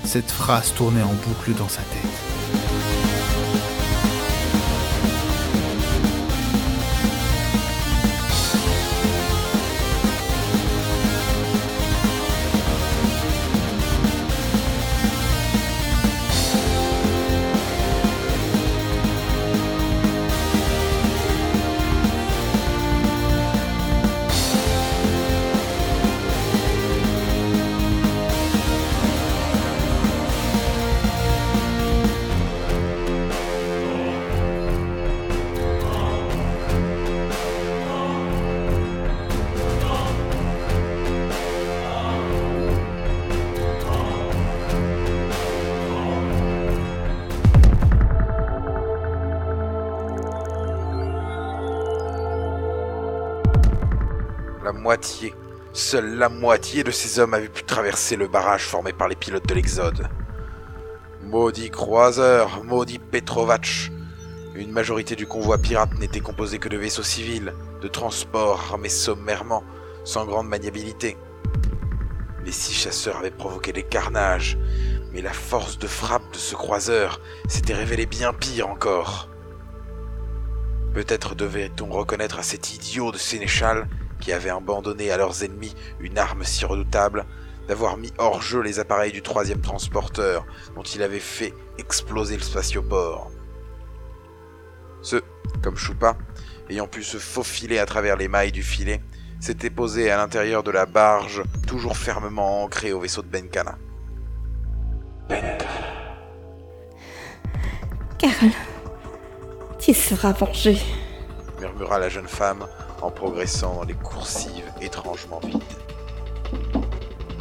Cette phrase tournait en boucle dans sa tête. Seule la moitié de ces hommes avaient pu traverser le barrage formé par les pilotes de l'Exode. Maudit croiseur, maudit Petrovac. Une majorité du convoi pirate n'était composée que de vaisseaux civils, de transports armés sommairement, sans grande maniabilité. Les six chasseurs avaient provoqué des carnages, mais la force de frappe de ce croiseur s'était révélée bien pire encore. Peut-être devait-on reconnaître à cet idiot de sénéchal, qui avait abandonné à leurs ennemis une arme si redoutable, d'avoir mis hors jeu les appareils du troisième transporteur dont il avait fait exploser le spatioport. Ceux, comme Choupa, ayant pu se faufiler à travers les mailles du filet, s'étaient posés à l'intérieur de la barge, toujours fermement ancrée au vaisseau de Benkana. Carl, tu seras vengé. murmura la jeune femme en progressant dans les coursives étrangement vides.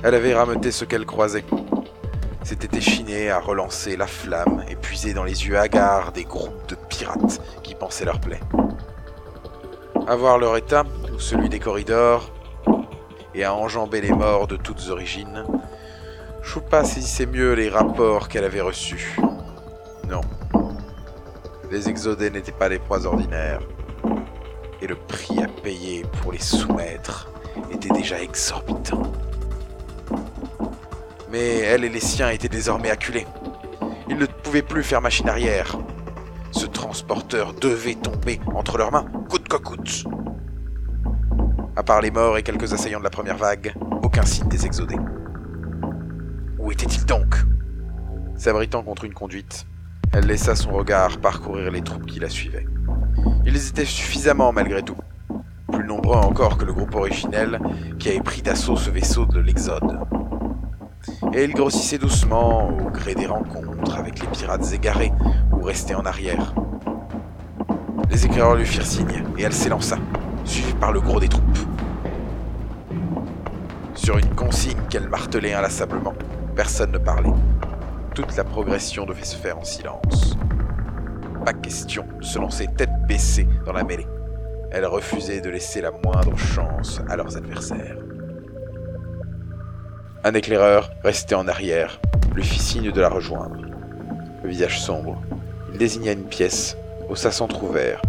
Elle avait rameuté ce qu'elle croisait. S'était échinée à relancer la flamme et puiser dans les yeux hagards des groupes de pirates qui pensaient leur plaie. À voir leur état, ou celui des corridors, et à enjamber les morts de toutes origines, Choupa saisissait mieux les rapports qu'elle avait reçus. Non. Les exodés n'étaient pas des proies ordinaires et le prix à payer pour les soumettre était déjà exorbitant. Mais elle et les siens étaient désormais acculés. Ils ne pouvaient plus faire machine arrière. Ce transporteur devait tomber entre leurs mains, coûte que coûte. À part les morts et quelques assaillants de la première vague, aucun signe des exodés. Où était-il donc? S'abritant contre une conduite, elle laissa son regard parcourir les troupes qui la suivaient. Ils étaient suffisamment malgré tout. Plus nombreux encore que le groupe originel qui avait pris d'assaut ce vaisseau de l'Exode. Et ils grossissaient doucement au gré des rencontres avec les pirates égarés ou restés en arrière. Les éclaireurs lui firent signe et elle s'élança, suivie par le gros des troupes. Sur une consigne qu'elle martelait inlassablement, personne ne parlait. Toute la progression devait se faire en silence. Pas question de se lancer tête baissée dans la mêlée. Elle refusait de laisser la moindre chance à leurs adversaires. Un éclaireur, resté en arrière, lui fit signe de la rejoindre. Le visage sombre, il désigna une pièce, au sas entr'ouvert,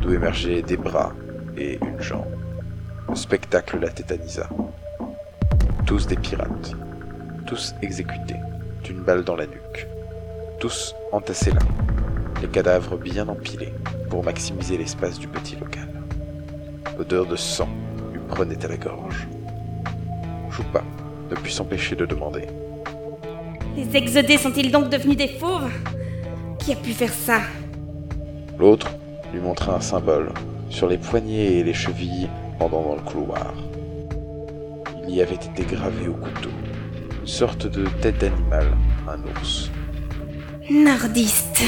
d'où émergeaient des bras et une jambe. Le spectacle la tétanisa. Tous des pirates, tous exécutés, d'une balle dans la nuque. Tous entassés là, les cadavres bien empilés pour maximiser l'espace du petit local. L'odeur de sang lui prenait à la gorge. Choupa ne put s'empêcher de demander. Les exodés sont-ils donc devenus des fauves? Qui a pu faire ça? L'autre lui montra un symbole sur les poignets et les chevilles pendant dans le couloir. Il y avait été gravé au couteau une sorte de tête d'animal, un ours. Nordiste.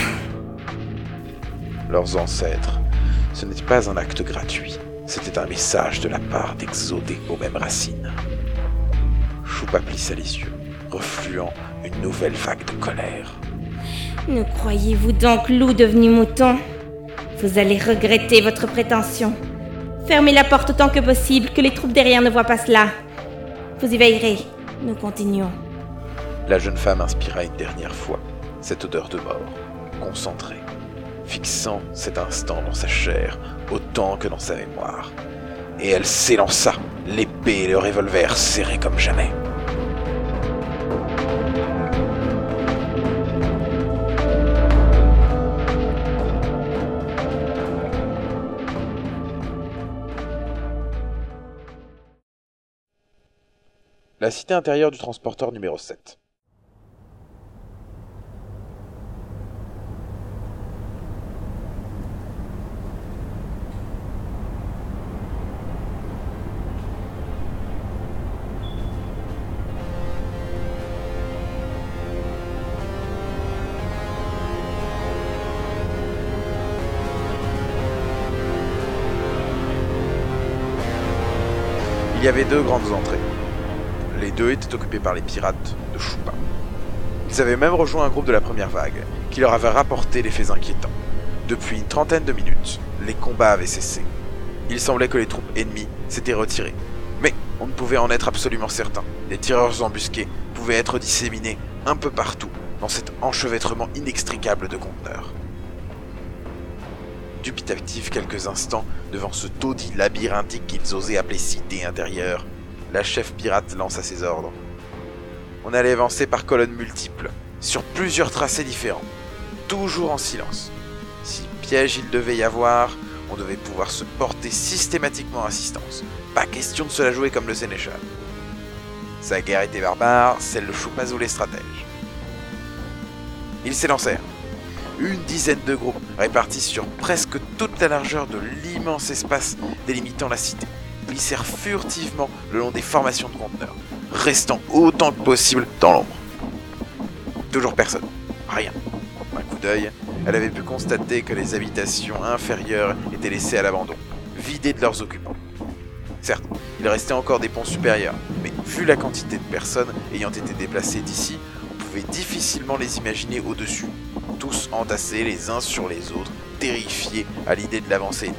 Leurs ancêtres, ce n'était pas un acte gratuit, c'était un message de la part d'exodés aux mêmes racines. Choupa plissa les yeux, refluant une nouvelle vague de colère. Ne croyez-vous donc loup devenu mouton? Vous allez regretter votre prétention. Fermez la porte autant que possible, que les troupes derrière ne voient pas cela. Vous y veillerez. Nous continuons. La jeune femme inspira une dernière fois cette odeur de mort, concentrée, fixant cet instant dans sa chair autant que dans sa mémoire. Et elle s'élança, l'épée et le revolver serrés comme jamais. La cité intérieure du transporteur numéro 7. Avait deux grandes entrées. Les deux étaient occupés par les pirates de Choupa. Ils avaient même rejoint un groupe de la première vague, qui leur avait rapporté des faits inquiétants. Depuis une trentaine de minutes, les combats avaient cessé. Il semblait que les troupes ennemies s'étaient retirées. Mais on ne pouvait en être absolument certain. Les tireurs embusqués pouvaient être disséminés un peu partout dans cet enchevêtrement inextricable de conteneurs. Dubitatif quelques instants devant ce taudis labyrinthique qu'ils osaient appeler cité intérieure, la chef pirate lança ses ordres. On allait avancer par colonnes multiples, sur plusieurs tracés différents, toujours en silence. Si piège il devait y avoir, on devait pouvoir se porter systématiquement assistance. Pas question de se la jouer comme le sénéchal. Sa guerre était barbare, celle de Choupazou les stratèges. Ils s'élancèrent. Une dizaine de groupes répartis sur presque toute la largeur de l'immense espace délimitant la cité glissèrent furtivement le long des formations de conteneurs, restant autant que possible dans l'ombre. Toujours personne. Rien. Un coup d'œil, elle avait pu constater que les habitations inférieures étaient laissées à l'abandon, vidées de leurs occupants. Certes, il restait encore des ponts supérieurs, mais vu la quantité de personnes ayant été déplacées d'ici, on pouvait difficilement les imaginer au-dessus, tous entassés les uns sur les autres, terrifiés à l'idée de l'avancée.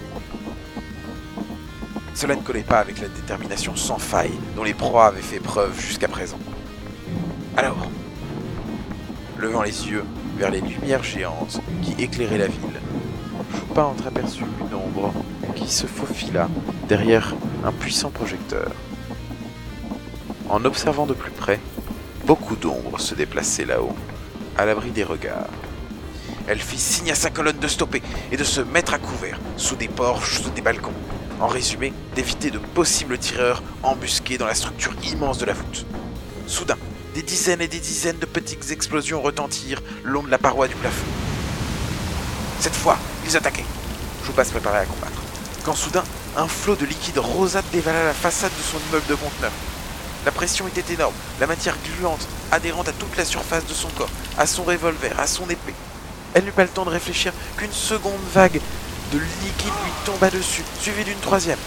Cela ne collait pas avec la détermination sans faille dont les proies avaient fait preuve jusqu'à présent. Alors, levant les yeux vers les lumières géantes qui éclairaient la ville, Choupa entreaperçut une ombre qui se faufila derrière un puissant projecteur. En observant de plus près, beaucoup d'ombres se déplaçaient là-haut, à l'abri des regards. Elle fit signe à sa colonne de stopper et de se mettre à couvert, sous des porches, sous des balcons. En résumé, d'éviter de possibles tireurs embusqués dans la structure immense de la voûte. Soudain, des dizaines et des dizaines de petites explosions retentirent le long de la paroi du plafond. Cette fois, ils attaquaient. Choupa se préparait à combattre. Quand soudain, un flot de liquide rosâtre dévala la façade de son immeuble de conteneur. La pression était énorme, la matière gluante, adhérente à toute la surface de son corps, à son revolver, à son épée. Elle n'eut pas le temps de réfléchir qu'une seconde vague de liquide lui tomba dessus, suivie d'une troisième.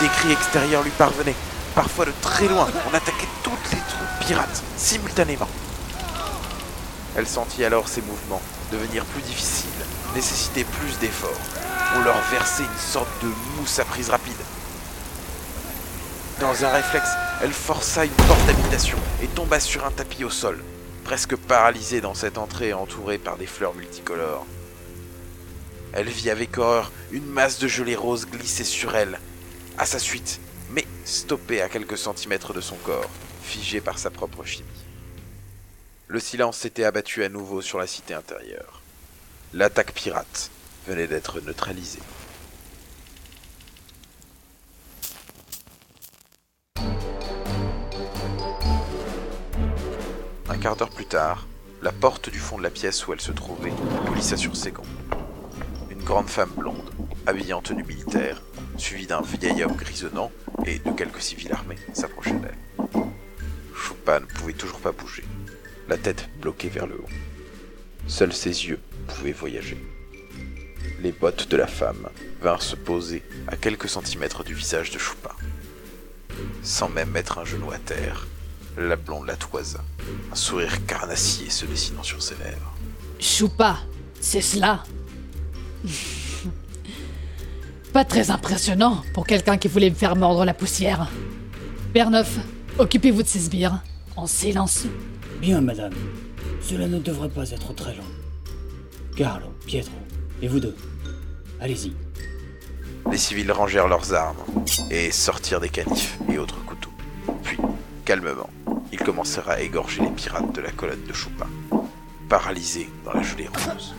Des cris extérieurs lui parvenaient. Parfois de très loin, on attaquait toutes les troupes pirates, simultanément. Elle sentit alors ses mouvements devenir plus difficiles, nécessiter plus d'efforts. On leur versait une sorte de mousse à prise rapide. Dans un réflexe, elle força une porte d'habitation et tomba sur un tapis au sol, presque paralysée dans cette entrée entourée par des fleurs multicolores. Elle vit avec horreur une masse de gelée rose glisser sur elle, à sa suite, mais stoppée à quelques centimètres de son corps. figé par sa propre chimie. Le silence s'était abattu à nouveau sur la cité intérieure. L'attaque pirate venait d'être neutralisée. Un quart d'heure plus tard, la porte du fond de la pièce où elle se trouvait glissa sur ses gonds. Une grande femme blonde, habillée en tenue militaire, suivie d'un vieil homme grisonnant et de quelques civils armés, s'approchait d'elle. Choupa ne pouvait toujours pas bouger, la tête bloquée vers le haut. Seuls ses yeux pouvaient voyager. Les bottes de la femme vinrent se poser à quelques centimètres du visage de Choupa. Sans même mettre un genou à terre, la blonde la toisa, un sourire carnassier se dessinant sur ses lèvres. Choupa, c'est cela. Pas très impressionnant pour quelqu'un qui voulait me faire mordre la poussière. Père Neuf, occupez-vous de ces sbires, en silence. Bien, madame. Cela ne devrait pas être très long. Carlo, Pietro, et vous deux, allez-y. Les civils rangèrent leurs armes et sortirent des canifs et autres couteaux. Puis, calmement, ils commencèrent à égorger les pirates de la colonne de Choupa, paralysés dans la gelée rose.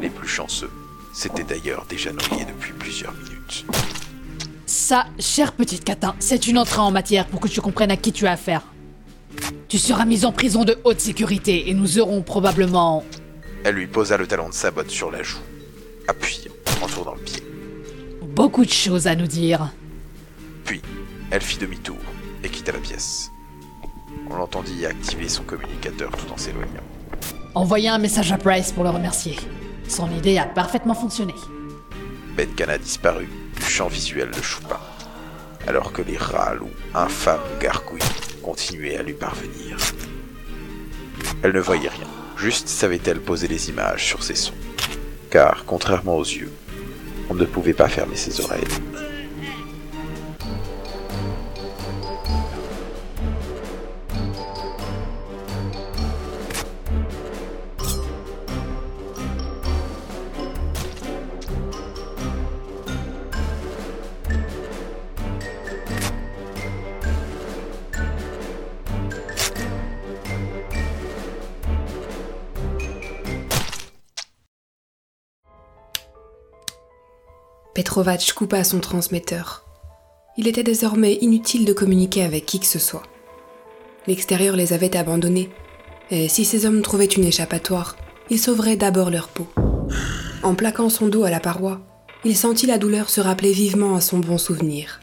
Les plus chanceux s'étaient d'ailleurs déjà noyés depuis plusieurs minutes. Ça, chère petite catin, c'est une entrée en matière pour que tu comprennes à qui tu as affaire. Tu seras mise en prison de haute sécurité et nous aurons probablement... Elle lui posa le talon de sa botte sur la joue, appuyant en tournant le pied. beaucoup de choses à nous dire. Puis, elle fit demi-tour et quitta la pièce. On l'entendit activer son communicateur tout en s'éloignant. Envoyez un message à Price pour le remercier. Son idée a parfaitement fonctionné. Betkana disparut du champ visuel de Choupa, alors que les râles ou infâmes gargouilles continuaient à lui parvenir. Elle ne voyait rien, juste savait-elle poser les images sur ses sons. Car, contrairement aux yeux, on ne pouvait pas fermer ses oreilles. Petrovac coupa son transmetteur. Il était désormais inutile de communiquer avec qui que ce soit. L'extérieur les avait abandonnés, et si ces hommes trouvaient une échappatoire, ils sauveraient d'abord leur peau. En plaquant son dos à la paroi, il sentit la douleur se rappeler vivement à son bon souvenir.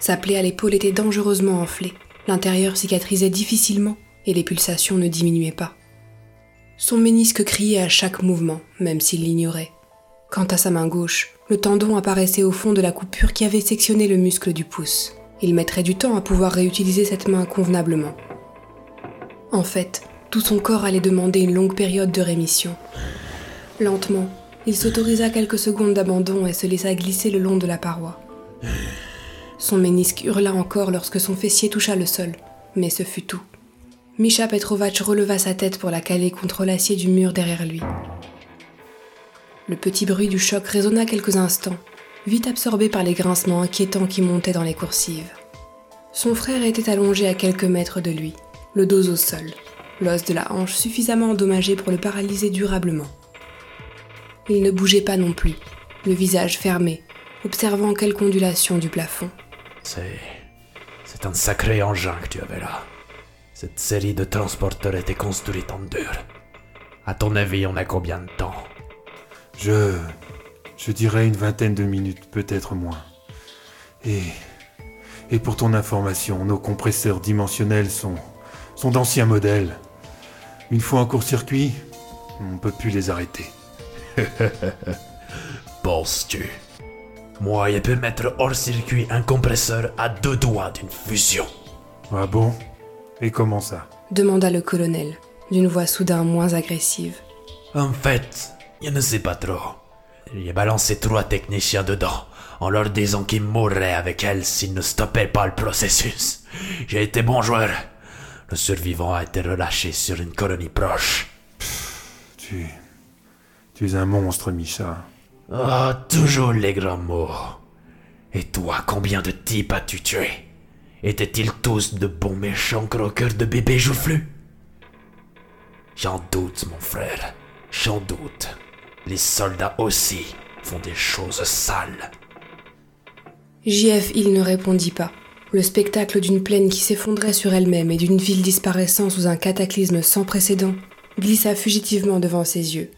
Sa plaie à l'épaule était dangereusement enflée, l'intérieur cicatrisait difficilement et les pulsations ne diminuaient pas. Son ménisque criait à chaque mouvement, même s'il l'ignorait. Quant à sa main gauche, le tendon apparaissait au fond de la coupure qui avait sectionné le muscle du pouce. Il mettrait du temps à pouvoir réutiliser cette main convenablement. En fait, tout son corps allait demander une longue période de rémission. Lentement, il s'autorisa quelques secondes d'abandon et se laissa glisser le long de la paroi. Son ménisque hurla encore lorsque son fessier toucha le sol, mais ce fut tout. Misha Petrovac releva sa tête pour la caler contre l'acier du mur derrière lui. Le petit bruit du choc résonna quelques instants, vite absorbé par les grincements inquiétants qui montaient dans les coursives. Son frère était allongé à quelques mètres de lui, le dos au sol, l'os de la hanche suffisamment endommagé pour le paralyser durablement. Il ne bougeait pas non plus, le visage fermé, observant quelque ondulation du plafond. C'est. C'est un sacré engin que tu avais là. Cette série de transporteurs était construite en dur. À ton avis, on a combien de temps Je. Je dirais une vingtaine de minutes, peut-être moins. Et. Et pour ton information, nos compresseurs dimensionnels sont. sont d'anciens modèles. Une fois en court-circuit, on ne peut plus les arrêter. Penses-tu? Moi, je peux mettre hors circuit un compresseur à deux doigts d'une fusion. Ah bon? Et comment ça? Demanda le colonel, d'une voix soudain moins agressive. En fait, je ne sais pas trop. J'ai balancé trois techniciens dedans, en leur disant qu'ils mourraient avec elle s'ils ne stoppaient pas le processus. J'ai été bon joueur. Le survivant a été relâché sur une colonie proche. Tu. Tu es un monstre, Misha. Ah, toujours les grands mots. Et toi, combien de types as-tu tué? Étaient-ils tous de bons méchants croqueurs de bébés joufflus? J'en doute, mon frère. J'en doute. Les soldats aussi font des choses sales. JF Hill ne répondit pas. Le spectacle d'une plaine qui s'effondrait sur elle-même et d'une ville disparaissant sous un cataclysme sans précédent glissa fugitivement devant ses yeux.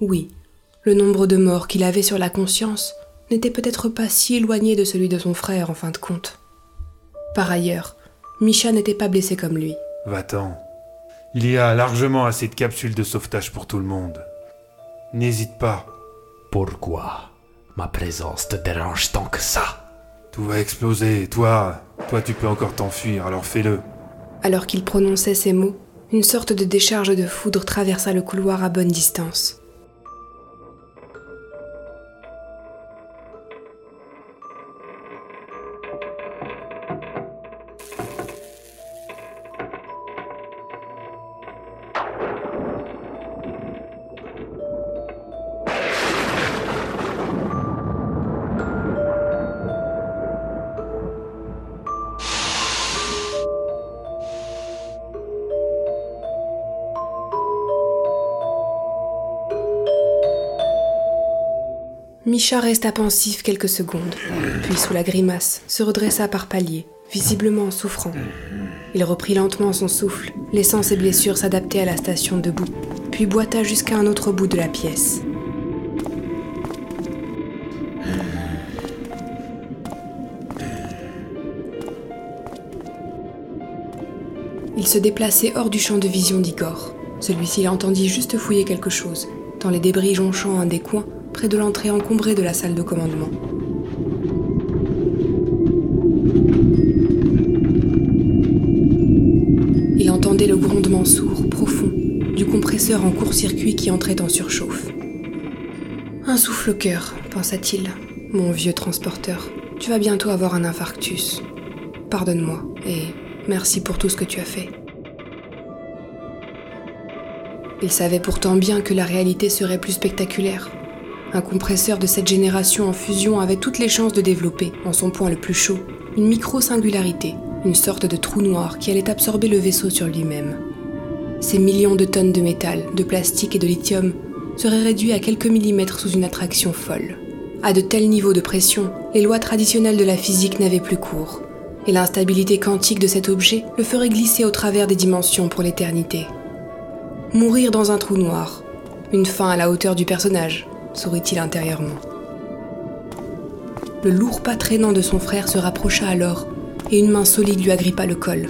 Oui, le nombre de morts qu'il avait sur la conscience n'était peut-être pas si éloigné de celui de son frère en fin de compte. Par ailleurs, Misha n'était pas blessé comme lui. Va-t'en. Il y a largement assez de capsules de sauvetage pour tout le monde. N'hésite pas. Pourquoi ma présence te dérange tant que ça? Tout va exploser. Toi, toi tu peux encore t'enfuir, alors fais-le. Alors qu'il prononçait ces mots, une sorte de décharge de foudre traversa le couloir à bonne distance. Misha resta pensif quelques secondes, puis sous la grimace, se redressa par paliers, visiblement souffrant. Il reprit lentement son souffle, laissant ses blessures s'adapter à la station debout, puis boita jusqu'à un autre bout de la pièce. Il se déplaçait hors du champ de vision d'Igor. Celui-ci l'entendit juste fouiller quelque chose, dans les débris jonchant un des coins, près de l'entrée encombrée de la salle de commandement. Il entendait le grondement sourd, profond, du compresseur en court-circuit qui entrait en surchauffe. Un souffle au cœur, pensa-t-il. Mon vieux transporteur, tu vas bientôt avoir un infarctus. Pardonne-moi et merci pour tout ce que tu as fait. Il savait pourtant bien que la réalité serait plus spectaculaire. Un compresseur de cette génération en fusion avait toutes les chances de développer, en son point le plus chaud, une micro-singularité, une sorte de trou noir qui allait absorber le vaisseau sur lui-même. Ces millions de tonnes de métal, de plastique et de lithium seraient réduits à quelques millimètres sous une attraction folle. À de tels niveaux de pression, les lois traditionnelles de la physique n'avaient plus cours, et l'instabilité quantique de cet objet le ferait glisser au travers des dimensions pour l'éternité. Mourir dans un trou noir, une fin à la hauteur du personnage, sourit-il intérieurement. Le lourd pas traînant de son frère se rapprocha alors, et une main solide lui agrippa le col.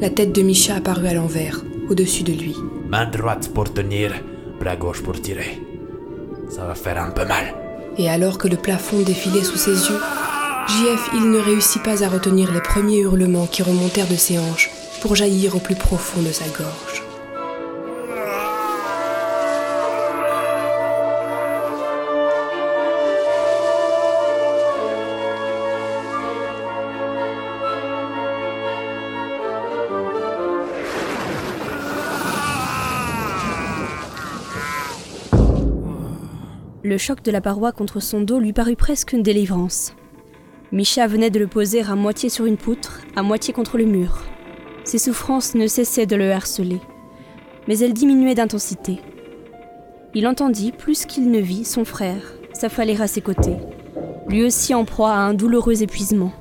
La tête de Misha apparut à l'envers, au-dessus de lui. Main droite pour tenir, bras gauche pour tirer. Ça va faire un peu mal. Et alors que le plafond défilait sous ses yeux, JF il ne réussit pas à retenir les premiers hurlements qui remontèrent de ses hanches pour jaillir au plus profond de sa gorge. Le choc de la paroi contre son dos lui parut presque une délivrance. Misha venait de le poser à moitié sur une poutre, à moitié contre le mur. Ses souffrances ne cessaient de le harceler, mais elles diminuaient d'intensité. Il entendit, plus qu'il ne vit, son frère s'affaler à ses côtés, lui aussi en proie à un douloureux épuisement.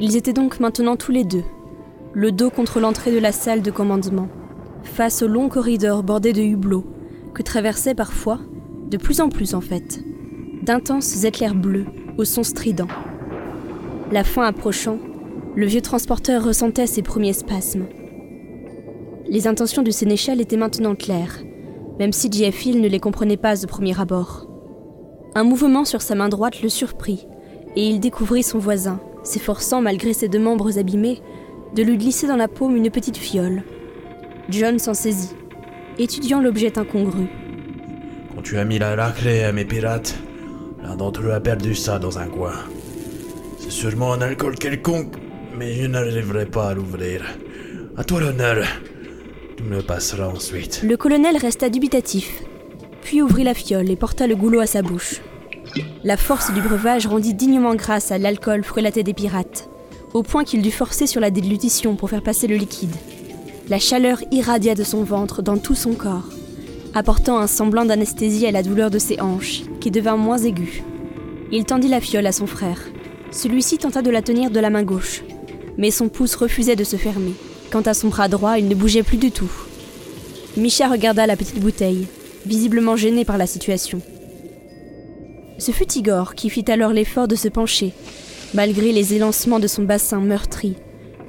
Ils étaient donc maintenant tous les deux, le dos contre l'entrée de la salle de commandement, face au long corridor bordé de hublots, que traversaient parfois, de plus en plus en fait, d'intenses éclairs bleus au son strident. La fin approchant, le vieux transporteur ressentait ses premiers spasmes. Les intentions du sénéchal étaient maintenant claires, même si J.F. Hill ne les comprenait pas de premier abord. Un mouvement sur sa main droite le surprit, et il découvrit son voisin, s'efforçant, malgré ses deux membres abîmés, de lui glisser dans la paume une petite fiole. John s'en saisit, étudiant l'objet incongru. Tu as mis la raclée à mes pirates, l'un d'entre eux a perdu ça dans un coin. C'est sûrement un alcool quelconque, mais je n'arriverai pas à l'ouvrir. À toi l'honneur. Tu me le passeras ensuite. Le colonel resta dubitatif, puis ouvrit la fiole et porta le goulot à sa bouche. La force du breuvage rendit dignement grâce à l'alcool frelaté des pirates, au point qu'il dut forcer sur la déglutition pour faire passer le liquide. La chaleur irradia de son ventre dans tout son corps, apportant un semblant d'anesthésie à la douleur de ses hanches, qui devint moins aiguë. Il tendit la fiole à son frère. Celui-ci tenta de la tenir de la main gauche, mais son pouce refusait de se fermer. Quant à son bras droit, il ne bougeait plus du tout. Micha regarda la petite bouteille, visiblement gêné par la situation. Ce fut Igor qui fit alors l'effort de se pencher, malgré les élancements de son bassin meurtri,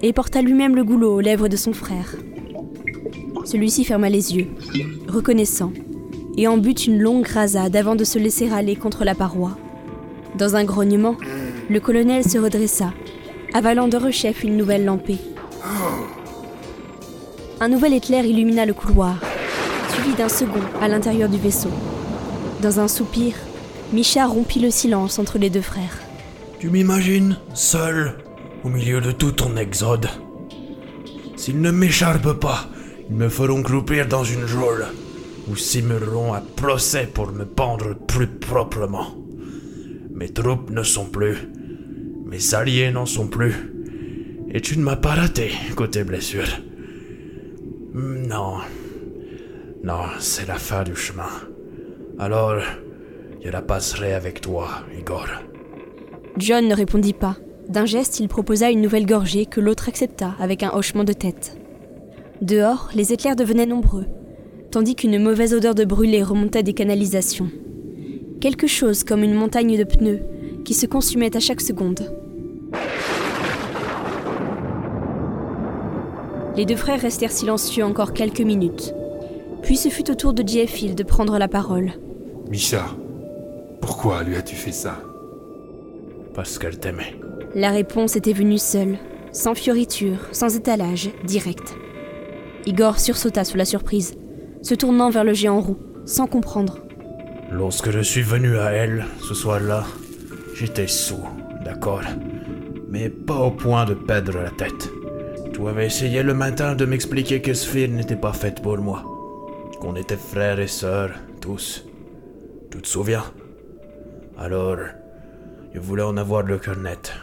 et porta lui-même le goulot aux lèvres de son frère. Celui-ci ferma les yeux, reconnaissant, et en but une longue rasade avant de se laisser aller contre la paroi. Dans un grognement, le colonel se redressa, avalant de rechef une nouvelle lampée. Un nouvel éclair illumina le couloir, suivi d'un second à l'intérieur du vaisseau. Dans un soupir, Micha rompit le silence entre les deux frères. Tu m'imagines, seul, au milieu de tout ton exode? S'ils ne m'écharpent pas, ils me feront croupir dans une geôle, ou simuleront un procès pour me pendre plus proprement. Mes troupes ne sont plus, mes alliés n'en sont plus, et tu ne m'as pas raté côté blessure. Non, non, c'est la fin du chemin. Alors, je la passerai avec toi, Igor. John ne répondit pas. D'un geste, il proposa une nouvelle gorgée que l'autre accepta avec un hochement de tête. Dehors, les éclairs devenaient nombreux, tandis qu'une mauvaise odeur de brûlé remontait des canalisations. Quelque chose comme une montagne de pneus qui se consumait à chaque seconde. Les deux frères restèrent silencieux encore quelques minutes. Puis ce fut au tour de Jeffil de prendre la parole. Misha, pourquoi lui as-tu fait ça? Parce qu'elle t'aimait. La réponse était venue seule, sans fioriture, sans étalage, direct. Igor sursauta sous la surprise, se tournant vers le géant roux, sans comprendre. Lorsque je suis venu à elle, ce soir-là, j'étais sous, d'accord, mais pas au point de perdre la tête. Tu avais essayé le matin de m'expliquer que Sphere n'était pas faite pour moi, qu'on était frères et sœurs, tous. Tu te souviens? Alors, je voulais en avoir le cœur net,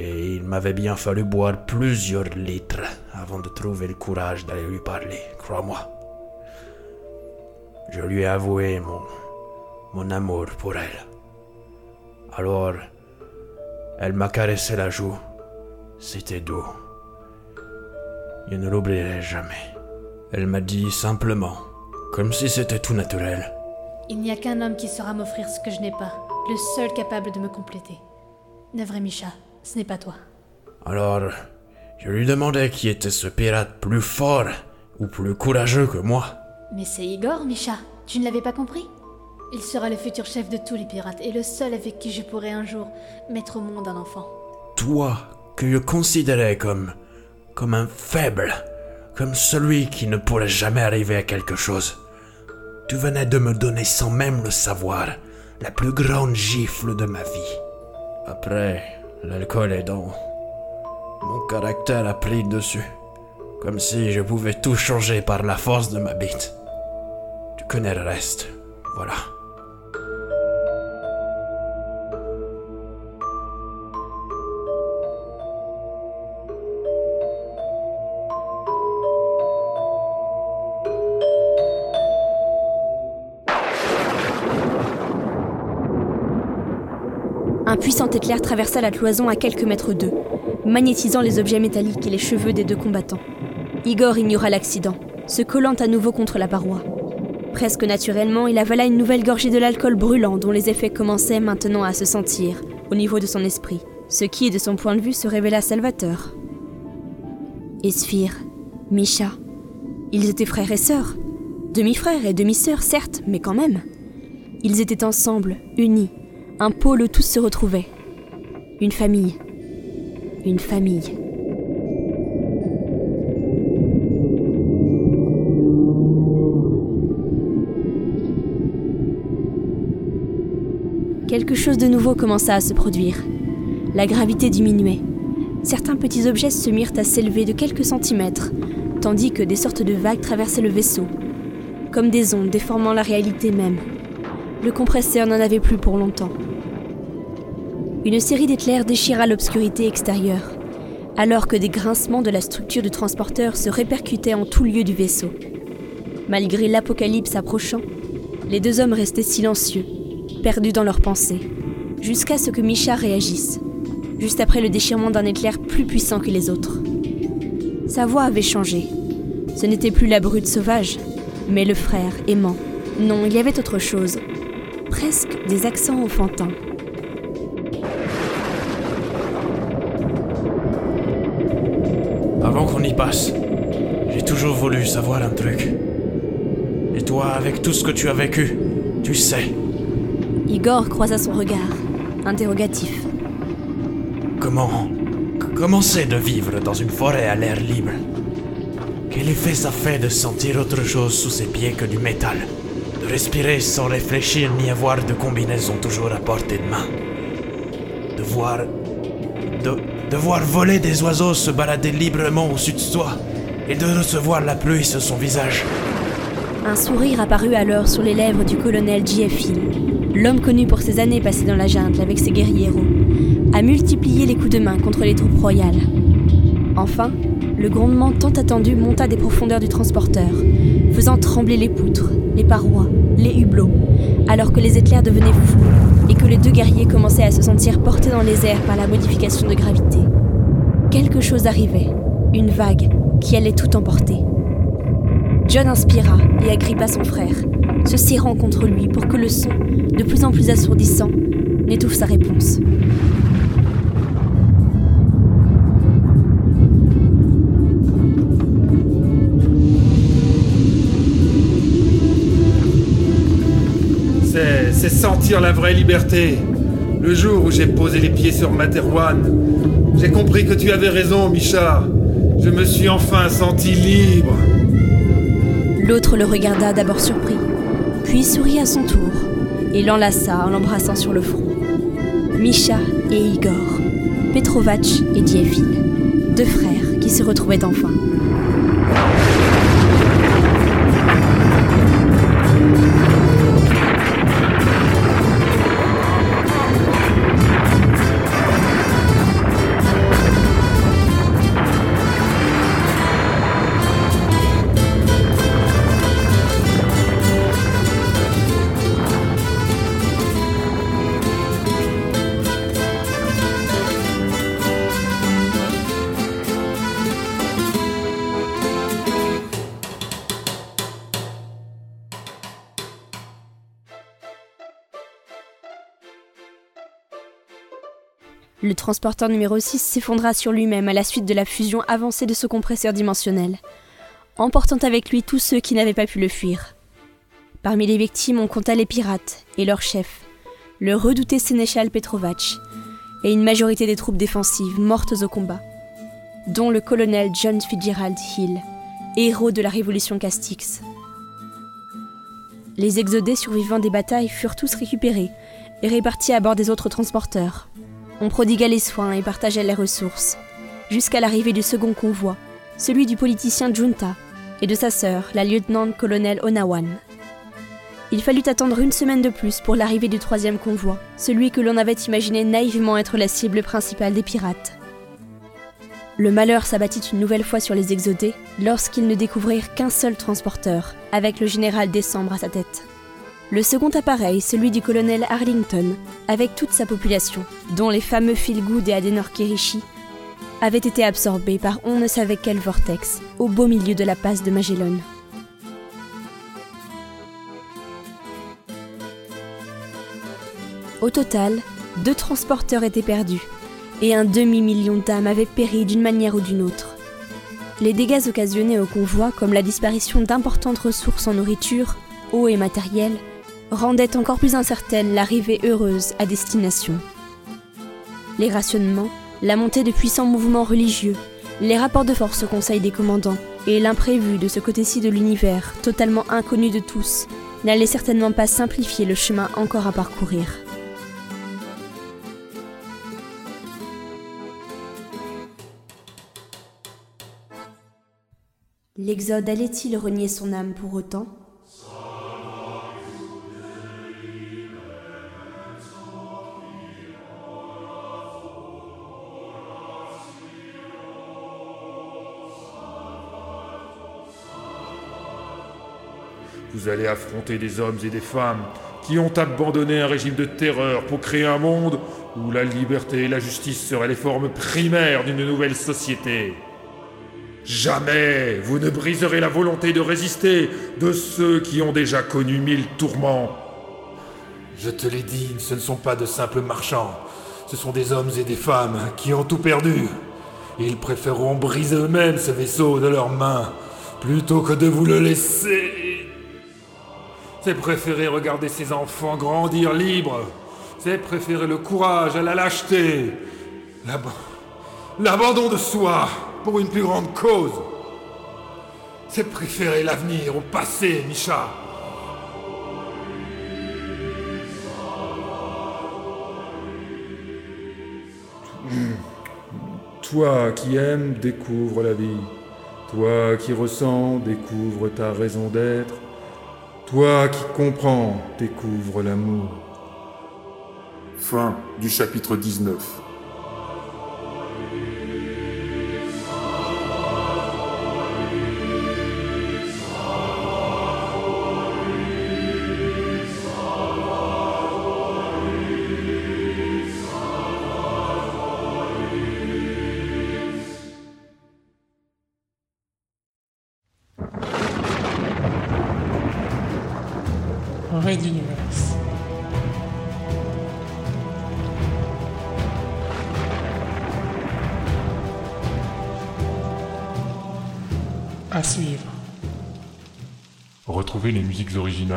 et il m'avait bien fallu boire plusieurs litres avant de trouver le courage d'aller lui parler, crois-moi. Je lui ai avoué mon, mon amour pour elle. Alors, elle m'a caressé la joue. C'était doux. Je ne l'oublierai jamais. Elle m'a dit simplement, comme si c'était tout naturel. Il n'y a qu'un homme qui saura m'offrir ce que je n'ai pas, le seul capable de me compléter. Nevre Misha, ce n'est pas toi. Alors, je lui demandai qui était ce pirate plus fort ou plus courageux que moi. Mais c'est Igor, Misha. Tu ne l'avais pas compris? Il sera le futur chef de tous les pirates et le seul avec qui je pourrai un jour mettre au monde un enfant. Toi, que je considérais comme. comme un faible, comme celui qui ne pourrait jamais arriver à quelque chose. Tu venais de me donner sans même le savoir la plus grande gifle de ma vie. Après, l'alcool aidant, mon caractère a pris dessus. Comme si je pouvais tout changer par la force de ma bite. Tu connais le reste, voilà. Traversa la cloison à quelques mètres d'eux, magnétisant les objets métalliques et les cheveux des deux combattants. Igor ignora l'accident, se collant à nouveau contre la paroi. Presque naturellement, il avala une nouvelle gorgée de l'alcool brûlant dont les effets commençaient maintenant à se sentir, au niveau de son esprit, ce qui, de son point de vue, se révéla salvateur. Esphir, Misha, ils étaient frères et sœurs. Demi-frères et demi-sœurs, certes, mais quand même. Ils étaient ensemble, unis, un pôle où tous se retrouvaient. Une famille. Une famille. Quelque chose de nouveau commença à se produire. La gravité diminuait. Certains petits objets se mirent à s'élever de quelques centimètres, tandis que des sortes de vagues traversaient le vaisseau, comme des ondes déformant la réalité même. Le compresseur n'en avait plus pour longtemps. Une série d'éclairs déchira l'obscurité extérieure, alors que des grincements de la structure du transporteur se répercutaient en tout lieu du vaisseau. Malgré l'apocalypse approchant, les deux hommes restaient silencieux, perdus dans leurs pensées, jusqu'à ce que Misha réagisse, juste après le déchirement d'un éclair plus puissant que les autres. Sa voix avait changé. Ce n'était plus la brute sauvage, mais le frère aimant. Non, il y avait autre chose. Presque des accents enfantins. Passe, j'ai toujours voulu savoir un truc. Et toi, avec tout ce que tu as vécu, tu sais. Igor croisa son regard, interrogatif. Comment. Comment c'est de vivre dans une forêt à l'air libre? Quel effet ça fait de sentir autre chose sous ses pieds que du métal? De respirer sans réfléchir ni avoir de combinaison toujours à portée de main? De voir. De, de voir voler des oiseaux se balader librement au-dessus de toi et de recevoir la pluie sur son visage. Un sourire apparut alors sur les lèvres du colonel J.F. L'homme connu pour ses années passées dans la jungle avec ses guerriers a multiplié les coups de main contre les troupes royales. Enfin, le grondement tant attendu monta des profondeurs du transporteur, faisant trembler les poutres, les parois, les hublots, alors que les éclairs devenaient fous et que les deux guerriers commençaient à se sentir portés dans les airs par la modification de gravité. Quelque chose arrivait, une vague qui allait tout emporter. John inspira et agrippa son frère, se serrant contre lui pour que le son, de plus en plus assourdissant, n'étouffe sa réponse. C'est, sentir la vraie liberté. Le jour où j'ai posé les pieds sur Materwan, j'ai compris que tu avais raison, Micha. Je me suis enfin senti libre. L'autre le regarda d'abord surpris, puis sourit à son tour et l'enlaça en l'embrassant sur le front. Misha et Igor, Petrovac et Dievil, deux frères qui se retrouvaient enfin. Le transporteur numéro 6 s'effondra sur lui-même à la suite de la fusion avancée de ce compresseur dimensionnel, emportant avec lui tous ceux qui n'avaient pas pu le fuir. Parmi les victimes, on compta les pirates et leur chef, le redouté sénéchal Petrovac, et une majorité des troupes défensives mortes au combat, dont le colonel John Fitzgerald Hill, héros de la révolution Castix. Les exodés survivants des batailles furent tous récupérés et répartis à bord des autres transporteurs. On prodigua les soins et partageait les ressources, jusqu'à l'arrivée du second convoi, celui du politicien Junta et de sa sœur, la lieutenant-colonel Onawan. Il fallut attendre une semaine de plus pour l'arrivée du troisième convoi, celui que l'on avait imaginé naïvement être la cible principale des pirates. Le malheur s'abattit une nouvelle fois sur les exodés lorsqu'ils ne découvrirent qu'un seul transporteur, avec le général Décembre à sa tête. Le second appareil, celui du colonel Arlington, avec toute sa population, dont les fameux Philgood et Adenor Kirishi, avait été absorbé par on ne savait quel vortex, au beau milieu de la passe de Magellan. Au total, deux transporteurs étaient perdus, et un demi-million d'âmes avaient péri d'une manière ou d'une autre. Les dégâts occasionnés au convoi, comme la disparition d'importantes ressources en nourriture, eau et matériel, rendaient encore plus incertaine l'arrivée heureuse à destination. Les rationnements, la montée de puissants mouvements religieux, les rapports de force au conseil des commandants et l'imprévu de ce côté-ci de l'univers, totalement inconnu de tous, n'allaient certainement pas simplifier le chemin encore à parcourir. L'Exode allait-il renier son âme pour autant? Vous allez affronter des hommes et des femmes qui ont abandonné un régime de terreur pour créer un monde où la liberté et la justice seraient les formes primaires d'une nouvelle société. Jamais vous ne briserez la volonté de résister de ceux qui ont déjà connu mille tourments. Je te l'ai dit, ce ne sont pas de simples marchands. Ce sont des hommes et des femmes qui ont tout perdu. Ils préféreront briser eux-mêmes ce vaisseau de leurs mains plutôt que de vous le laisser. C'est préférer regarder ces enfants grandir libres. C'est préférer le courage à la lâcheté. L'ab- L'abandon de soi pour une plus grande cause. C'est préférer l'avenir au passé, Misha. Toi qui aimes, découvre la vie. Toi qui ressens, découvre ta raison d'être. Toi qui comprends, découvre l'amour. Fin du chapitre 19.